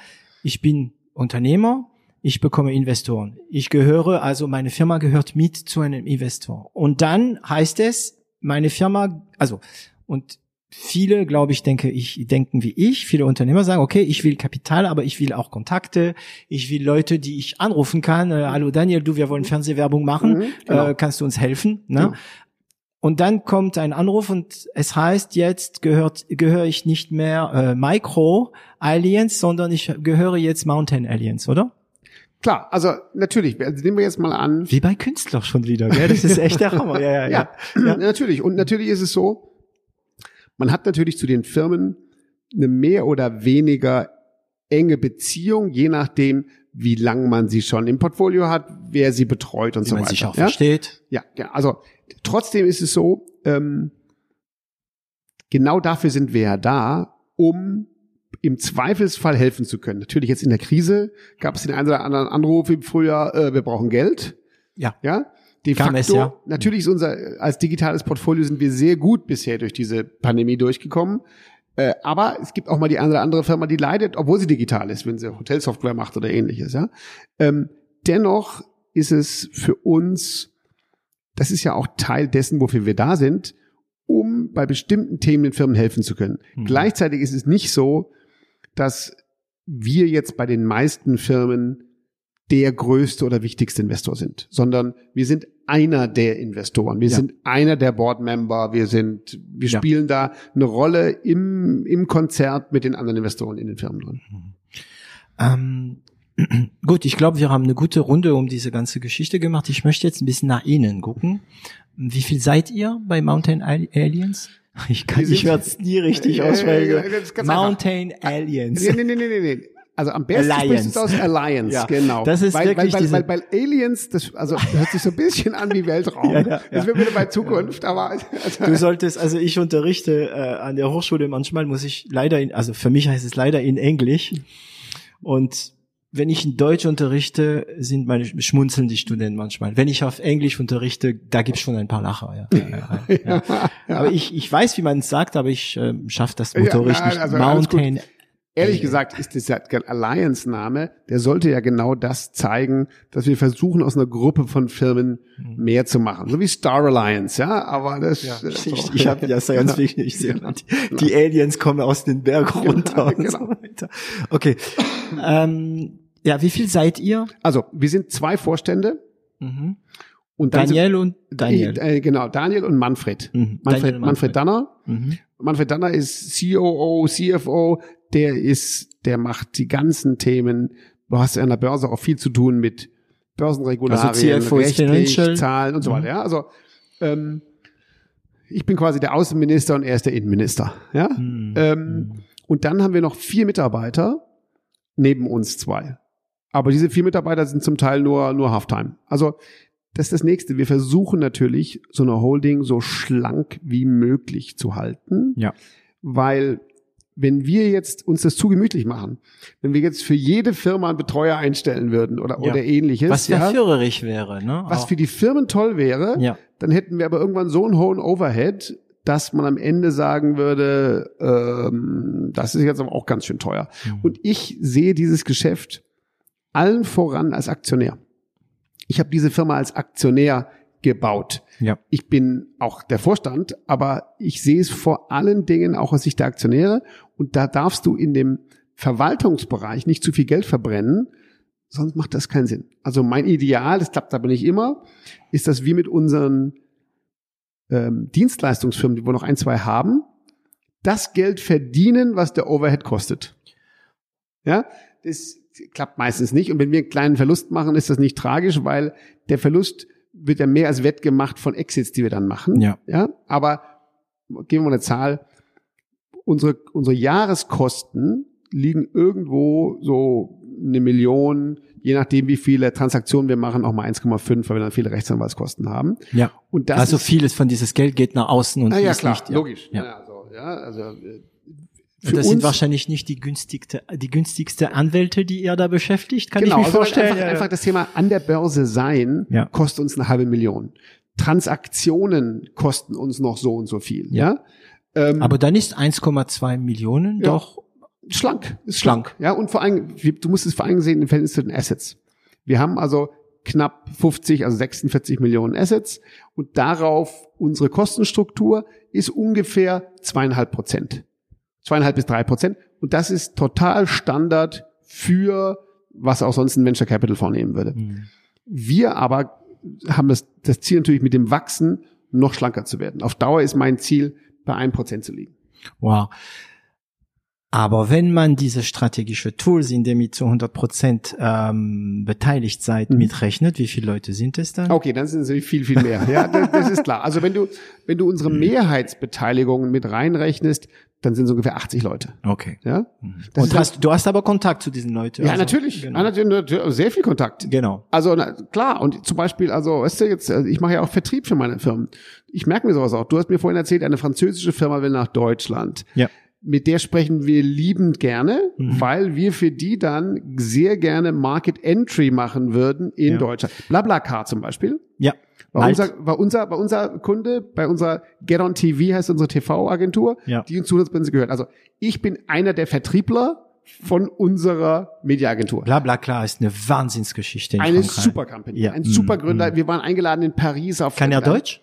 ich bin Unternehmer, ich bekomme Investoren. Ich gehöre, also meine Firma gehört mit zu einem Investor. Und dann heißt es, meine Firma, also, und viele, glaube ich, denke ich, denken wie ich, viele Unternehmer sagen, okay, ich will Kapital, aber ich will auch Kontakte, ich will Leute, die ich anrufen kann. Äh, Hallo Daniel, du, wir wollen Fernsehwerbung machen, mhm, genau. äh, kannst du uns helfen? Ne? Und dann kommt ein Anruf und es heißt jetzt gehört gehöre ich nicht mehr äh, Micro Aliens, sondern ich gehöre jetzt Mountain Aliens, oder? Klar, also natürlich, also nehmen wir jetzt mal an. Wie bei Künstlern schon wieder, gell? Das ist echt der Hammer. Ja, ja, ja. ja, ja. natürlich. Und natürlich ist es so, man hat natürlich zu den Firmen eine mehr oder weniger enge Beziehung, je nachdem, wie lang man sie schon im Portfolio hat, wer sie betreut und wie so man weiter. sich auch ja? versteht. Ja, ja, also trotzdem ist es so, ähm, genau dafür sind wir ja da, um im Zweifelsfall helfen zu können. Natürlich jetzt in der Krise gab es den einen oder anderen Anruf im Frühjahr, äh, wir brauchen Geld. Ja. Ja. De facto, es, ja. natürlich ist unser, als digitales Portfolio sind wir sehr gut bisher durch diese Pandemie durchgekommen. Äh, aber es gibt auch mal die eine oder andere Firma, die leidet, obwohl sie digital ist, wenn sie Hotelsoftware macht oder ähnliches, ja. Ähm, dennoch ist es für uns, das ist ja auch Teil dessen, wofür wir da sind, um bei bestimmten Themen den Firmen helfen zu können. Mhm. Gleichzeitig ist es nicht so, dass wir jetzt bei den meisten Firmen der größte oder wichtigste Investor sind, sondern wir sind einer der Investoren. Wir ja. sind einer der Board-Member. Wir sind, wir ja. spielen da eine Rolle im, im Konzert mit den anderen Investoren in den Firmen drin. Ähm, gut, ich glaube, wir haben eine gute Runde um diese ganze Geschichte gemacht. Ich möchte jetzt ein bisschen nach Ihnen gucken. Wie viel seid ihr bei Mountain Aliens? Ich kann, ich werde es nie richtig aussprechen. Mountain einfach. Aliens. Nee, nee, nee, nee, nee. Also am besten Alliance. sprichst du aus Alliance, ja. genau. Das ist weil, wirklich weil, weil, weil, weil Aliens, das also hört sich so ein bisschen an wie Weltraum. ja, ja, das wird wieder bei Zukunft, aber also, du solltest, also ich unterrichte äh, an der Hochschule manchmal muss ich leider in, also für mich heißt es leider in Englisch und wenn ich in Deutsch unterrichte, sind meine schmunzeln die Studenten manchmal. Wenn ich auf Englisch unterrichte, da gibt's schon ein paar Lacher. Ja. ja, ja, ja. Aber ich, ich weiß, wie man es sagt, aber ich äh, schaffe das motorisch nicht. Also Mountain Ehrlich gesagt ist dieser Alliance-Name, der sollte ja genau das zeigen, dass wir versuchen, aus einer Gruppe von Firmen mhm. mehr zu machen. So wie Star Alliance, ja, aber das... Ja, ich ich, ich habe ja Science Fiction, ich sehe, die, die Aliens kommen aus den Berg runter genau. und so weiter. Okay. ähm, ja, wie viel seid ihr? Also, wir sind zwei Vorstände. Mhm. Und Daniel und Daniel. Äh, genau, Daniel und Manfred. Mhm. Manfred, Manfred, Manfred Danner. Mhm. Manfred Danner ist COO, CFO, der ist, der macht die ganzen Themen. Du hast ja an der Börse auch viel zu tun mit Börsenregularien, also rechtlich, Zahlen und so weiter. Mhm. Ja, also ähm, Ich bin quasi der Außenminister und er ist der Innenminister. Ja? Mhm. Ähm, und dann haben wir noch vier Mitarbeiter neben uns zwei. Aber diese vier Mitarbeiter sind zum Teil nur, nur Halftime. Also das ist das nächste. Wir versuchen natürlich, so eine Holding so schlank wie möglich zu halten. Ja. Weil wenn wir jetzt uns das zu gemütlich machen, wenn wir jetzt für jede Firma einen Betreuer einstellen würden oder, ja. oder ähnliches. Was ja, führerisch wäre, ne? Was Auch. für die Firmen toll wäre, ja. dann hätten wir aber irgendwann so einen hohen Overhead, dass man am Ende sagen würde, ähm, das ist jetzt aber auch ganz schön teuer. Mhm. Und ich sehe dieses Geschäft allen voran als Aktionär. Ich habe diese Firma als Aktionär gebaut. Ja. Ich bin auch der Vorstand, aber ich sehe es vor allen Dingen auch aus Sicht der Aktionäre und da darfst du in dem Verwaltungsbereich nicht zu viel Geld verbrennen, sonst macht das keinen Sinn. Also mein Ideal, das klappt aber nicht immer, ist, dass wir mit unseren ähm, Dienstleistungsfirmen, die wir noch ein, zwei haben, das Geld verdienen, was der Overhead kostet. Ja, das klappt meistens nicht. Und wenn wir einen kleinen Verlust machen, ist das nicht tragisch, weil der Verlust wird ja mehr als wettgemacht von Exits, die wir dann machen. Ja. Ja. Aber geben wir mal eine Zahl. Unsere, unsere Jahreskosten liegen irgendwo so eine Million, je nachdem, wie viele Transaktionen wir machen, auch mal 1,5, weil wir dann viele Rechtsanwaltskosten haben. Ja. Und das also vieles von dieses Geld geht nach außen und ah, ja, klar, nicht, ja. logisch. Ja. ja, also, ja also äh, für das sind wahrscheinlich nicht die günstigste, die günstigste Anwälte, die ihr da beschäftigt, kann genau, ich mir also vorstellen. Einfach, ja, einfach das Thema an der Börse sein ja. kostet uns eine halbe Million. Transaktionen kosten uns noch so und so viel. Ja. ja? Ähm, Aber dann ist 1,2 Millionen ja. doch schlank. Ist schlank. Ja. Und vor allem, du musst es vor allem sehen im Verhältnis zu den Assets. Wir haben also knapp 50, also 46 Millionen Assets und darauf unsere Kostenstruktur ist ungefähr zweieinhalb Prozent zweieinhalb bis drei Prozent. Und das ist total Standard für was auch sonst ein Venture Capital vornehmen würde. Mhm. Wir aber haben das, das Ziel natürlich mit dem Wachsen noch schlanker zu werden. Auf Dauer ist mein Ziel, bei einem Prozent zu liegen. Wow. Aber wenn man diese strategische Tools, in dem ihr zu 100 Prozent ähm, beteiligt seid, mhm. mitrechnet, wie viele Leute sind es dann? Okay, dann sind es viel, viel mehr. Ja, das, das ist klar. Also wenn du, wenn du unsere Mehrheitsbeteiligungen mit reinrechnest, dann sind es ungefähr 80 Leute. Okay. Ja. Mhm. Und hast, du hast aber Kontakt zu diesen Leuten. Ja, also, natürlich. Genau. Ja, natürlich. Sehr viel Kontakt. Genau. Also na, klar. Und zum Beispiel, also weißt du jetzt, also ich mache ja auch Vertrieb für meine Firmen. Ich merke mir sowas auch. Du hast mir vorhin erzählt, eine französische Firma will nach Deutschland. Ja mit der sprechen wir liebend gerne, mhm. weil wir für die dann sehr gerne Market Entry machen würden in ja. Deutschland. Blablacar zum Beispiel. Ja. War unser, war unser, war unser Kunde bei unserer Get on TV heißt unsere TV-Agentur, ja. die uns zu uns gehört. Also ich bin einer der Vertriebler von unserer Mediaagentur. Blablacar ist eine Wahnsinnsgeschichte. eine Frankreich. super Company, ja. ein super Gründer. Mm. Wir waren eingeladen in Paris auf. Kann er Deutsch?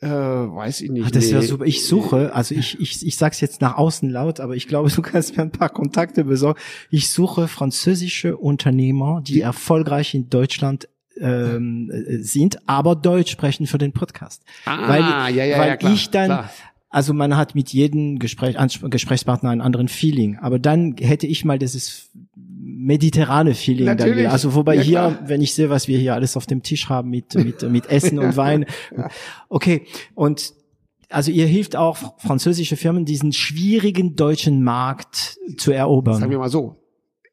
Äh, weiß ich nicht. Ach, das nee. super. Ich suche, also ich, ich, ich sag's jetzt nach außen laut, aber ich glaube, du kannst mir ein paar Kontakte besorgen. Ich suche französische Unternehmer, die, die erfolgreich in Deutschland ähm, äh, sind, aber Deutsch sprechen für den Podcast. Ah, weil ja, ja, weil ja, klar, ich dann, klar. also man hat mit jedem Gespräch, Gesprächspartner einen anderen Feeling, aber dann hätte ich mal dieses mediterrane Feeling Natürlich. dann. Also wobei ja, hier, klar. wenn ich sehe, was wir hier alles auf dem Tisch haben mit mit mit Essen und Wein. Okay, und also ihr hilft auch französische Firmen, diesen schwierigen deutschen Markt zu erobern. Sagen wir mal so.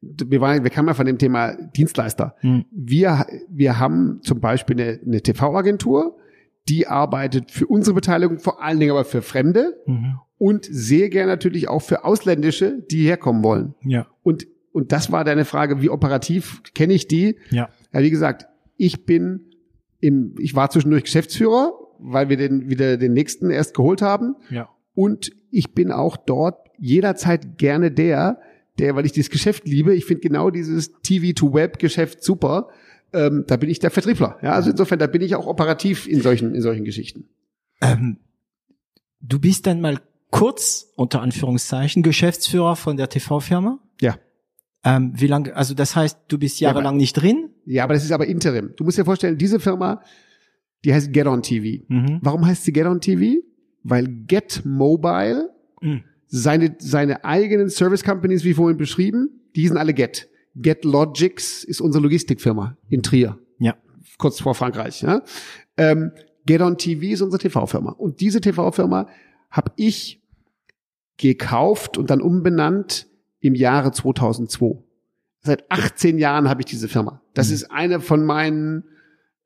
Wir, waren, wir kamen ja von dem Thema Dienstleister. Hm. Wir, wir haben zum Beispiel eine, eine TV-Agentur, die arbeitet für unsere Beteiligung, vor allen Dingen aber für Fremde Mhm. und sehr gern natürlich auch für Ausländische, die herkommen wollen. Ja. Und, und das war deine Frage, wie operativ kenne ich die? Ja. Ja, wie gesagt, ich bin im, ich war zwischendurch Geschäftsführer, weil wir den wieder den nächsten erst geholt haben. Ja. Und ich bin auch dort jederzeit gerne der, der, weil ich dieses Geschäft liebe, ich finde genau dieses TV-to-Web-Geschäft super. Ähm, da bin ich der Vertriebler. Ja, also insofern, da bin ich auch operativ in solchen, in solchen Geschichten. Ähm, du bist dann mal kurz, unter Anführungszeichen, Geschäftsführer von der TV-Firma? Ja. Ähm, wie lange, also das heißt, du bist jahrelang aber- nicht drin? Ja, aber das ist aber Interim. Du musst dir vorstellen, diese Firma, die heißt Get On TV. Mhm. Warum heißt sie Get On TV? Weil Get Mobile Mhm. seine, seine eigenen Service Companies, wie vorhin beschrieben, die sind alle Get. Get Logics ist unsere Logistikfirma in Trier, Ja. kurz vor Frankreich. Ja? Ähm, Get on TV ist unsere TV-Firma. Und diese TV-Firma habe ich gekauft und dann umbenannt im Jahre 2002. Seit 18 Jahren habe ich diese Firma. Das mhm. ist eine von meinen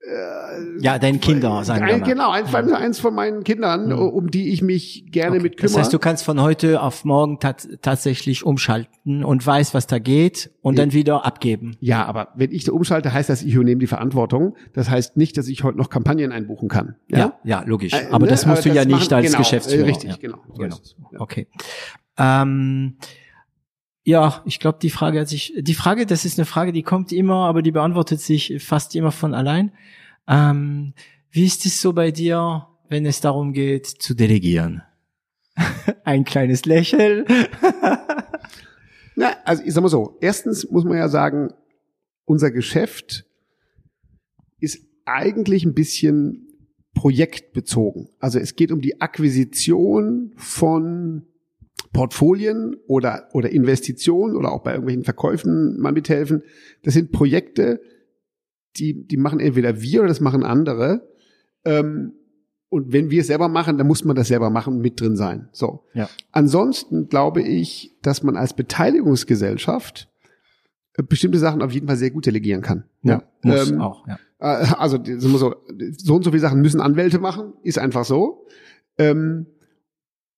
äh, ja, deinen Kinder, sagen ein, wir mal. Genau, eins, ja. eins von meinen Kindern, mhm. um die ich mich gerne okay. mit kümmere. Das heißt, du kannst von heute auf morgen tat, tatsächlich umschalten und weißt, was da geht und ja. dann wieder abgeben. Ja, aber wenn ich da umschalte, heißt das, ich übernehme die Verantwortung. Das heißt nicht, dass ich heute noch Kampagnen einbuchen kann. Ja, ja, ja logisch. Äh, aber ne? das musst aber du das ja nicht als genau, Geschäftsführer. Richtig, genau. So genau. Okay. Ähm, ja, ich glaube, die Frage hat sich, die Frage, das ist eine Frage, die kommt immer, aber die beantwortet sich fast immer von allein. Ähm, wie ist es so bei dir, wenn es darum geht, zu delegieren? Ein kleines Lächeln. Na, also ich sag mal so, erstens muss man ja sagen, unser Geschäft ist eigentlich ein bisschen projektbezogen. Also es geht um die Akquisition von Portfolien oder, oder Investitionen oder auch bei irgendwelchen Verkäufen mal mithelfen. Das sind Projekte, die, die machen entweder wir oder das machen andere. Ähm, und wenn wir es selber machen, dann muss man das selber machen und mit drin sein. So. Ja. Ansonsten glaube ich, dass man als Beteiligungsgesellschaft äh, bestimmte Sachen auf jeden Fall sehr gut delegieren kann. Ja, muss ähm, auch. Ja. Äh, also so, so und so viele Sachen müssen Anwälte machen, ist einfach so. Ähm,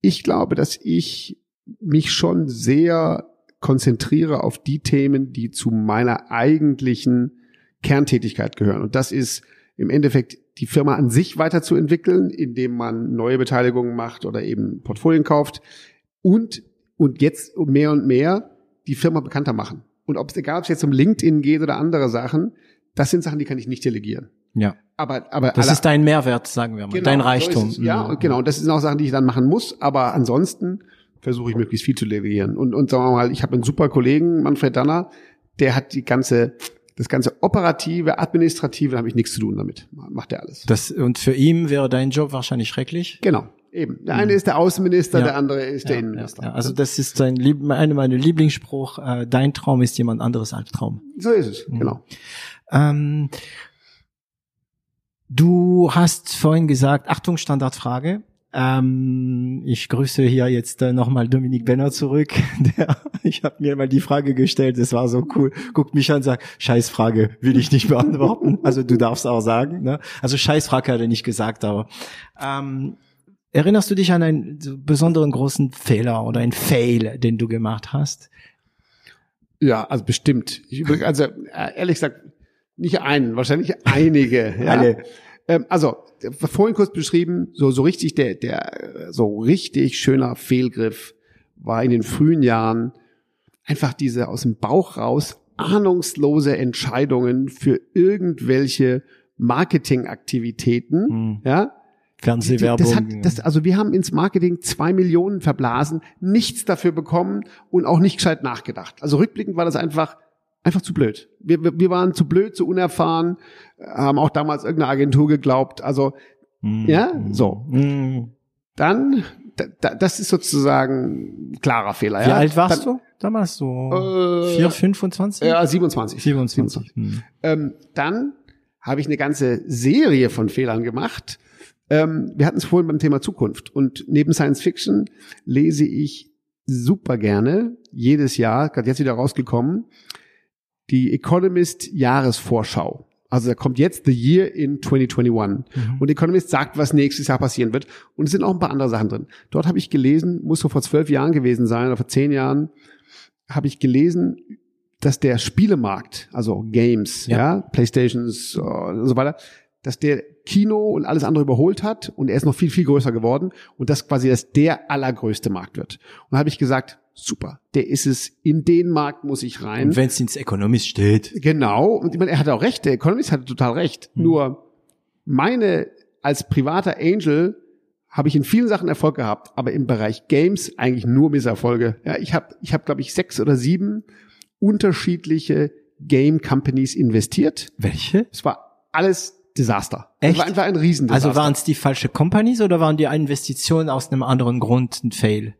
ich glaube, dass ich mich schon sehr konzentriere auf die Themen, die zu meiner eigentlichen Kerntätigkeit gehören. Und das ist im Endeffekt die Firma an sich weiterzuentwickeln, indem man neue Beteiligungen macht oder eben Portfolien kauft und, und jetzt mehr und mehr die Firma bekannter machen. Und ob es egal, ob es jetzt um LinkedIn geht oder andere Sachen, das sind Sachen, die kann ich nicht delegieren. Ja. Aber, aber das ist dein Mehrwert, sagen wir mal, genau, dein Reichtum. So es, ja, mhm. genau. Und das sind auch Sachen, die ich dann machen muss. Aber ansonsten versuche ich möglichst viel zu delegieren. Und, und sagen wir mal, ich habe einen super Kollegen, Manfred Danner, der hat die ganze das ganze operative, administrative, da habe ich nichts zu tun damit. Macht er alles. Das, und für ihn wäre dein Job wahrscheinlich schrecklich? Genau. Eben. Der eine mhm. ist der Außenminister, ja. der andere ist ja, der Innenminister. Ja, also das ist dein Lieb einer meiner Lieblingsspruch, äh, dein Traum ist jemand anderes Albtraum. So ist es, mhm. genau. Ähm, du hast vorhin gesagt, Achtung, Standardfrage. Ähm, ich grüße hier jetzt äh, nochmal Dominik Benner zurück. Der, ich habe mir mal die Frage gestellt, das war so cool. Guckt mich an, sagt, Scheißfrage will ich nicht beantworten. Also du darfst auch sagen. Ne? Also Scheißfrage hat er nicht gesagt, aber ähm, erinnerst du dich an einen besonderen großen Fehler oder einen Fail, den du gemacht hast? Ja, also bestimmt. Ich, also äh, ehrlich gesagt, nicht einen, wahrscheinlich einige. Ja? Alle. Ähm, also vorhin kurz beschrieben, so, so richtig der, der, so richtig schöner Fehlgriff war in den frühen Jahren einfach diese aus dem Bauch raus ahnungslose Entscheidungen für irgendwelche Marketingaktivitäten, mhm. ja. Fernsehwerbung. Das hat, das, also wir haben ins Marketing zwei Millionen verblasen, nichts dafür bekommen und auch nicht gescheit nachgedacht. Also rückblickend war das einfach einfach zu blöd. Wir, wir, waren zu blöd, zu unerfahren, haben auch damals irgendeine Agentur geglaubt. Also, mm. ja, so. Mm. Dann, da, das ist sozusagen ein klarer Fehler. Wie ja. alt warst Dann, du damals? So äh, 4, 25? Ja, 27. 27. 27. Hm. Ähm, dann habe ich eine ganze Serie von Fehlern gemacht. Ähm, wir hatten es vorhin beim Thema Zukunft. Und neben Science Fiction lese ich super gerne jedes Jahr, gerade jetzt wieder rausgekommen, die Economist Jahresvorschau. Also da kommt jetzt The Year in 2021. Mhm. Und Economist sagt, was nächstes Jahr passieren wird. Und es sind auch ein paar andere Sachen drin. Dort habe ich gelesen, muss so vor zwölf Jahren gewesen sein, oder vor zehn Jahren, habe ich gelesen, dass der Spielemarkt, also Games, ja, ja Playstations äh, und so weiter, dass der Kino und alles andere überholt hat und er ist noch viel, viel größer geworden und das quasi das der allergrößte Markt wird. Und da habe ich gesagt, super, der ist es, in den Markt muss ich rein. Und wenn es ins Economist steht. Genau, und ich meine, er hat auch recht, der Economist hatte total recht. Hm. Nur meine, als privater Angel habe ich in vielen Sachen Erfolg gehabt, aber im Bereich Games eigentlich nur Misserfolge. Ja, ich habe, ich habe, glaube ich, sechs oder sieben unterschiedliche Game Companies investiert. Welche? Es war alles Desaster. Echt? Es war einfach ein Riesendesaster. Also waren es die falsche Companies oder waren die Investitionen aus einem anderen Grund ein Fail?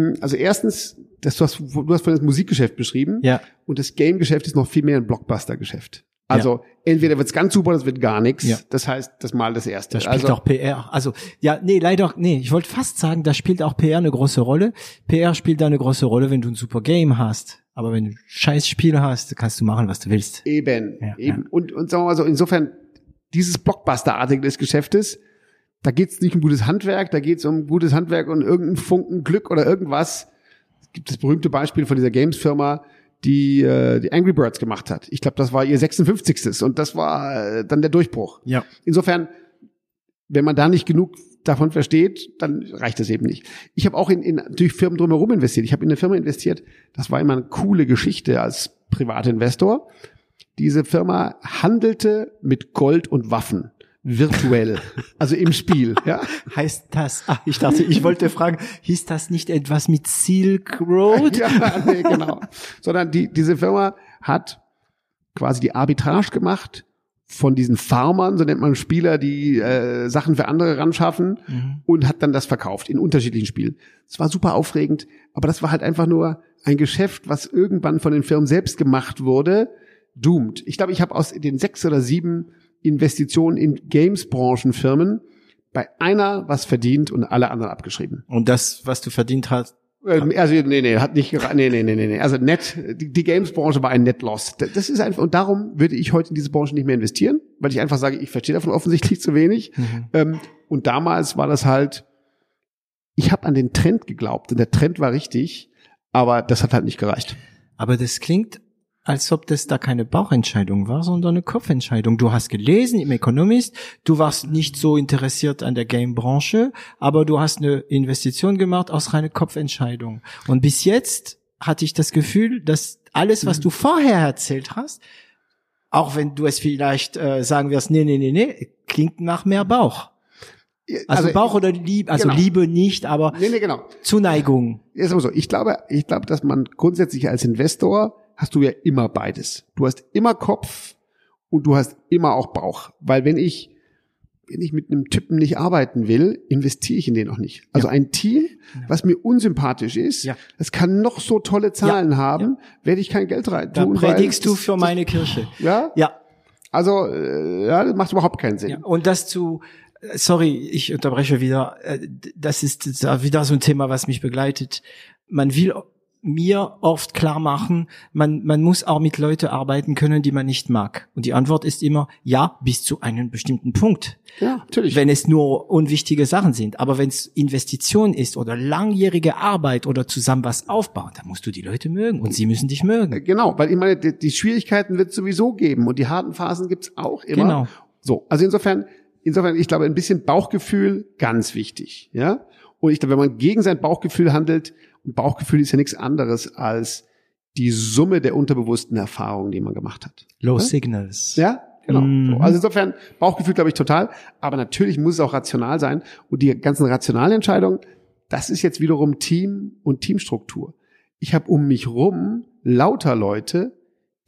Hm, also erstens, das, du, hast, du hast vorhin das Musikgeschäft beschrieben. Ja. Und das Game-Geschäft ist noch viel mehr ein Blockbuster-Geschäft. Also ja. entweder wird's ganz super, das wird gar nichts. Ja. Das heißt, das mal das erste. Da spielt also, auch PR. Also ja, nee, leider, nee, ich wollte fast sagen, da spielt auch PR eine große Rolle. PR spielt da eine große Rolle, wenn du ein super Game hast. Aber wenn du ein scheiß Spiel hast, kannst du machen, was du willst. Eben, ja, eben. Und, und sagen wir mal so, insofern, dieses Blockbuster-artige des Geschäftes, da geht's nicht um gutes Handwerk, da geht's um gutes Handwerk und irgendein Funken Glück oder irgendwas. Es gibt das berühmte Beispiel von dieser Games-Firma, die äh, die Angry Birds gemacht hat. Ich glaube, das war ihr 56. und das war äh, dann der Durchbruch. Ja. Insofern, wenn man da nicht genug davon versteht, dann reicht das eben nicht. Ich habe auch in, in natürlich Firmen drumherum investiert. Ich habe in eine Firma investiert, das war immer eine coole Geschichte als Privatinvestor. Diese Firma handelte mit Gold und Waffen virtuell, also im Spiel. Ja? Heißt das, ach, ich dachte, ich wollte fragen, hieß das nicht etwas mit Silk Road? ja, nee, genau. Sondern die, diese Firma hat quasi die Arbitrage gemacht von diesen Farmern, so nennt man Spieler, die äh, Sachen für andere ran schaffen mhm. und hat dann das verkauft in unterschiedlichen Spielen. Es war super aufregend, aber das war halt einfach nur ein Geschäft, was irgendwann von den Firmen selbst gemacht wurde, doomed. Ich glaube, ich habe aus den sechs oder sieben Investitionen in Games-Branchenfirmen bei einer was verdient und alle anderen abgeschrieben. Und das, was du verdient hast? Ähm, also, nee, nee, hat nicht, nee, nee, nee, nee, also net, die, die Games-Branche war ein Net-Loss. Das ist einfach, und darum würde ich heute in diese Branche nicht mehr investieren, weil ich einfach sage, ich verstehe davon offensichtlich zu wenig. Mhm. Ähm, und damals war das halt, ich habe an den Trend geglaubt und der Trend war richtig, aber das hat halt nicht gereicht. Aber das klingt als ob das da keine Bauchentscheidung war, sondern eine Kopfentscheidung. Du hast gelesen im Economist, du warst nicht so interessiert an der Game-Branche, aber du hast eine Investition gemacht aus reiner Kopfentscheidung. Und bis jetzt hatte ich das Gefühl, dass alles, was mhm. du vorher erzählt hast, auch wenn du es vielleicht äh, sagen wirst, nee, nee, nee, nee, klingt nach mehr Bauch. Also, also Bauch oder Liebe, also genau. Liebe nicht, aber nee, nee, genau. Zuneigung. Ist aber so. Ich glaube, ich glaube, dass man grundsätzlich als Investor hast du ja immer beides. Du hast immer Kopf und du hast immer auch Bauch. Weil wenn ich, wenn ich mit einem Typen nicht arbeiten will, investiere ich in den auch nicht. Also ja. ein Team, was mir unsympathisch ist, ja. das kann noch so tolle Zahlen ja. haben, werde ich kein Geld rein tun. Da predigst du für meine Kirche. Ja? Ja. Also, äh, ja, das macht überhaupt keinen Sinn. Und das zu, sorry, ich unterbreche wieder, äh, das ist wieder so ein Thema, was mich begleitet. Man will mir oft klar machen, man, man muss auch mit Leuten arbeiten können, die man nicht mag. Und die Antwort ist immer, ja, bis zu einem bestimmten Punkt. Ja, natürlich. Wenn es nur unwichtige Sachen sind. Aber wenn es Investition ist oder langjährige Arbeit oder zusammen was aufbauen, dann musst du die Leute mögen und sie müssen dich mögen. Genau, weil ich meine, die, die Schwierigkeiten wird es sowieso geben und die harten Phasen gibt's auch immer. Genau. So, also insofern, insofern, ich glaube, ein bisschen Bauchgefühl ganz wichtig, ja. Und ich glaube, wenn man gegen sein Bauchgefühl handelt, und Bauchgefühl ist ja nichts anderes als die Summe der unterbewussten Erfahrungen, die man gemacht hat. Low ja? Signals. Ja, genau. Mhm. So. Also insofern Bauchgefühl, glaube ich, total. Aber natürlich muss es auch rational sein. Und die ganzen rationalen Entscheidungen, das ist jetzt wiederum Team und Teamstruktur. Ich habe um mich rum lauter Leute,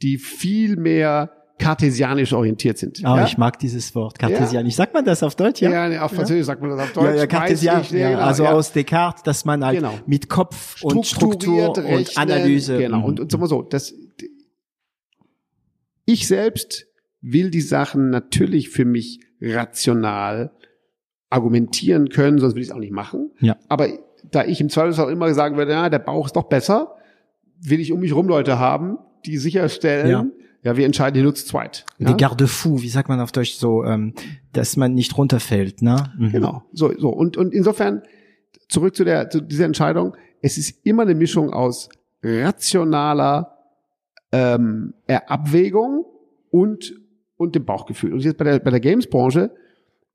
die viel mehr kartesianisch orientiert sind. Oh, ja? ich mag dieses Wort, kartesianisch. Ja. Sagt man das auf Deutsch? Ja, ja nee, auf Französisch sagt man das auf Deutsch. Ja, ja, kartesianisch. Ja, genau, also aus Descartes, dass man halt genau. mit Kopf und Struktur rechnen, und Analyse. Genau, und, und sagen wir so, das, ich selbst will die Sachen natürlich für mich rational argumentieren können, sonst würde ich es auch nicht machen. Ja. Aber da ich im Zweifelsfall immer sagen würde, ja, der Bauch ist doch besser, will ich um mich rum Leute haben, die sicherstellen, ja ja, wir entscheiden, die nutzt zweit. Ja? Die Garde-fou, wie sagt man auf Deutsch so, ähm, dass man nicht runterfällt, ne? Mhm. Genau. So, so. Und, und insofern, zurück zu der, zu dieser Entscheidung, es ist immer eine Mischung aus rationaler ähm, Abwägung und, und dem Bauchgefühl. Und jetzt bei der, bei der Games-Branche,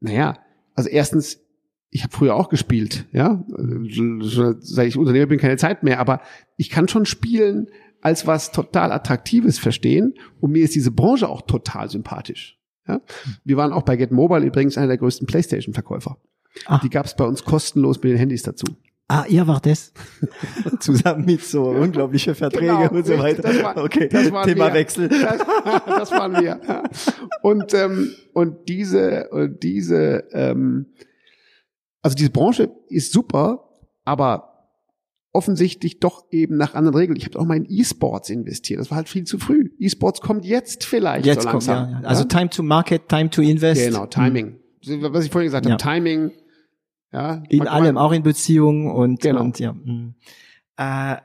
naja, also erstens, ich habe früher auch gespielt, ja, seit ich Unternehmer bin, keine Zeit mehr, aber ich kann schon spielen, als was total Attraktives verstehen. Und mir ist diese Branche auch total sympathisch. Ja? Wir waren auch bei Get Mobile übrigens einer der größten PlayStation-Verkäufer. Ah. Die gab es bei uns kostenlos mit den Handys dazu. Ah, ihr wart das? Zusammen mit so unglaubliche Verträge genau, und so weiter. Das war, okay, das Thema wir. Wechsel. Das, das waren wir. Und, ähm, und diese, und diese, ähm, also diese Branche ist super, aber offensichtlich doch eben nach anderen Regeln. Ich habe auch mal in E-Sports investiert. Das war halt viel zu früh. E-Sports kommt jetzt vielleicht jetzt so langsam. Kommt, ja, ja. Also time to market, time to invest. Genau, Timing. Mhm. Was ich vorhin gesagt ja. habe, Timing. Ja, in allem, auch in Beziehungen und, genau. und ja. Mhm. Äh,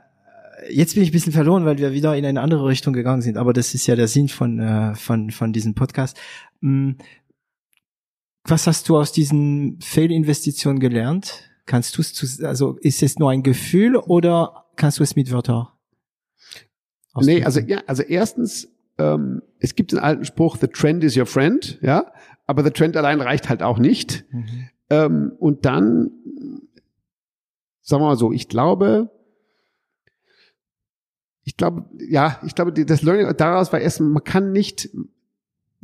jetzt bin ich ein bisschen verloren, weil wir wieder in eine andere Richtung gegangen sind. Aber das ist ja der Sinn von äh, von von diesem Podcast. Mhm. Was hast du aus diesen Fehlinvestitionen gelernt? Kannst du es, also ist es nur ein Gefühl oder kannst du es mit Wörtern? Nee, also ja, also erstens, ähm, es gibt den alten Spruch, the trend is your friend, ja, aber the trend allein reicht halt auch nicht. Mhm. Ähm, und dann, sagen wir mal so, ich glaube, ich glaube, ja, ich glaube, das Learning daraus war erstmal, man kann nicht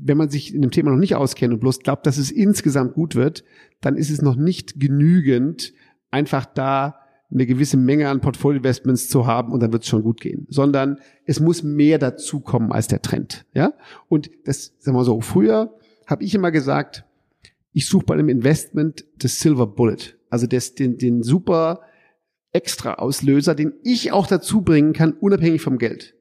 wenn man sich in dem Thema noch nicht auskennt und bloß glaubt, dass es insgesamt gut wird, dann ist es noch nicht genügend, einfach da eine gewisse Menge an Portfolio-Investments zu haben und dann wird es schon gut gehen. Sondern es muss mehr dazukommen als der Trend. Ja? Und das, sagen wir so, früher habe ich immer gesagt, ich suche bei einem Investment das Silver Bullet. Also das, den, den super extra Auslöser, den ich auch dazu bringen kann, unabhängig vom Geld.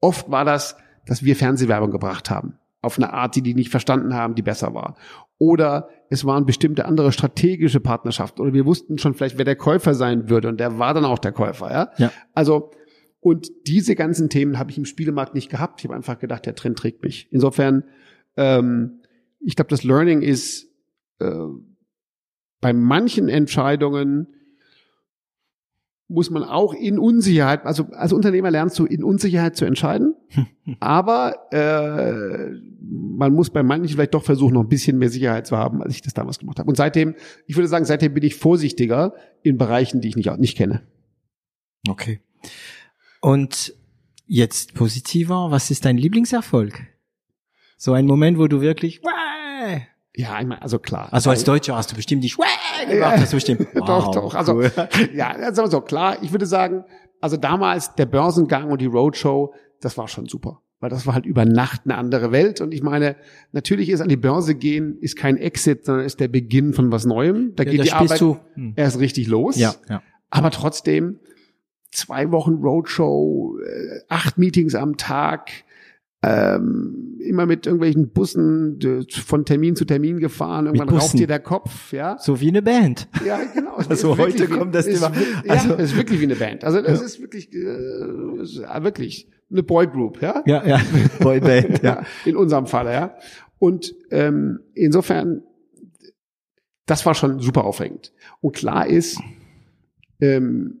Oft war das, dass wir Fernsehwerbung gebracht haben auf eine Art, die die nicht verstanden haben, die besser war. Oder es waren bestimmte andere strategische Partnerschaften oder wir wussten schon vielleicht, wer der Käufer sein würde und der war dann auch der Käufer. Ja. ja. Also und diese ganzen Themen habe ich im Spielemarkt nicht gehabt. Ich habe einfach gedacht, der Trend trägt mich. Insofern, ähm, ich glaube, das Learning ist äh, bei manchen Entscheidungen muss man auch in Unsicherheit, also als Unternehmer lernst du in Unsicherheit zu entscheiden, aber äh, man muss bei manchen vielleicht doch versuchen, noch ein bisschen mehr Sicherheit zu haben, als ich das damals gemacht habe. Und seitdem, ich würde sagen, seitdem bin ich vorsichtiger in Bereichen, die ich nicht, nicht kenne. Okay. Und jetzt positiver, was ist dein Lieblingserfolg? So ein Moment, wo du wirklich, ja, einmal, also klar. Also als Deutscher hast du bestimmt die Schwäh gemacht, hast du bestimmt. Wow, doch, doch. Also, cool. ja, sagen wir so, klar, ich würde sagen, also damals der Börsengang und die Roadshow, das war schon super. Weil das war halt über Nacht eine andere Welt. Und ich meine, natürlich ist an die Börse gehen, ist kein Exit, sondern ist der Beginn von was Neuem. Da ja, geht die Arbeit du. Hm. erst richtig los. Ja, ja. Aber trotzdem, zwei Wochen Roadshow, äh, acht Meetings am Tag, ähm, immer mit irgendwelchen Bussen von Termin zu Termin gefahren, irgendwann raucht dir der Kopf, ja. So wie eine Band. Ja, genau. Also heute kommt das Thema. Also, ja, es ist wirklich wie eine Band. Also es ja. ist wirklich, äh, ist wirklich eine Boygroup, ja. Ja, ja, Boyband, ja. In unserem Fall, ja. Und ähm, insofern, das war schon super aufregend. Und klar ist, ähm,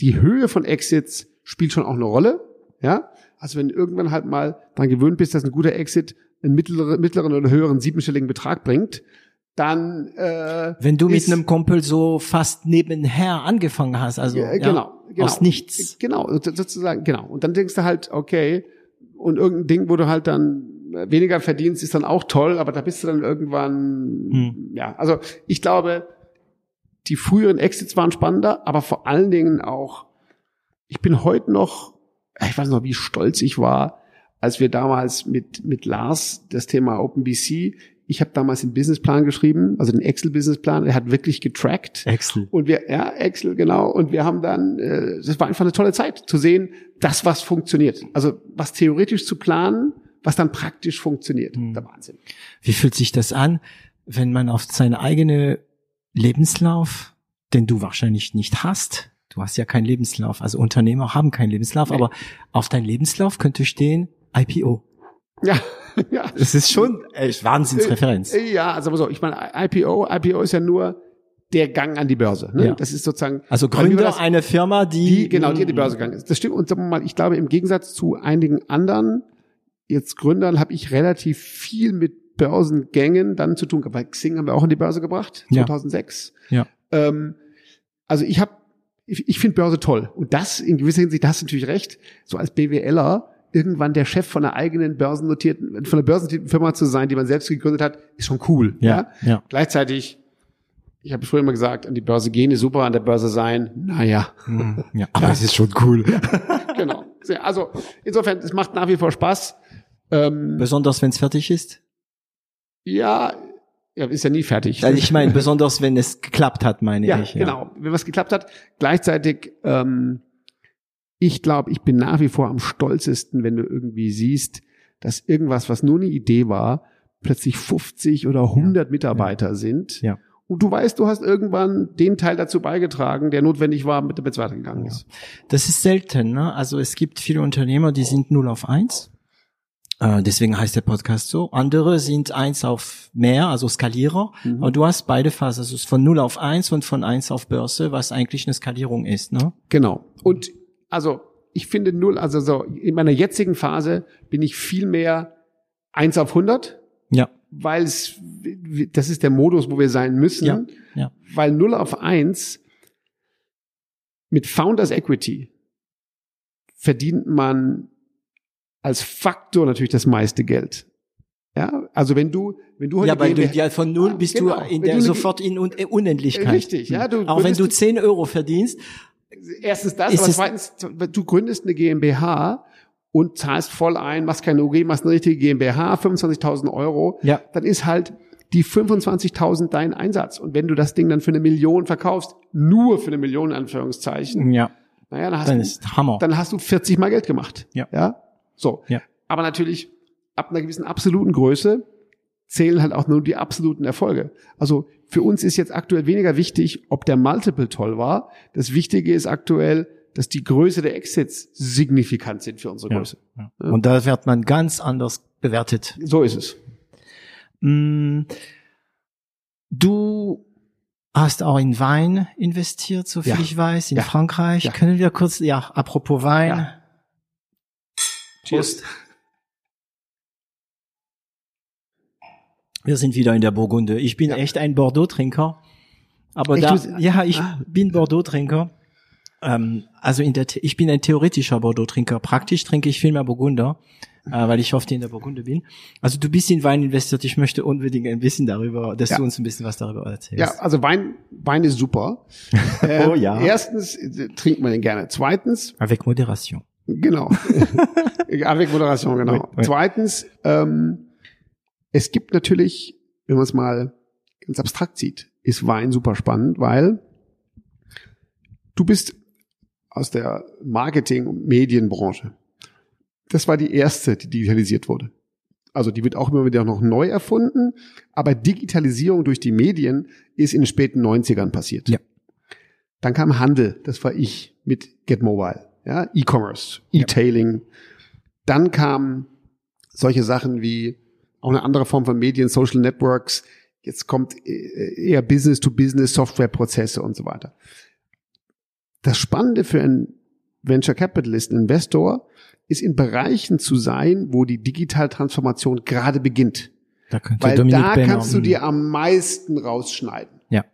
die Höhe von Exits spielt schon auch eine Rolle, ja. Also wenn irgendwann halt mal dann gewöhnt bist, dass ein guter Exit einen mittleren, mittleren oder höheren siebenstelligen Betrag bringt, dann äh, wenn du mit einem Kumpel so fast nebenher angefangen hast, also ja, genau, ja, genau, aus nichts. Genau, sozusagen, genau. Und dann denkst du halt, okay, und irgendein Ding, wo du halt dann weniger verdienst, ist dann auch toll, aber da bist du dann irgendwann, hm. ja, also ich glaube, die früheren Exits waren spannender, aber vor allen Dingen auch, ich bin heute noch ich weiß noch, wie stolz ich war, als wir damals mit, mit Lars das Thema OpenBC, ich habe damals den Businessplan geschrieben, also den Excel-Businessplan, er hat wirklich getrackt. Excel. Und wir, ja, Excel, genau. Und wir haben dann, äh, das war einfach eine tolle Zeit zu sehen, das, was funktioniert. Also was theoretisch zu planen, was dann praktisch funktioniert. Hm. Der Wahnsinn. Wie fühlt sich das an, wenn man auf seine eigene Lebenslauf, den du wahrscheinlich nicht hast, Du hast ja keinen Lebenslauf. Also Unternehmer haben keinen Lebenslauf, nee. aber auf dein Lebenslauf könnte stehen IPO. Ja, ja. Das ist schon echt Wahnsinnsreferenz. Äh, ja, also so, ich meine, IPO, IPO ist ja nur der Gang an die Börse. Ne? Ja. Das ist sozusagen also Gründer das, eine Firma, die, die genau die an die Börse gegangen ist. Das stimmt. Und sagen wir mal, ich glaube im Gegensatz zu einigen anderen jetzt Gründern habe ich relativ viel mit Börsengängen dann zu tun. Bei Xing haben wir auch in die Börse gebracht 2006. Ja. ja. Ähm, also ich habe ich, ich finde Börse toll. Und das in gewisser Hinsicht, da hast du natürlich recht, so als BWLer irgendwann der Chef von einer eigenen börsennotierten, von einer börsennotierten Firma zu sein, die man selbst gegründet hat, ist schon cool. Ja. ja? ja. Gleichzeitig, ich habe früher immer gesagt, an die Börse gehen ist super, an der Börse sein, naja. Hm, ja, aber es ist schon cool. genau. Also insofern, es macht nach wie vor Spaß. Ähm, Besonders wenn es fertig ist? Ja, Ja, ist ja nie fertig. Also ich meine, besonders wenn es geklappt hat, meine ja, ich. Ja, genau. Wenn was geklappt hat. Gleichzeitig, ähm, ich glaube, ich bin nach wie vor am stolzesten, wenn du irgendwie siehst, dass irgendwas, was nur eine Idee war, plötzlich 50 oder 100 ja, Mitarbeiter ja. sind. Ja. Und du weißt, du hast irgendwann den Teil dazu beigetragen, der notwendig war, damit es weitergegangen ist. Das ist selten. Ne? Also es gibt viele Unternehmer, die sind 0 auf 1. Äh, deswegen heißt der Podcast so. Andere sind 1 auf mehr, also Skalierer. Mhm. Aber du hast beide Phasen. Also von 0 auf 1 und von 1 auf Börse, was eigentlich eine Skalierung ist. Ne? Genau. Und also ich finde null, also so in meiner jetzigen Phase bin ich viel mehr 1 auf 100 ja. Weil es, das ist der Modus, wo wir sein müssen. Ja. ja. Weil 0 auf 1 mit Founders Equity verdient man als Faktor natürlich das meiste Geld. Ja, also wenn du, wenn du heute ja, weil du ja von null bist genau, du in der du sofort in Unendlichkeit. Richtig, ja. Du Auch wenn du 10 Euro verdienst. Erstens das, aber zweitens, du gründest eine GmbH und zahlst voll ein, machst keine UG, machst eine richtige GmbH, 25.000 Euro, ja. dann ist halt die 25.000 dein Einsatz. Und wenn du das Ding dann für eine Million verkaufst, nur für eine Million in Anführungszeichen, ja. naja, dann hast, dann du, ist Hammer. dann hast du 40 mal Geld gemacht. Ja. ja? So. Ja. Aber natürlich, ab einer gewissen absoluten Größe zählen halt auch nur die absoluten Erfolge. Also für uns ist jetzt aktuell weniger wichtig, ob der Multiple toll war. Das Wichtige ist aktuell, dass die Größe der Exits signifikant sind für unsere Größe. Ja, ja. Und da wird man ganz anders bewertet. So ist es. Mm, du hast auch in Wein investiert, so viel ja. ich weiß, in Frankreich. Können wir kurz, ja, apropos Wein. Cheers. Wir sind wieder in der Burgunde. Ich bin echt ein Bordeaux-Trinker. Aber echt? da, ja, ich ah. bin Bordeaux-Trinker. Ähm, also in der, ich bin ein theoretischer Bordeaux-Trinker. Praktisch trinke ich viel mehr Burgunder, äh, weil ich oft in der Burgunde bin. Also du bist in Wein investiert. Ich möchte unbedingt ein bisschen darüber, dass ja. du uns ein bisschen was darüber erzählst. Ja, also Wein, Wein ist super. äh, oh ja. Erstens äh, trinkt man den gerne. Zweitens. Avec Moderation. Genau. Avec Moderation, genau. Oui, oui. Zweitens, ähm, es gibt natürlich, wenn man es mal ganz abstrakt sieht, ist Wein super spannend, weil du bist aus der Marketing- und Medienbranche. Das war die erste, die digitalisiert wurde. Also die wird auch immer wieder noch neu erfunden, aber Digitalisierung durch die Medien ist in den späten 90ern passiert. Ja. Dann kam Handel, das war ich mit Get Mobile, ja, E-Commerce, E-Tailing. Ja. Dann kamen solche Sachen wie auch eine andere Form von Medien, Social Networks. Jetzt kommt äh, eher Business-to-Business, Softwareprozesse und so weiter. Das Spannende für einen Venture Capitalist, einen Investor, ist in Bereichen zu sein, wo die Digitaltransformation gerade beginnt. Da Weil da kannst du dir am meisten rausschneiden. Ja.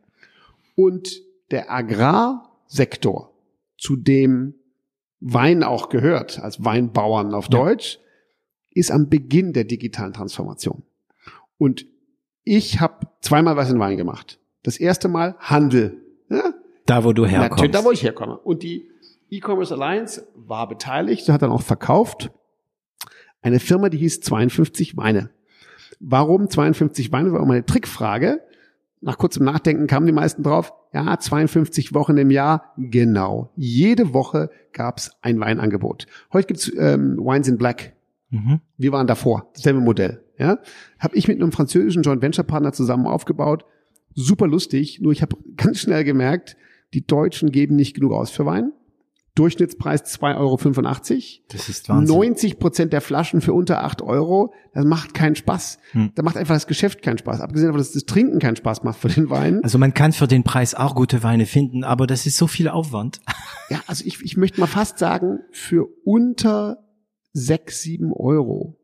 Und der Agrarsektor, zu dem Wein auch gehört, als Weinbauern auf ja. Deutsch, ist am Beginn der digitalen Transformation. Und ich habe zweimal was in Wein gemacht. Das erste Mal Handel. Ja? Da, wo du herkommst. Natürlich, da, wo ich herkomme. Und die E-Commerce Alliance war beteiligt, hat dann auch verkauft. Eine Firma, die hieß 52 Weine. Warum 52 Weine? War auch meine Trickfrage. Nach kurzem Nachdenken kamen die meisten drauf. Ja, 52 Wochen im Jahr. Genau. Jede Woche gab's ein Weinangebot. Heute gibt's ähm, Wines in Black. Mhm. Wir waren davor. Dasselbe Modell. Ja, habe ich mit einem französischen Joint Venture Partner zusammen aufgebaut. Super lustig. Nur ich habe ganz schnell gemerkt, die Deutschen geben nicht genug aus für Wein. Durchschnittspreis 2,85 Euro. Das ist Wahnsinn. 90 Prozent der Flaschen für unter 8 Euro. Das macht keinen Spaß. Hm. Da macht einfach das Geschäft keinen Spaß. Abgesehen davon, dass das Trinken keinen Spaß macht für den Wein. Also man kann für den Preis auch gute Weine finden, aber das ist so viel Aufwand. Ja, also ich, ich möchte mal fast sagen, für unter 6, 7 Euro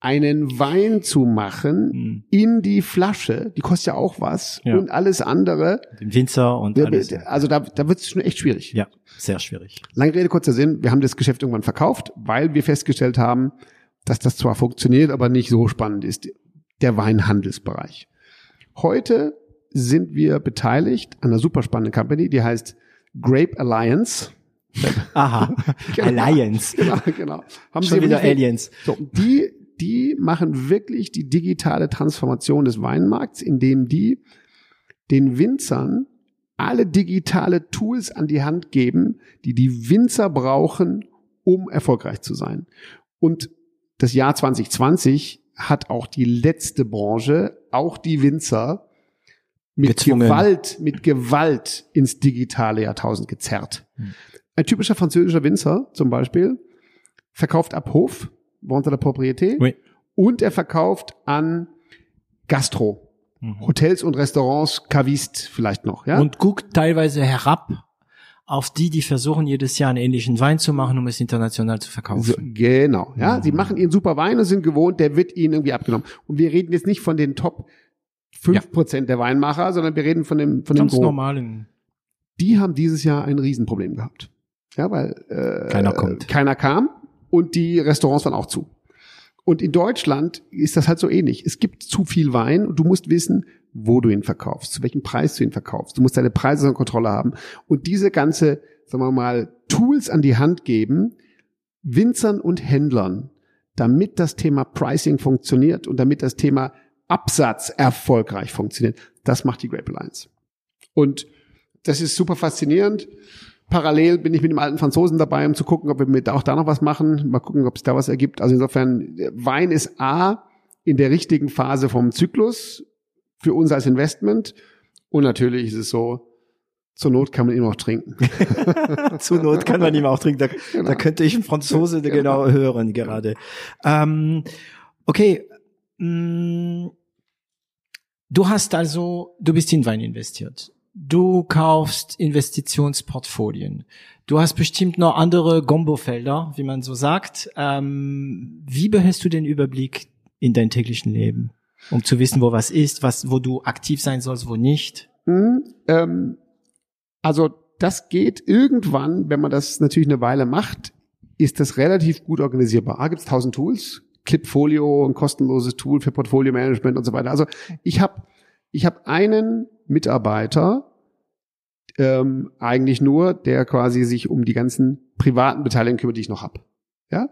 einen Wein zu machen hm. in die Flasche, die kostet ja auch was ja. und alles andere. Den Winzer und alles. Also da, da wird es schon echt schwierig. Ja, sehr schwierig. Lange Rede, kurzer Sinn. Wir haben das Geschäft irgendwann verkauft, weil wir festgestellt haben, dass das zwar funktioniert, aber nicht so spannend ist, der Weinhandelsbereich. Heute sind wir beteiligt an einer super spannenden Company, die heißt Grape Alliance. Aha, genau. Alliance. Genau, genau. Haben Schon Sie wieder Aliens. So, die die machen wirklich die digitale Transformation des Weinmarkts, indem die den Winzern alle digitale Tools an die Hand geben, die die Winzer brauchen, um erfolgreich zu sein. Und das Jahr 2020 hat auch die letzte Branche, auch die Winzer, mit Gezwungen. Gewalt, mit Gewalt ins digitale Jahrtausend gezerrt. Ein typischer französischer Winzer zum Beispiel verkauft ab Hof, Vente de Propriété, oui. und er verkauft an Gastro. Mhm. Hotels und Restaurants, Cavist vielleicht noch, ja. Und guckt teilweise herab auf die, die versuchen, jedes Jahr einen ähnlichen Wein zu machen, um es international zu verkaufen. So, genau, ja. Mhm. Sie machen ihren super Wein und sind gewohnt, der wird ihnen irgendwie abgenommen. Und wir reden jetzt nicht von den Top fünf Prozent ja. der Weinmacher, sondern wir reden von dem, von Ganz dem normalen. Die haben dieses Jahr ein Riesenproblem gehabt. Ja, weil äh, keiner kommt. Keiner kam und die Restaurants waren auch zu. Und in Deutschland ist das halt so ähnlich. Es gibt zu viel Wein und du musst wissen, wo du ihn verkaufst, zu welchem Preis du ihn verkaufst. Du musst deine Preise unter Kontrolle haben und diese ganze, sagen wir mal, Tools an die Hand geben, Winzern und Händlern, damit das Thema Pricing funktioniert und damit das Thema Absatz erfolgreich funktioniert. Das macht die Grape Alliance. Und das ist super faszinierend. Parallel bin ich mit dem alten Franzosen dabei, um zu gucken, ob wir mit auch da noch was machen. Mal gucken, ob es da was ergibt. Also insofern, Wein ist A in der richtigen Phase vom Zyklus für uns als Investment. Und natürlich ist es so, zur Not kann man ihn auch trinken. zur Not kann man ihn auch trinken. Da, genau. da könnte ich einen Franzose genau, genau hören gerade. Ähm, okay. Mm, du hast also, du bist in Wein investiert. Du kaufst Investitionsportfolien. Du hast bestimmt noch andere Gombo-Felder, wie man so sagt. Ähm, wie behältst du den Überblick in deinem täglichen Leben, um zu wissen, wo was ist, was, wo du aktiv sein sollst, wo nicht? Hm, ähm, also das geht irgendwann, wenn man das natürlich eine Weile macht, ist das relativ gut organisierbar. A gibt es tausend Tools, Clipfolio, ein kostenloses Tool für Portfolio Management und so weiter. Also ich habe ich hab einen Mitarbeiter, ähm, eigentlich nur, der quasi sich um die ganzen privaten Beteiligungen kümmert, die ich noch habe. Ja?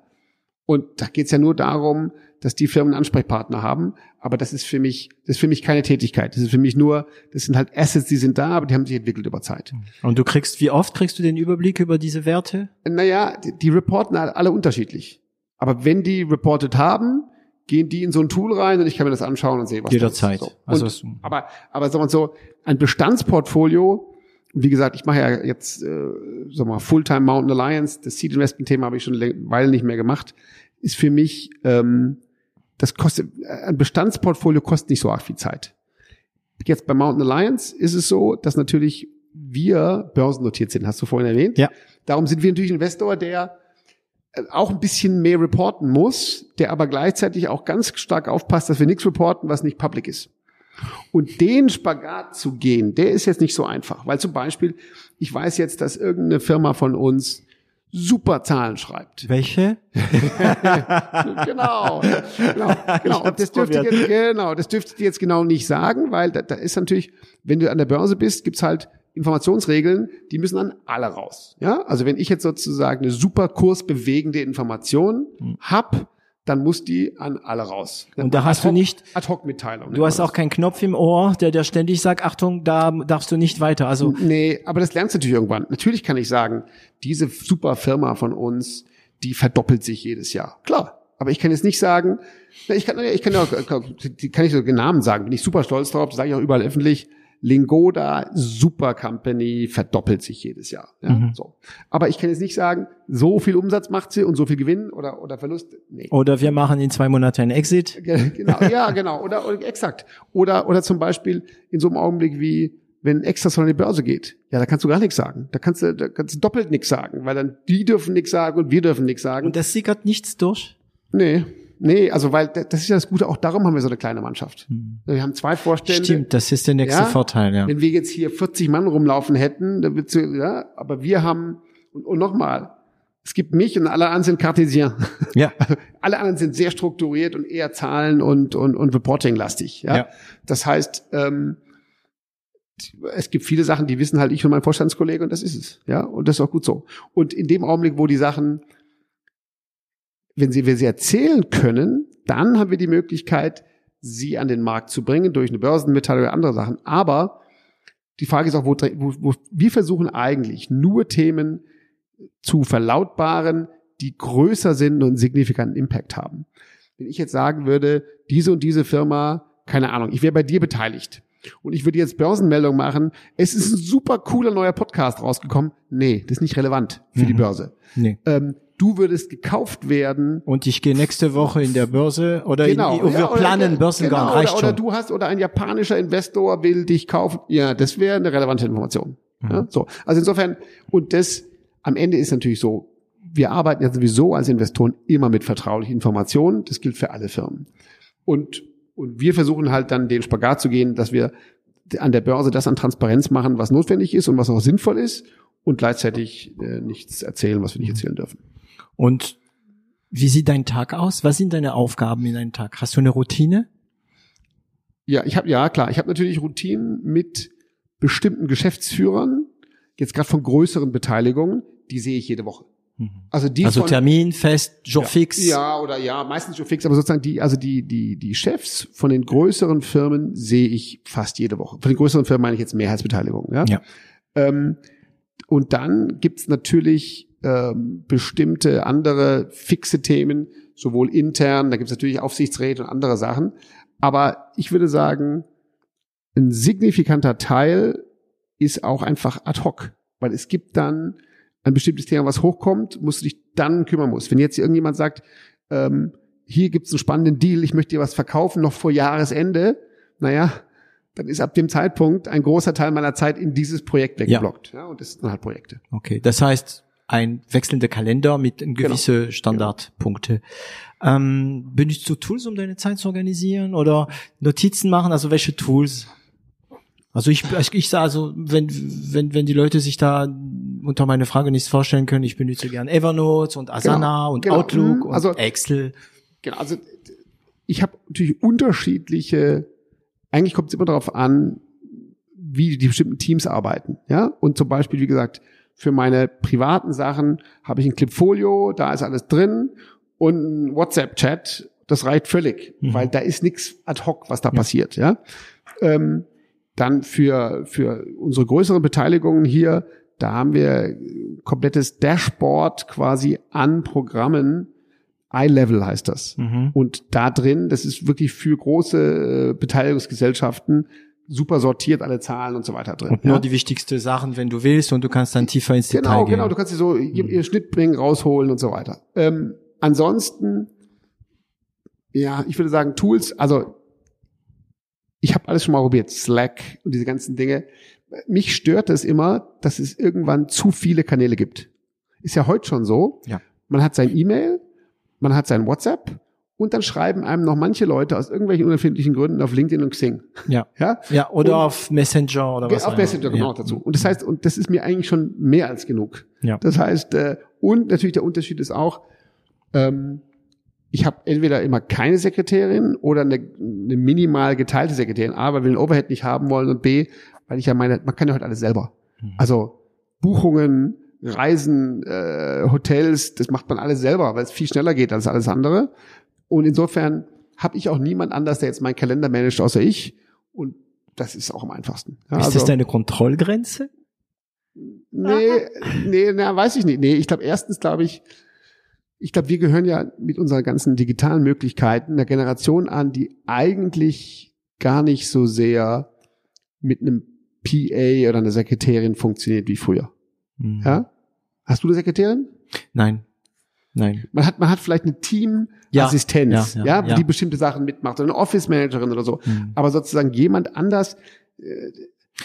Und da geht's ja nur darum, dass die Firmen Ansprechpartner haben, aber das ist für mich, das ist für mich keine Tätigkeit. Das ist für mich nur, das sind halt Assets, die sind da, aber die haben sich entwickelt über Zeit. Und du kriegst, wie oft kriegst du den Überblick über diese Werte? Naja, die, die reporten alle unterschiedlich. Aber wenn die reported haben, gehen die in so ein Tool rein und ich kann mir das anschauen und sehe, was Jederzeit. So. Also aber, aber sagen wir so, ein Bestandsportfolio, wie gesagt, ich mache ja jetzt, äh, sag mal, Fulltime Mountain Alliance, das Seed Investment Thema habe ich schon eine Weile nicht mehr gemacht, ist für mich, ähm, das kostet, ein Bestandsportfolio kostet nicht so arg viel Zeit. Jetzt bei Mountain Alliance ist es so, dass natürlich wir börsennotiert sind, hast du vorhin erwähnt. Ja. Darum sind wir natürlich Investor, der auch ein bisschen mehr reporten muss, der aber gleichzeitig auch ganz stark aufpasst, dass wir nichts reporten, was nicht public ist. Und den Spagat zu gehen, der ist jetzt nicht so einfach, weil zum Beispiel, ich weiß jetzt, dass irgendeine Firma von uns super Zahlen schreibt. Welche? genau, genau, genau. Das dürfte jetzt, genau, das dürfte ich jetzt genau nicht sagen, weil da, da ist natürlich, wenn du an der Börse bist, gibt's halt Informationsregeln, die müssen an alle raus. Ja, also wenn ich jetzt sozusagen eine super kursbewegende Information hm. hab, dann muss die an alle raus. Und da hast du nicht Ad-Hoc-Mitteilung. Du hast auch keinen Knopf im Ohr, der dir ständig sagt, Achtung, da darfst du nicht weiter. Also nee, aber das lernst du natürlich irgendwann. Natürlich kann ich sagen, diese super Firma von uns, die verdoppelt sich jedes Jahr. Klar, aber ich kann jetzt nicht sagen, ich kann, ich kann ja, kann ich so Namen sagen, bin ich super stolz drauf, sage ich auch überall öffentlich. Lingoda, super Company, verdoppelt sich jedes Jahr. Ja, mhm. so. Aber ich kann jetzt nicht sagen, so viel Umsatz macht sie und so viel Gewinn oder, oder Verlust. Nee. Oder wir machen in zwei Monaten ein Exit. Genau, ja, genau. Oder, oder exakt. Oder, oder zum Beispiel in so einem Augenblick wie, wenn Extras von die Börse geht, ja, da kannst du gar nichts sagen. Da kannst du, da kannst du doppelt nichts sagen, weil dann die dürfen nichts sagen und wir dürfen nichts sagen. Und das sickert nichts durch? Nee. Nee, also weil das ist ja das Gute, auch darum haben wir so eine kleine Mannschaft. Hm. Wir haben zwei Vorstände. Stimmt, das ist der nächste ja, Vorteil, ja. Wenn wir jetzt hier 40 Mann rumlaufen hätten, dann wird's, ja, aber wir haben, und, und nochmal, es gibt mich und alle anderen sind Cartesien. Ja. alle anderen sind sehr strukturiert und eher Zahlen und, und, und Reporting-lastig. Ja? ja. Das heißt, ähm, es gibt viele Sachen, die wissen halt ich und mein Vorstandskollege und das ist es. Ja, und das ist auch gut so. Und in dem Augenblick, wo die Sachen wenn sie, wenn sie erzählen können, dann haben wir die Möglichkeit, sie an den Markt zu bringen durch eine Börsenmitteilung oder andere Sachen. Aber die Frage ist auch, wo, wo, wo wir versuchen eigentlich nur Themen zu verlautbaren, die größer sind und einen signifikanten Impact haben. Wenn ich jetzt sagen würde, diese und diese Firma, keine Ahnung, ich wäre bei dir beteiligt und ich würde jetzt Börsenmeldung machen, es ist ein super cooler neuer Podcast rausgekommen. Nee, das ist nicht relevant für mhm. die Börse. Nee. Ähm, du würdest gekauft werden. Und ich gehe nächste Woche in der Börse oder genau, in, wir ja, planen oder, Börsengang, genau, reicht oder, schon. Oder du hast, oder ein japanischer Investor will dich kaufen. Ja, das wäre eine relevante Information. Mhm. Ja, so. Also insofern, und das am Ende ist natürlich so, wir arbeiten ja sowieso als Investoren immer mit vertraulichen Informationen. Das gilt für alle Firmen. Und, und wir versuchen halt dann den Spagat zu gehen, dass wir an der Börse das an Transparenz machen, was notwendig ist und was auch sinnvoll ist und gleichzeitig äh, nichts erzählen, was wir nicht erzählen dürfen. Und wie sieht dein Tag aus? Was sind deine Aufgaben in deinem Tag? Hast du eine Routine? Ja, ich habe ja klar, ich habe natürlich Routinen mit bestimmten Geschäftsführern, jetzt gerade von größeren Beteiligungen, die sehe ich jede Woche. Mhm. Also die also von, Termin fest, Jour ja, fix. Ja, oder ja, meistens Jour fix, aber sozusagen die also die die die Chefs von den größeren Firmen sehe ich fast jede Woche. Von den größeren Firmen meine ich jetzt Mehrheitsbeteiligung, ja. ja. Ähm, und dann gibt's natürlich ähm, bestimmte andere fixe Themen, sowohl intern, da gibt's natürlich Aufsichtsräte und andere Sachen. Aber ich würde sagen, ein signifikanter Teil ist auch einfach ad hoc, weil es gibt dann ein bestimmtes Thema, was hochkommt, musst du dich dann kümmern musst. Wenn jetzt irgendjemand sagt, ähm, hier gibt's einen spannenden Deal, ich möchte dir was verkaufen, noch vor Jahresende, naja, dann ist ab dem Zeitpunkt ein großer Teil meiner Zeit in dieses Projekt weggeblockt. Ja. ja und das sind halt Projekte. Okay, das heißt, ein wechselnder Kalender mit gewisse genau. Standardpunkte. Ähm, benutzt du Tools, um deine Zeit zu organisieren oder Notizen machen? Also welche Tools? Also ich, ich, ich sage also, wenn, wenn, wenn die Leute sich da unter meine Frage nichts vorstellen können, ich benutze gern Evernote und Asana genau, und genau. Outlook und also, Excel. Genau, also ich habe natürlich unterschiedliche, eigentlich kommt es immer darauf an, wie die bestimmten Teams arbeiten. Ja, und zum Beispiel, wie gesagt, für meine privaten Sachen habe ich ein Clipfolio, da ist alles drin und ein WhatsApp-Chat, das reicht völlig, mhm. weil da ist nichts ad hoc, was da ja. passiert. Ja. Ähm, dann für, für unsere größeren Beteiligungen hier, da haben wir komplettes Dashboard quasi an Programmen. iLevel heißt das. Mhm. Und da drin, das ist wirklich für große äh, Beteiligungsgesellschaften super sortiert alle Zahlen und so weiter drin. Und nur ja? die wichtigsten Sachen, wenn du willst, und du kannst dann tiefer ins genau, Detail gehen. Genau, genau, du kannst sie so mhm. ihr Schnitt bringen, rausholen und so weiter. Ähm, ansonsten, ja, ich würde sagen, Tools, also ich habe alles schon mal probiert, Slack und diese ganzen Dinge. Mich stört es immer, dass es irgendwann zu viele Kanäle gibt. Ist ja heute schon so. Ja. Man hat sein E-Mail, man hat sein WhatsApp und dann schreiben einem noch manche Leute aus irgendwelchen unerfindlichen Gründen auf LinkedIn und Xing. Ja. Ja, ja oder und auf Messenger oder was Auf Messenger, genau, ja. dazu. Und das heißt, und das ist mir eigentlich schon mehr als genug. Ja. Das heißt, äh, und natürlich der Unterschied ist auch, ähm, ich habe entweder immer keine Sekretärin oder eine, eine minimal geteilte Sekretärin. A, weil wir den Overhead nicht haben wollen und B, weil ich ja meine, man kann ja heute alles selber. Mhm. Also Buchungen, Reisen, äh, Hotels, das macht man alles selber, weil es viel schneller geht als alles andere. Und insofern habe ich auch niemand anders, der jetzt meinen Kalender managt, außer ich. Und das ist auch am einfachsten. Ja, ist also, das deine Kontrollgrenze? Nee, nee, na, weiß ich nicht. Nee, ich glaube, erstens glaube ich, ich glaube, wir gehören ja mit unseren ganzen digitalen Möglichkeiten der Generation an, die eigentlich gar nicht so sehr mit einem PA oder einer Sekretärin funktioniert wie früher. Mhm. Ja? Hast du eine Sekretärin? Nein. Nein. Man hat, man hat vielleicht eine Teamassistenz, ja, ja, ja, ja, die bestimmte Sachen mitmacht, oder eine Office Managerin oder so. Mhm. Aber sozusagen jemand anders, äh,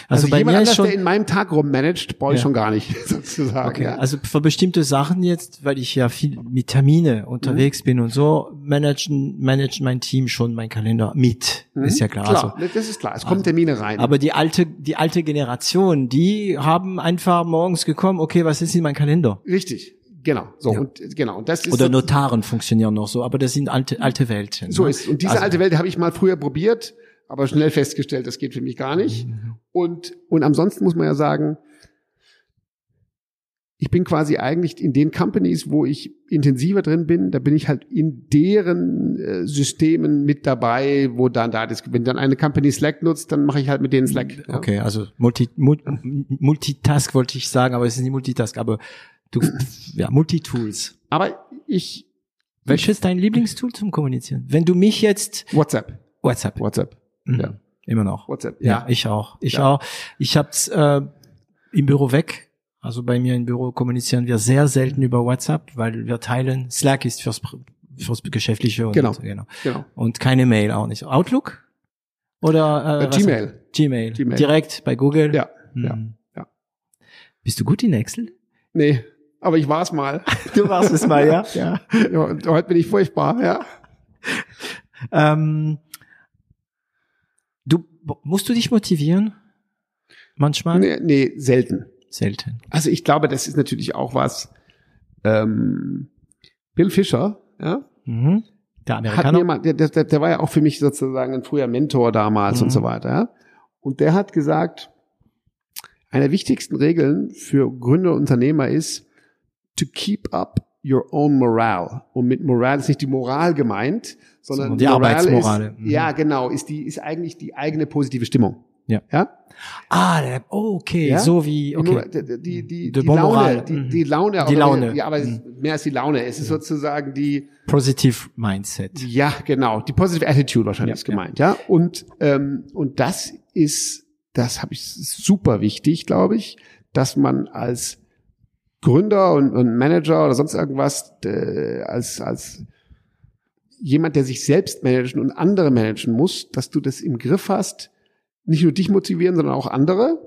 also, also bei jemand mir anders, schon, der in meinem Tag rummanagt, brauche ich ja. schon gar nicht, sozusagen. Okay. Ja. Also für bestimmte Sachen jetzt, weil ich ja viel mit Termine unterwegs mhm. bin und so, managen, managt mein Team schon mein Kalender mit. Mhm. Ist ja klar. klar also, das ist klar. Es kommen also, Termine rein. Aber die alte, die alte Generation, die haben einfach morgens gekommen, okay, was ist in meinem Kalender? Richtig. Genau, so ja. und genau und das ist oder Notaren funktionieren noch so, aber das sind alte alte Welten. So ne? ist und diese also, alte Welt habe ich mal früher probiert aber schnell festgestellt, das geht für mich gar nicht. Mhm. Und, und ansonsten muss man ja sagen, ich bin quasi eigentlich in den Companies, wo ich intensiver drin bin, da bin ich halt in deren äh, Systemen mit dabei, wo dann da ist. Wenn dann eine Company Slack nutzt, dann mache ich halt mit denen Slack. Ja. Okay, also Multi, Multitask wollte ich sagen, aber es ist nicht Multitask, aber du, ja, Multitools. Aber ich. Welches ist dein Lieblingstool zum Kommunizieren? Wenn du mich jetzt. WhatsApp. WhatsApp. WhatsApp. Mhm. Ja. Immer noch. WhatsApp. Ja, ja ich auch. Ich ja. auch. Ich hab's äh, im Büro weg also bei mir im Büro kommunizieren wir sehr selten über WhatsApp, weil wir teilen, Slack ist fürs, fürs Geschäftliche und, genau. genau. genau. Und keine Mail auch nicht. Outlook? Oder äh, äh Gmail. Gmail. Gmail. Direkt bei Google? Ja. Hm. ja. ja. Bist du gut in Excel? Nee, aber ich war's mal. Du warst es mal, ja? ja. ja. Heute bin ich furchtbar, ja. Ähm, du musst du dich motivieren? Manchmal? Nee, nee selten selten. Also ich glaube, das ist natürlich auch was. Ähm, Bill Fischer, ja, mhm. der Amerikaner, hat mir mal, der, der, der war ja auch für mich sozusagen ein früher Mentor damals mhm. und so weiter. Ja? Und der hat gesagt, eine der wichtigsten Regeln für Gründer und Unternehmer ist to keep up your own morale. Und mit Moral ist nicht die Moral gemeint, sondern die Moral Arbeitsmoral. Ist, mhm. Ja, genau, ist die ist eigentlich die eigene positive Stimmung. Ja. Ja? Ah, okay, ja? so wie, okay. Die, die, die, die Laune, die, die Laune, die Laune. Ja, aber mhm. mehr als die Laune. Es ist ja. sozusagen die Positive Mindset. Ja, genau. Die Positive Attitude wahrscheinlich ist gemeint, ja. Und ähm, und das ist, das habe ich super wichtig, glaube ich, dass man als Gründer und, und Manager oder sonst irgendwas äh, als als jemand, der sich selbst managen und andere managen muss, dass du das im Griff hast nicht nur dich motivieren, sondern auch andere.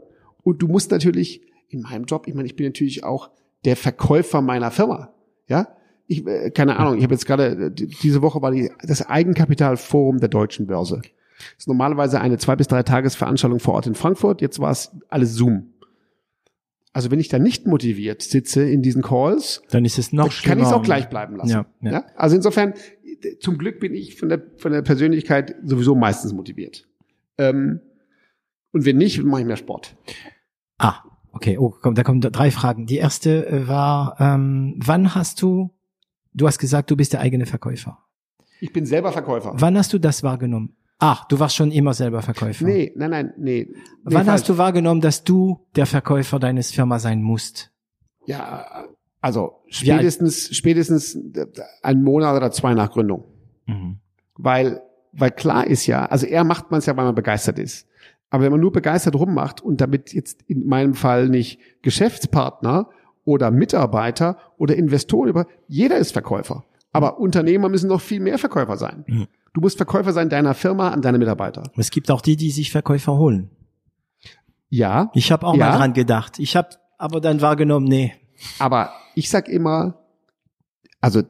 Und du musst natürlich in meinem Job, ich meine, ich bin natürlich auch der Verkäufer meiner Firma. Ja, ich, äh, keine Ahnung, ich habe jetzt gerade, äh, diese Woche war die, das Eigenkapitalforum der deutschen Börse. Das ist normalerweise eine zwei bis drei Tagesveranstaltung vor Ort in Frankfurt. Jetzt war es alles Zoom. Also wenn ich da nicht motiviert sitze in diesen Calls, dann ist es noch kann ich es auch gleich bleiben lassen. Ja, ja. ja, Also insofern, zum Glück bin ich von der von der Persönlichkeit sowieso meistens motiviert. Ähm, und wenn nicht, mache ich mehr Sport. Ah, okay. Oh, komm, da kommen drei Fragen. Die erste äh, war, ähm, wann hast du, du hast gesagt, du bist der eigene Verkäufer. Ich bin selber Verkäufer. Wann hast du das wahrgenommen? Ach, du warst schon immer selber Verkäufer. Nee, nein, nein, nee. Wann nee, hast du wahrgenommen, dass du der Verkäufer deines Firma sein musst? Ja, also spätestens, spätestens ein Monat oder zwei nach Gründung. Mhm. Weil, weil klar ist ja, also er macht man es ja, weil man begeistert ist. Aber wenn man nur begeistert rummacht und damit jetzt in meinem Fall nicht Geschäftspartner oder Mitarbeiter oder Investoren über, jeder ist Verkäufer. Aber Unternehmer müssen noch viel mehr Verkäufer sein. Mhm. Du musst Verkäufer sein deiner Firma an deine Mitarbeiter. Es gibt auch die, die sich Verkäufer holen. Ja. Ich habe auch ja. mal dran gedacht. Ich habe aber dann wahrgenommen, nee. Aber ich sag immer, also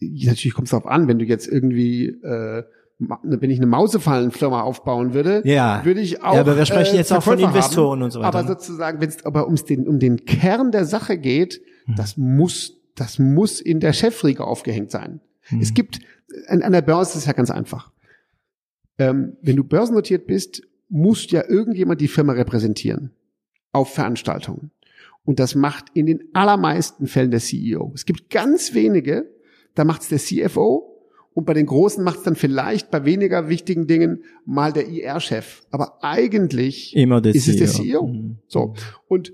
natürlich kommt es darauf an, wenn du jetzt irgendwie äh, wenn ich eine Mausefallenfirma aufbauen würde, ja. würde ich auch. Ja, aber wir sprechen jetzt äh, auch von Investoren haben. und so weiter. Aber ne? sozusagen, wenn es aber ums den, um den Kern der Sache geht, hm. das muss, das muss in der Chefriege aufgehängt sein. Hm. Es gibt, an, an der Börse ist es ja ganz einfach. Ähm, wenn du börsennotiert bist, muss ja irgendjemand die Firma repräsentieren. Auf Veranstaltungen. Und das macht in den allermeisten Fällen der CEO. Es gibt ganz wenige, da macht es der CFO und bei den Großen macht es dann vielleicht bei weniger wichtigen Dingen mal der IR-Chef. Aber eigentlich ist CEO. es der CEO. Mhm. So. Und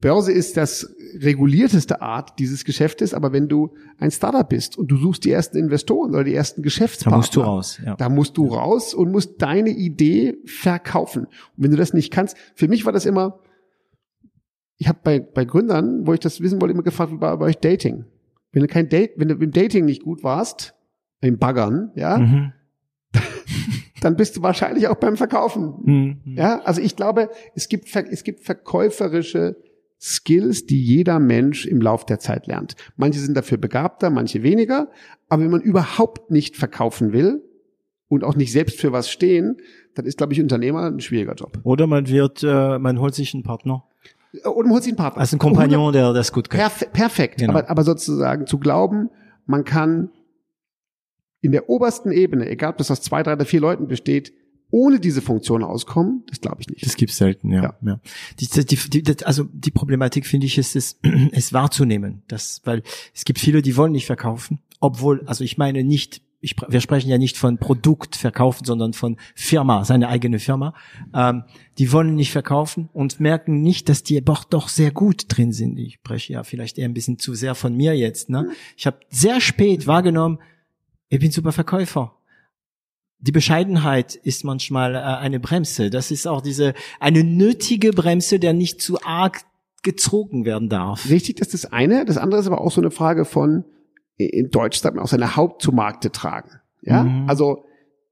Börse ist das regulierteste Art dieses Geschäftes, aber wenn du ein Startup bist und du suchst die ersten Investoren oder die ersten Geschäftspartner, da musst du raus. Ja. Da musst du raus und musst deine Idee verkaufen. Und wenn du das nicht kannst, für mich war das immer, ich habe bei, bei Gründern, wo ich das wissen wollte, immer gefragt, wie war bei euch Dating? Wenn du kein Date, wenn du im Dating nicht gut warst, im Baggern, ja, mhm. dann bist du wahrscheinlich auch beim Verkaufen. Mhm. Ja, also ich glaube, es gibt, es gibt verkäuferische Skills, die jeder Mensch im Lauf der Zeit lernt. Manche sind dafür begabter, manche weniger. Aber wenn man überhaupt nicht verkaufen will und auch nicht selbst für was stehen, dann ist, glaube ich, Unternehmer ein schwieriger Job. Oder man wird, äh, man holt sich einen Partner. Oder man holt sich einen Partner. Also ein Kompagnon, der das gut kann. Perf perfekt. Genau. Aber, aber sozusagen zu glauben, man kann in der obersten Ebene, egal ob das aus zwei, drei oder vier Leuten besteht, ohne diese Funktion auskommen, das glaube ich nicht. Das gibt's selten, ja. ja. ja. Die, die, die, also die Problematik finde ich ist es, es wahrzunehmen, das, weil es gibt viele, die wollen nicht verkaufen, obwohl, also ich meine nicht, ich, wir sprechen ja nicht von Produkt verkaufen, sondern von Firma, seine eigene Firma. Ähm, die wollen nicht verkaufen und merken nicht, dass die doch doch sehr gut drin sind. Ich spreche ja vielleicht eher ein bisschen zu sehr von mir jetzt. Ne? Ich habe sehr spät wahrgenommen, ich bin super Verkäufer die Bescheidenheit ist manchmal äh, eine Bremse. Das ist auch diese eine nötige Bremse, der nicht zu arg gezogen werden darf. Richtig, das ist das eine. Das andere ist aber auch so eine Frage von in Deutsch sagt man auch seine Haupt zu Markte tragen. Ja, mhm. also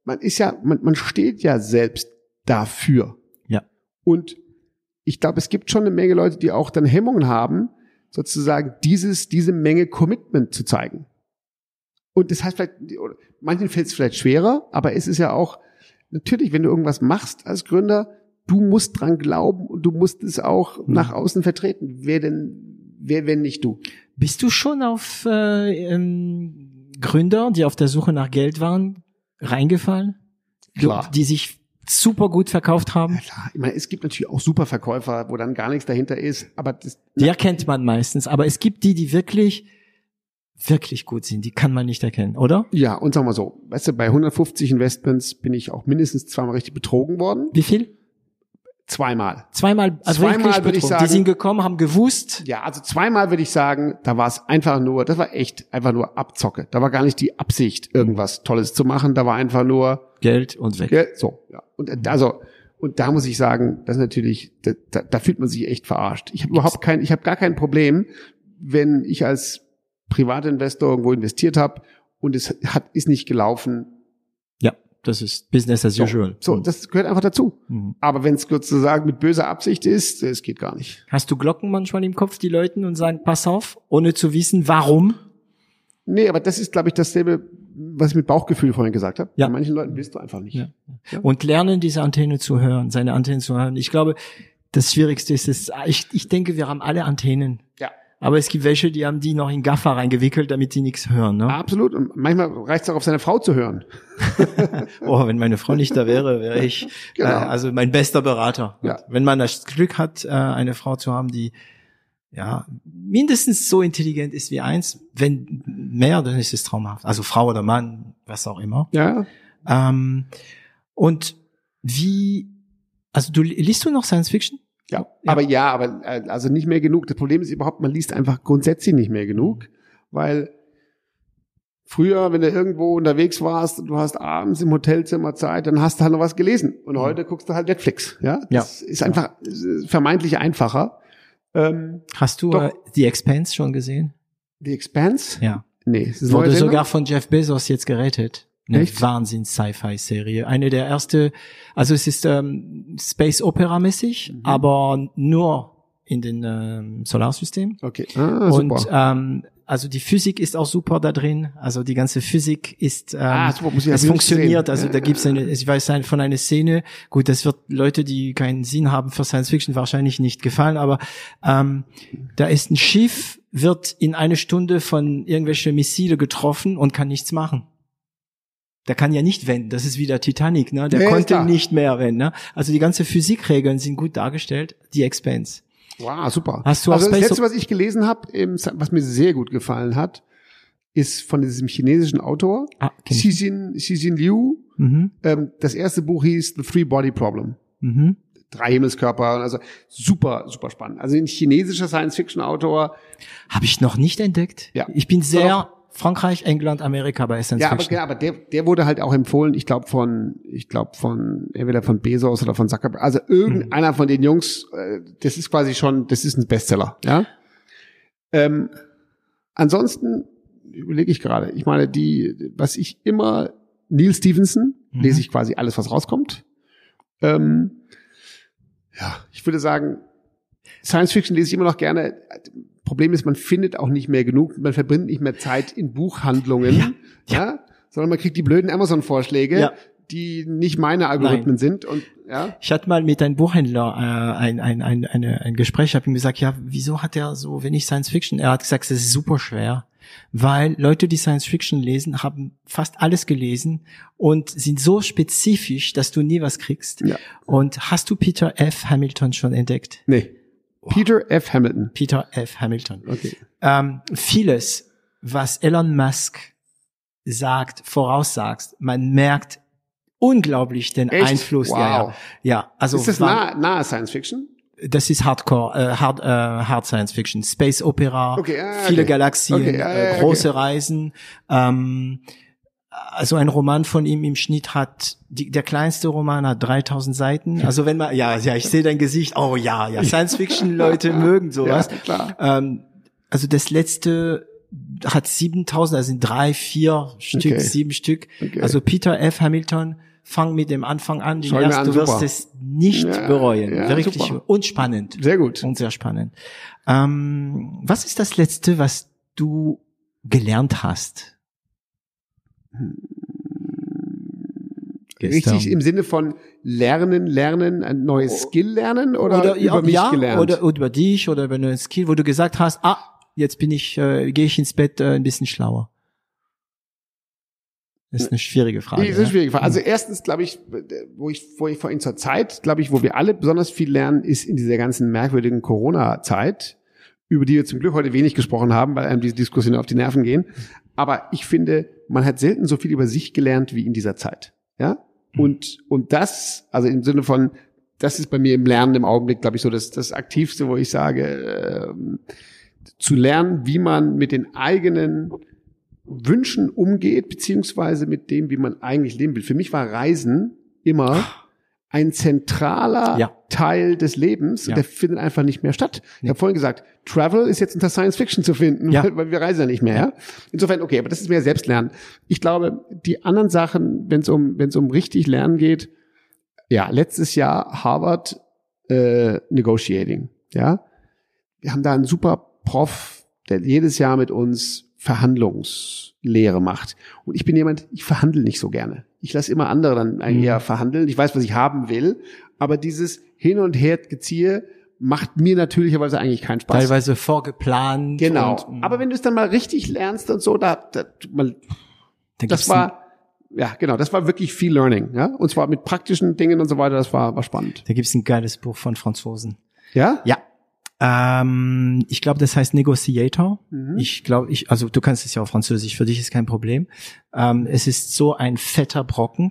man ist ja, man, man steht ja selbst dafür. Ja. Und ich glaube, es gibt schon eine Menge Leute, die auch dann Hemmungen haben, sozusagen dieses, diese Menge Commitment zu zeigen. Und das heißt vielleicht, manchen fällt es vielleicht schwerer, aber es ist ja auch, natürlich, wenn du irgendwas machst als Gründer, du musst dran glauben und du musst es auch mhm. nach außen vertreten. Wer denn, wer, wenn nicht du? Bist du schon auf äh, ähm, Gründer, die auf der Suche nach Geld waren, reingefallen? Klar. Die sich super gut verkauft haben? Ja, klar. Ich meine, es gibt natürlich auch super Verkäufer, wo dann gar nichts dahinter ist, aber das, die erkennt man meistens, aber es gibt die, die wirklich wirklich gut sind, die kann man nicht erkennen, oder? Ja, und sagen wir so, weißt du, bei 150 Investments bin ich auch mindestens zweimal richtig betrogen worden. Wie viel? Zweimal. Zweimal, also zweimal würde ich sagen. Die sind gekommen, haben gewusst. Ja, also zweimal würde ich sagen, da war es einfach nur, das war echt einfach nur Abzocke. Da war gar nicht die Absicht, irgendwas Tolles zu machen. Da war einfach nur Geld und weg. Geld, so, ja. Und äh, also und da muss ich sagen, das ist natürlich, da, da, da fühlt man sich echt verarscht. Ich habe überhaupt kein, ich habe gar kein Problem, wenn ich als Privatinvestor irgendwo investiert habe und es hat, ist nicht gelaufen. Ja, das ist Business as usual. So, mhm. das gehört einfach dazu. Mhm. Aber wenn es sozusagen mit böser Absicht ist, es geht gar nicht. Hast du Glocken manchmal im Kopf, die Leuten und sagen, pass auf, ohne zu wissen, warum? Nee, aber das ist, glaube ich, dasselbe, was ich mit Bauchgefühl vorhin gesagt habe. Ja. Bei manchen Leuten willst du einfach nicht. Ja. Ja. Und lernen, diese Antenne zu hören, seine Antenne zu hören. Ich glaube, das Schwierigste ist, es, ich, ich denke, wir haben alle Antennen. Ja. Aber es gibt welche, die haben die noch in Gaffer reingewickelt, damit die nichts hören. Ne? Absolut. Und manchmal reicht es auch auf seine Frau zu hören. oh, wenn meine Frau nicht da wäre, wäre ich genau. äh, also mein bester Berater. Ja. Wenn man das Glück hat, äh, eine Frau zu haben, die ja mindestens so intelligent ist wie eins, wenn mehr, dann ist es traumhaft. Also Frau oder Mann, was auch immer. Ja. Ähm, und wie, also du liest du noch Science Fiction? Ja, ja, aber ja, aber äh, also nicht mehr genug. Das Problem ist überhaupt, man liest einfach grundsätzlich nicht mehr genug, weil früher, wenn du irgendwo unterwegs warst und du hast abends im Hotelzimmer Zeit, dann hast du halt noch was gelesen. Und mhm. heute guckst du halt Netflix. Ja, das ja. ist einfach vermeintlich einfacher. Ähm, hast du doch, äh, The Expanse schon gesehen? The Expanse? Ja. Nee, es wurde sogar von Jeff Bezos jetzt gerettet eine Wahnsinns-Sci-Fi-Serie. Eine der erste, also es ist ähm, Space Opera mäßig, mhm. aber nur in den ähm, Solarsystem. Okay. Ah, und ähm, also die Physik ist auch super da drin. Also die ganze Physik ist, ähm, ah, super, muss ich es funktioniert. Also da gibt's eine, ich weiß von einer Szene. Gut, das wird Leute, die keinen Sinn haben für Science Fiction wahrscheinlich nicht gefallen, aber ähm, da ist ein Schiff, wird in eine Stunde von irgendwelche Missile getroffen und kann nichts machen. Der kann ja nicht wenden. Das ist wie der Titanic, ne? Der nee, konnte nicht mehr wenden. Ne? Also die ganze Physikregeln sind gut dargestellt. Die Expense. Wow, super. Hast du also das letzte, was ich gelesen habe, was mir sehr gut gefallen hat, ist von diesem chinesischen Autor ah, Xixin, Xixin Liu. Mhm. Ähm, das erste Buch hieß The Three Body Problem. Mhm. Drei Himmelskörper, also super, super spannend. Also ein chinesischer Science-Fiction-Autor. Habe ich noch nicht entdeckt. Ja. Ich bin sehr Frankreich, England, Amerika bei Essence ja, aber, ja, aber der, der wurde halt auch empfohlen, ich glaube von, ich glaube von, entweder von Bezos oder von Zuckerberg, also irgendeiner mhm. von den Jungs, äh, das ist quasi schon, das ist ein Bestseller, ja. Ähm, ansonsten überlege ich gerade, ich meine, die, was ich immer, Neil Stevenson, mhm. lese ich quasi alles, was rauskommt. Ähm, ja, ich würde sagen, Science Fiction lese ich immer noch gerne. Problem ist, man findet auch nicht mehr genug, man verbringt nicht mehr Zeit in Buchhandlungen, ja, ja. ja sondern man kriegt die blöden Amazon-Vorschläge, ja. die nicht meine Algorithmen Nein. sind. Und ja. Ich hatte mal mit einem Buchhändler äh, ein, ein, ein, eine, ein Gespräch, habe ihm gesagt, ja, wieso hat er so wenig Science Fiction? Er hat gesagt, es ist super schwer. weil Leute, die Science Fiction lesen, haben fast alles gelesen und sind so spezifisch, dass du nie was kriegst. Ja. Und hast du Peter F. Hamilton schon entdeckt? Nee. Peter F. Hamilton. Peter F. Hamilton. Okay. Ähm, vieles, was Elon Musk sagt, voraussagt, man merkt unglaublich den Echt? Einfluss. Wow. Ja, ja. ja, also ist das nahe, nahe Science Fiction? das ist Hardcore, äh, Hard, äh, Hard Science Fiction, Space Opera, okay, ah, viele Galaxien, okay, ah, äh, große okay. Reisen. Ähm, also ein Roman von ihm im Schnitt hat, die, der kleinste Roman hat 3000 Seiten. Also wenn man, ja, ja, ich sehe dein Gesicht. Oh ja, ja, Science Fiction Leute mögen sowas. Ja, klar. Ähm, also das letzte hat 7000, also sind drei, vier Stück, sieben Stück. Also Peter F. Hamilton fang mit dem Anfang an, den erst, an, du wirst super. es nicht ja, bereuen. Ja, Wirklich super. und spannend. Sehr gut. Und sehr spannend. Ähm, was ist das Letzte, was du gelernt hast? Gestern. Richtig im Sinne von lernen, lernen, ein neues Skill lernen oder, oder über ja, mich ja, gelernt? Oder, oder über dich oder über einen Skill, wo du gesagt hast, ah, jetzt bin ich, äh, gehe ich ins Bett äh, ein bisschen schlauer. Das ist eine schwierige Frage. Das ist eine schwierige Frage. Also erstens, glaube ich, wo ich vorhin vor zur Zeit, glaube ich, wo wir alle besonders viel lernen, ist in dieser ganzen merkwürdigen Corona-Zeit, über die wir zum Glück heute wenig gesprochen haben, weil einem diese Diskussionen auf die Nerven gehen. Aber ich finde, man hat selten so viel über sich gelernt wie in dieser Zeit. Ja? Und, und das, also im Sinne von, das ist bei mir im Lernen im Augenblick, glaube ich, so das, das Aktivste, wo ich sage, äh, zu lernen, wie man mit den eigenen Wünschen umgeht, beziehungsweise mit dem, wie man eigentlich leben will. Für mich war Reisen immer ein zentraler ja. Teil des Lebens ja. der findet einfach nicht mehr statt. Ich habe vorhin gesagt, Travel ist jetzt unter Science Fiction zu finden, ja. weil, weil, wir reisen ja nicht mehr. Ja? Insofern, okay, aber das ist mehr Selbstlernen. Ich glaube, die anderen Sachen, wenn es um, wenn es um richtig Lernen geht, ja, letztes Jahr Harvard äh, Negotiating, ja. Wir haben da einen super Prof, der jedes Jahr mit uns Verhandlungslehre macht. Und ich bin jemand, ich verhandle nicht so gerne. Ich lasse immer andere dann eigentlich mhm. verhandeln. Ich weiß, was ich haben will, aber dieses Hin und Her geziehe macht mir natürlicherweise eigentlich keinen Spaß. Teilweise vorgeplant. Genau. Und, mhm. aber wenn du es dann mal richtig lernst und so, da, da mal, da das war ja, genau, das war wirklich viel Learning, ja, und zwar mit praktischen Dingen und so weiter, das war, war spannend. Da gibt's ein geiles Buch von Franzosen. Ja? Ja, ähm, ich glaube, das heißt Negotiator. Mhm. Ich glaube, ich, also du kannst es ja auf Französisch, für dich ist kein Problem. Ähm, es ist so ein fetter Brocken.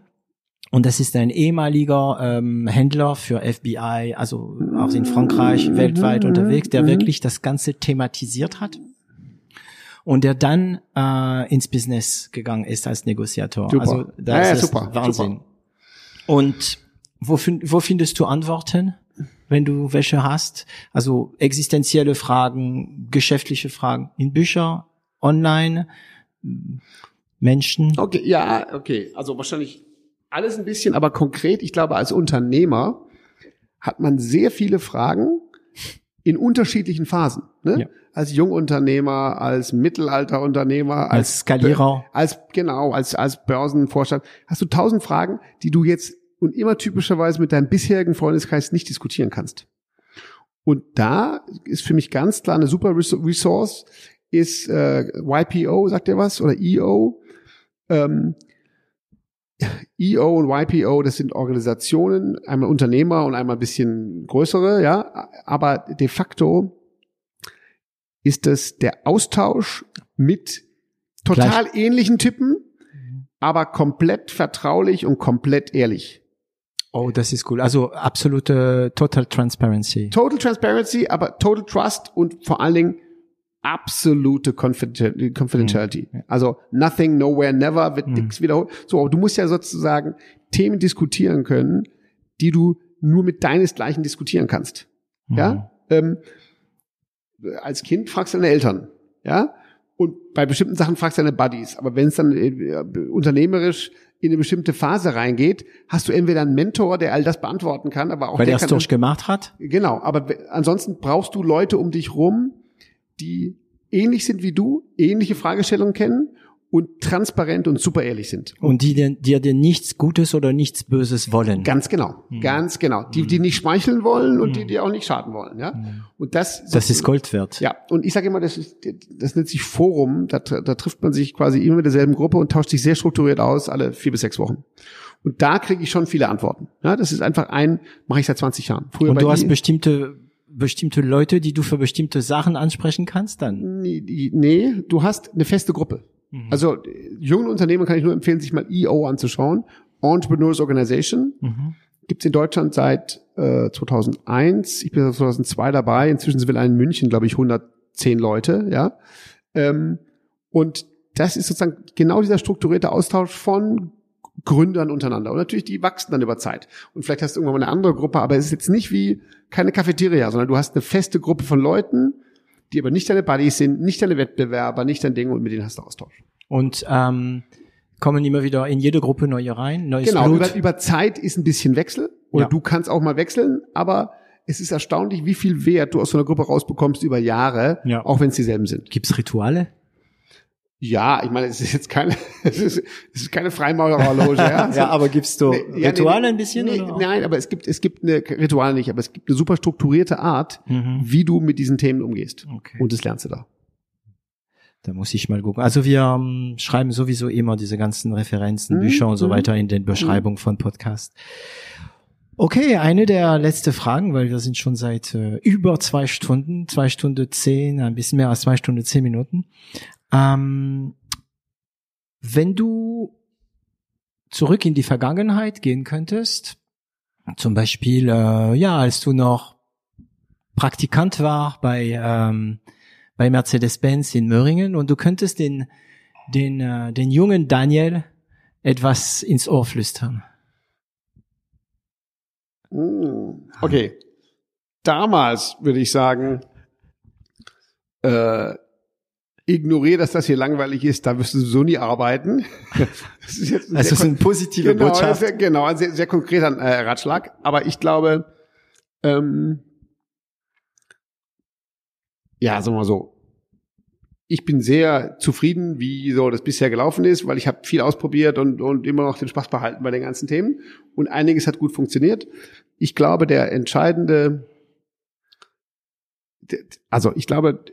Und das ist ein ehemaliger ähm, Händler für FBI, also auch in Frankreich, mhm. weltweit unterwegs, der mhm. wirklich das Ganze thematisiert hat und der dann äh, ins Business gegangen ist als Negotiator. Super. Also das ja, ja, ist super, Wahnsinn. Super. Und wo, wo findest du Antworten? Wenn du welche hast. Also existenzielle Fragen, geschäftliche Fragen in Bücher, online, Menschen. Okay, ja, okay. Also wahrscheinlich alles ein bisschen, aber konkret, ich glaube, als Unternehmer hat man sehr viele Fragen in unterschiedlichen Phasen. Ne? Ja. Als Jungunternehmer, als Mittelalterunternehmer, als, als Skalierer, als genau, als als Börsenvorstand, hast du tausend Fragen, die du jetzt und immer typischerweise mit deinem bisherigen Freundeskreis nicht diskutieren kannst. Und da ist für mich ganz klar eine super Resource, ist äh, YPO, sagt ihr was? Oder EO? Ähm, EO und YPO, das sind Organisationen, einmal Unternehmer und einmal ein bisschen größere, ja. Aber de facto ist das der Austausch mit total Gleich. ähnlichen Typen, aber komplett vertraulich und komplett ehrlich. Oh, das ist cool. Also absolute Total Transparency. Total Transparency, aber Total Trust und vor allen Dingen absolute Confidentiality. Mhm. Also nothing, nowhere, never wird mhm. nichts wiederholt. So, aber du musst ja sozusagen Themen diskutieren können, die du nur mit deinesgleichen diskutieren kannst. Mhm. Ja? Ähm, als Kind fragst du deine Eltern. Ja? Und bei bestimmten Sachen fragst du deine Buddies. Aber wenn es dann äh, unternehmerisch in eine bestimmte Phase reingeht, hast du entweder einen Mentor, der all das beantworten kann, aber auch weil der es durchgemacht hat. Genau, aber ansonsten brauchst du Leute um dich rum, die ähnlich sind wie du, ähnliche Fragestellungen kennen und transparent und super ehrlich sind. Und die dir, die dir nichts Gutes oder nichts Böses wollen. Ganz genau, mhm. ganz genau. Die, die nicht schmeicheln wollen und mhm. die, die auch nicht schaden wollen. Ja. Mhm. Und das, das, das ist Gold wert. Ja. Und ich sage immer, das ist, das nennt sich Forum. Da, da trifft man sich quasi immer mit derselben Gruppe und tauscht sich sehr strukturiert aus, alle vier bis sechs Wochen. Und da kriege ich schon viele Antworten. Ja, das ist einfach ein, mache ich seit 20 Jahren. Früher und du hast bestimmte bestimmte Leute, die du für bestimmte Sachen ansprechen kannst dann? Nee, nee du hast eine feste Gruppe. Mhm. Also jungen Unternehmen kann ich nur empfehlen, sich mal EO anzuschauen. Entrepreneurs Organization. Mhm. Gibt es in Deutschland seit äh, 2001. Ich bin seit 2002 dabei. Inzwischen sind wir in München, glaube ich, 110 Leute. Ja. Ähm, und das ist sozusagen genau dieser strukturierte Austausch von Gründern untereinander. Und natürlich, die wachsen dann über Zeit. Und vielleicht hast du irgendwann mal eine andere Gruppe, aber es ist jetzt nicht wie keine Cafeteria, sondern du hast eine feste Gruppe von Leuten, die aber nicht deine Buddies sind, nicht deine Wettbewerber, nicht dein Ding und mit denen hast du Austausch. Und ähm, kommen immer wieder in jede Gruppe neue rein, neues Genau, Blut. Über, über Zeit ist ein bisschen Wechsel oder ja. du kannst auch mal wechseln, aber es ist erstaunlich, wie viel Wert du aus so einer Gruppe rausbekommst über Jahre, ja. auch wenn es dieselben sind. Gibt's Rituale? Ja, ich meine, es ist jetzt keine, es ist, es ist keine Freimaurerloge, ja. ja, aber gibt's du nee, Rituale nee, ein bisschen? Nee, oder? Nein, aber es gibt, es gibt eine Rituale nicht, aber es gibt eine super strukturierte Art, mhm. wie du mit diesen Themen umgehst. Okay. Und das lernst du da. Da muss ich mal gucken. Also wir ähm, schreiben sowieso immer diese ganzen Referenzen, mhm. Bücher und so mhm. weiter in den Beschreibungen mhm. von Podcast. Okay, eine der letzten Fragen, weil wir sind schon seit äh, über zwei Stunden, zwei Stunden zehn, ein bisschen mehr als zwei Stunden zehn Minuten. Ähm, wenn du zurück in die Vergangenheit gehen könntest, zum Beispiel, äh, ja, als du noch Praktikant war bei, ähm, bei Mercedes-Benz in Möhringen und du könntest den, den, äh, den jungen Daniel etwas ins Ohr flüstern. Hm, okay. Damals würde ich sagen, äh, ignoriere, dass das hier langweilig ist, da wirst du so nie arbeiten. Das ist jetzt also ist eine positive genau, Botschaft. Sehr, genau, ein sehr, sehr konkreter äh, Ratschlag. Aber ich glaube, ähm, ja, sagen wir mal so, ich bin sehr zufrieden, wie so das bisher gelaufen ist, weil ich habe viel ausprobiert und, und immer noch den Spaß behalten bei den ganzen Themen. Und einiges hat gut funktioniert. Ich glaube, der entscheidende, also ich glaube,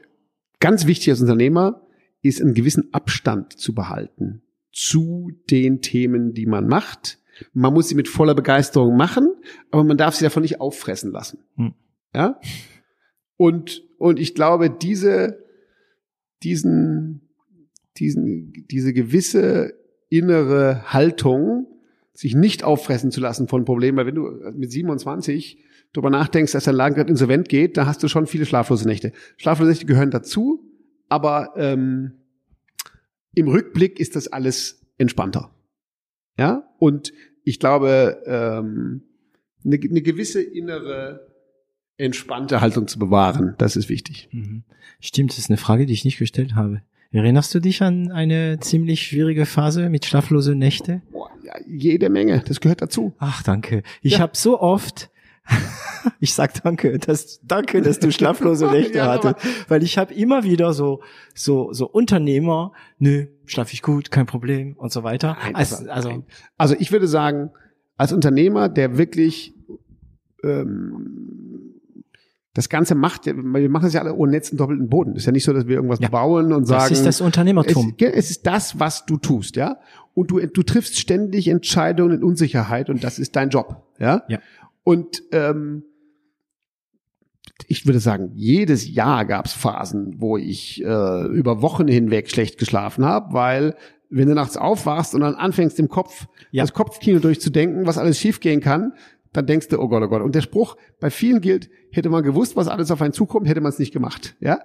Ganz wichtig als Unternehmer ist einen gewissen Abstand zu behalten zu den Themen, die man macht. Man muss sie mit voller Begeisterung machen, aber man darf sie davon nicht auffressen lassen. Hm. Ja? Und, und ich glaube, diese, diesen, diesen, diese gewisse innere Haltung, sich nicht auffressen zu lassen von Problemen, weil wenn du mit 27 darüber nachdenkst, dass dein Laden gerade insolvent geht, da hast du schon viele schlaflose Nächte. Schlaflose Nächte gehören dazu, aber ähm, im Rückblick ist das alles entspannter. Ja, und ich glaube, ähm, eine, eine gewisse innere entspannte Haltung zu bewahren, das ist wichtig. Mhm. Stimmt, das ist eine Frage, die ich nicht gestellt habe. Erinnerst du dich an eine ziemlich schwierige Phase mit schlaflose Nächte? Boah, ja, jede Menge, das gehört dazu. Ach, danke. Ich ja. habe so oft ich sag danke, dass danke, dass du schlaflose Nächte hattest, weil ich habe immer wieder so so so Unternehmer, nö, schlaf ich gut, kein Problem und so weiter. Nein, also, also also ich würde sagen, als Unternehmer, der wirklich ähm, das Ganze macht, wir machen das ja alle ohne Netz und doppelten Boden. ist ja nicht so, dass wir irgendwas ja, bauen und sagen. Das ist das Unternehmertum. Es, es, ist das, was du tust, ja. Und du, du triffst ständig Entscheidungen in Unsicherheit und das ist dein Job, ja. ja. Und ähm, ich würde sagen, jedes Jahr gab es Phasen, wo ich äh, über Wochen hinweg schlecht geschlafen habe, weil wenn du nachts aufwachst und dann anfängst im Kopf ja. das Kopfkino durchzudenken, was alles schiefgehen kann, dann denkst du, oh Gott, oh Gott. Und der Spruch bei vielen gilt, hätte man gewusst, was alles auf einen zukommt, hätte man es nicht gemacht. Ja,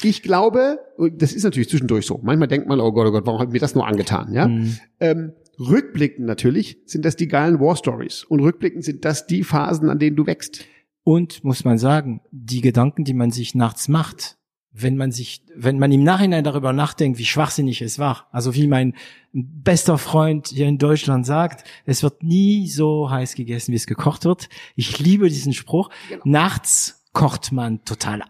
ich glaube, das ist natürlich zwischendurch so. Manchmal denkt man, oh Gott, oh Gott, warum hat mir das nur angetan? Ja, mhm. ähm, Rückblickend natürlich sind das die geilen War Stories und rückblickend sind das die Phasen, an denen du wächst. Und muss man sagen, die Gedanken, die man sich nachts macht, wenn man sich, wenn man im Nachhinein darüber nachdenkt, wie schwachsinnig es war. Also wie mein bester Freund hier in Deutschland sagt, es wird nie so heiß gegessen, wie es gekocht wird. Ich liebe diesen Spruch. Genau. Nachts kocht man total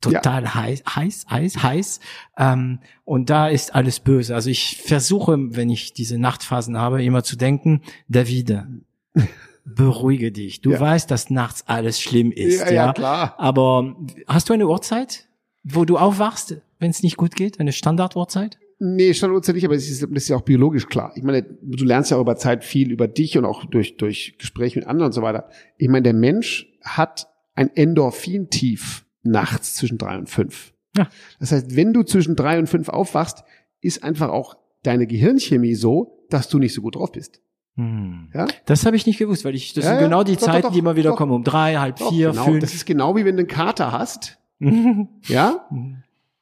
total ja. heiß, heiß, heiß, heiß. Ähm, und da ist alles böse. Also ich versuche, wenn ich diese Nachtphasen habe, immer zu denken, David, beruhige dich. Du ja. weißt, dass nachts alles schlimm ist. Ja, ja, ja, klar. Aber hast du eine Uhrzeit, wo du aufwachst, wenn es nicht gut geht? Eine Standarduhrzeit? Nee, Standarduhrzeit nicht, aber das ist, das ist ja auch biologisch klar. Ich meine, du lernst ja auch über Zeit viel über dich und auch durch, durch Gespräche mit anderen und so weiter. Ich meine, der Mensch hat ein Endorphin-Tief nachts zwischen drei und fünf. Ja. Das heißt, wenn du zwischen drei und fünf aufwachst, ist einfach auch deine Gehirnchemie so, dass du nicht so gut drauf bist. Hm. Ja? Das habe ich nicht gewusst, weil ich das ja, sind genau die doch, Zeiten, doch, doch, die immer wieder kommen, um drei, halb vier, genau. fünf. Das ist genau wie wenn du einen Kater hast, ja,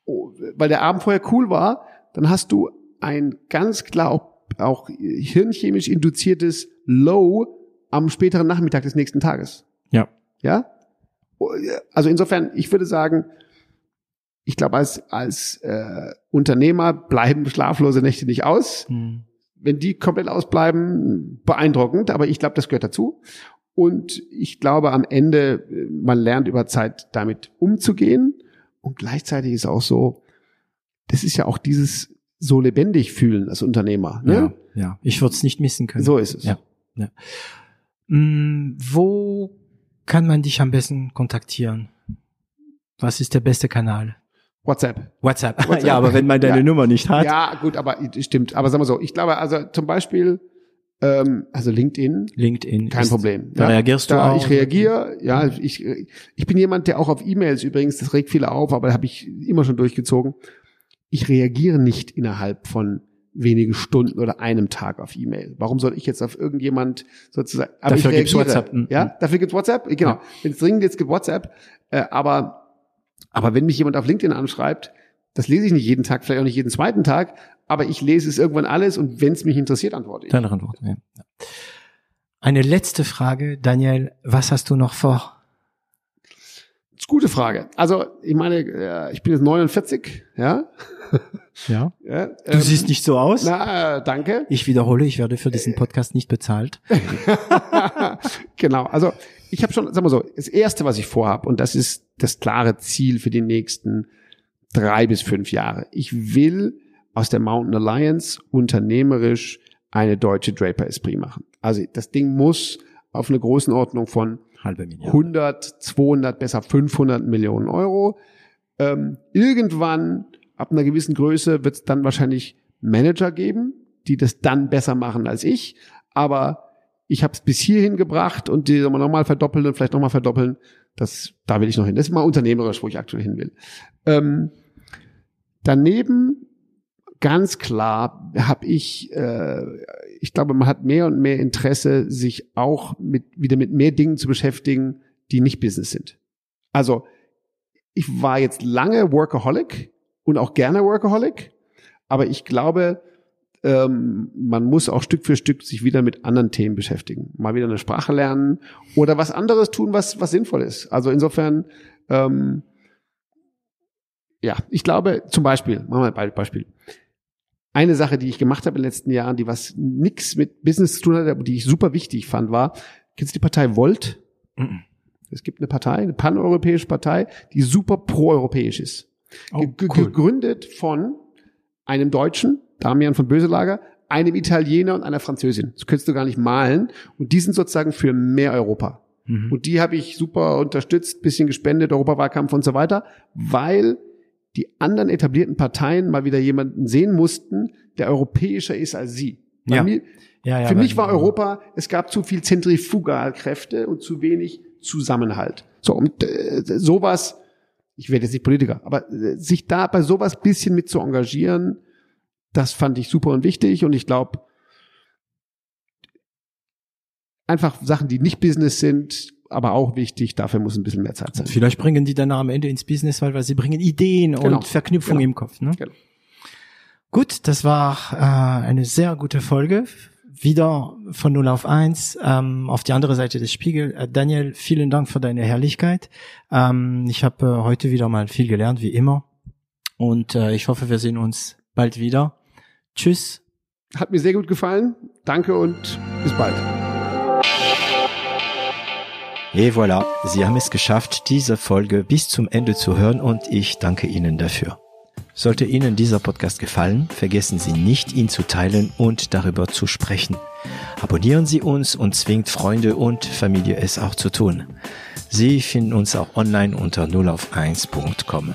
oh, weil der Abend vorher cool war, dann hast du ein ganz klar auch, auch hirnchemisch induziertes Low am späteren Nachmittag des nächsten Tages. Ja. Ja? Also insofern, ich würde sagen, ich glaube, als, als äh, Unternehmer bleiben schlaflose Nächte nicht aus. Mhm. Wenn die komplett ausbleiben, beeindruckend, aber ich glaube, das gehört dazu. Und ich glaube, am Ende, man lernt über Zeit damit umzugehen. Und gleichzeitig ist auch so, das ist ja auch dieses so lebendig fühlen als Unternehmer. Ne? Ja, ja. ich würde es nicht missen können. So ist es. Ja, ja. Hm, wo kann man dich am besten kontaktieren? Was ist der beste Kanal? WhatsApp. WhatsApp. WhatsApp. ja, aber wenn man deine ja. Nummer nicht hat. Ja, gut, aber stimmt. Aber sagen wir so, ich glaube, also zum Beispiel, ähm, also LinkedIn. LinkedIn. Kein Problem. Da ja, reagierst du da auch? Ich reagiere, ja, ich, ich bin jemand, der auch auf E-Mails übrigens, das regt viele auf, aber da habe ich immer schon durchgezogen. Ich reagiere nicht innerhalb von wenige Stunden oder einem Tag auf E-Mail. Warum soll ich jetzt auf irgendjemand sozusagen? Aber dafür gibt's WhatsApp. Ja, dafür gibt's WhatsApp. Genau. Ja. Wenn es dringend jetzt gibt WhatsApp. Äh, aber aber wenn mich jemand auf LinkedIn anschreibt, das lese ich nicht jeden Tag, vielleicht auch nicht jeden zweiten Tag, aber ich lese es irgendwann alles und wenn es mich interessiert, antworte ich. Deine Antwort. Ja. Eine letzte Frage, Daniel. Was hast du noch vor? Das ist gute Frage. Also ich meine, äh, ich bin jetzt 49, ja. Ja. ja du ähm, siehst nicht so aus. Na, äh, danke. Ich wiederhole, ich werde für diesen Podcast nicht bezahlt. genau. Also ich habe schon, sagen wir so, das erste, was ich vorhabe, und das ist das klare Ziel für die nächsten drei bis fünf Jahre. Ich will aus der Mountain Alliance unternehmerisch eine deutsche Draper Esprit machen. Also das Ding muss auf eine Größenordnung von Halbe Milliarde. 100, 200, besser 500 Millionen Euro. Ähm, irgendwann ab einer gewissen Größe wird es dann wahrscheinlich Manager geben, die das dann besser machen als ich. Aber ich habe es bis hierhin gebracht und die nochmal verdoppeln und vielleicht nochmal verdoppeln. Das, da will ich noch hin. Das ist mal unternehmerisch, wo ich aktuell hin will. Ähm, daneben ganz klar habe ich, äh, ich glaube, man hat mehr und mehr Interesse, sich auch mit wieder mit mehr Dingen zu beschäftigen, die nicht Business sind. Also ich war jetzt lange Workaholic und auch gerne Workaholic, aber ich glaube, ähm, man muss auch Stück für Stück sich wieder mit anderen Themen beschäftigen. Mal wieder eine Sprache lernen oder was anderes tun, was, was sinnvoll ist. Also insofern, ähm, ja, ich glaube, zum Beispiel, machen wir ein Beispiel. Eine Sache, die ich gemacht habe in den letzten Jahren, die was nix mit Business zu tun hat, aber die ich super wichtig fand, war, kennst du die Partei Volt? Mhm. Es gibt eine Partei, eine paneuropäische Partei, die super proeuropäisch ist. Oh, cool. Gegründet von einem Deutschen, Damian von Böselager, einem Italiener und einer Französin. Das könntest du gar nicht malen. Und die sind sozusagen für mehr Europa. Mhm. Und die habe ich super unterstützt, bisschen gespendet, Europawahlkampf und so weiter, weil die anderen etablierten Parteien mal wieder jemanden sehen mussten, der europäischer ist als sie. Ja. Mir, ja, ja, für mich war Europa, es gab zu viel Zentrifugalkräfte und zu wenig Zusammenhalt. So, und äh, sowas ich werde jetzt nicht Politiker, aber äh, sich da bei sowas bisschen mit zu engagieren, das fand ich super und wichtig und ich glaube, einfach Sachen, die nicht Business sind, aber auch wichtig, dafür muss ein bisschen mehr Zeit sein. Vielleicht bringen die dann am Ende ins Business, weil, weil sie bringen Ideen genau. und Verknüpfungen genau. im Kopf. Ne? Genau. Gut, das war äh, eine sehr gute Folge wieder von 0 auf 1 ähm, auf die andere Seite des Spiegel. Äh, Daniel, vielen Dank für deine Herrlichkeit. Ähm, ich habe äh, heute wieder mal viel gelernt, wie immer. Und äh, ich hoffe, wir sehen uns bald wieder. Tschüss. Hat mir sehr gut gefallen. Danke und bis bald. Et voilà, Sie haben es geschafft, diese Folge bis zum Ende zu hören und ich danke Ihnen dafür. Sollte Ihnen dieser Podcast gefallen, vergessen Sie nicht, ihn zu teilen und darüber zu sprechen. Abonnieren Sie uns und zwingt Freunde und Familie es auch zu tun. Sie finden uns auch online unter 0 auf 1.com.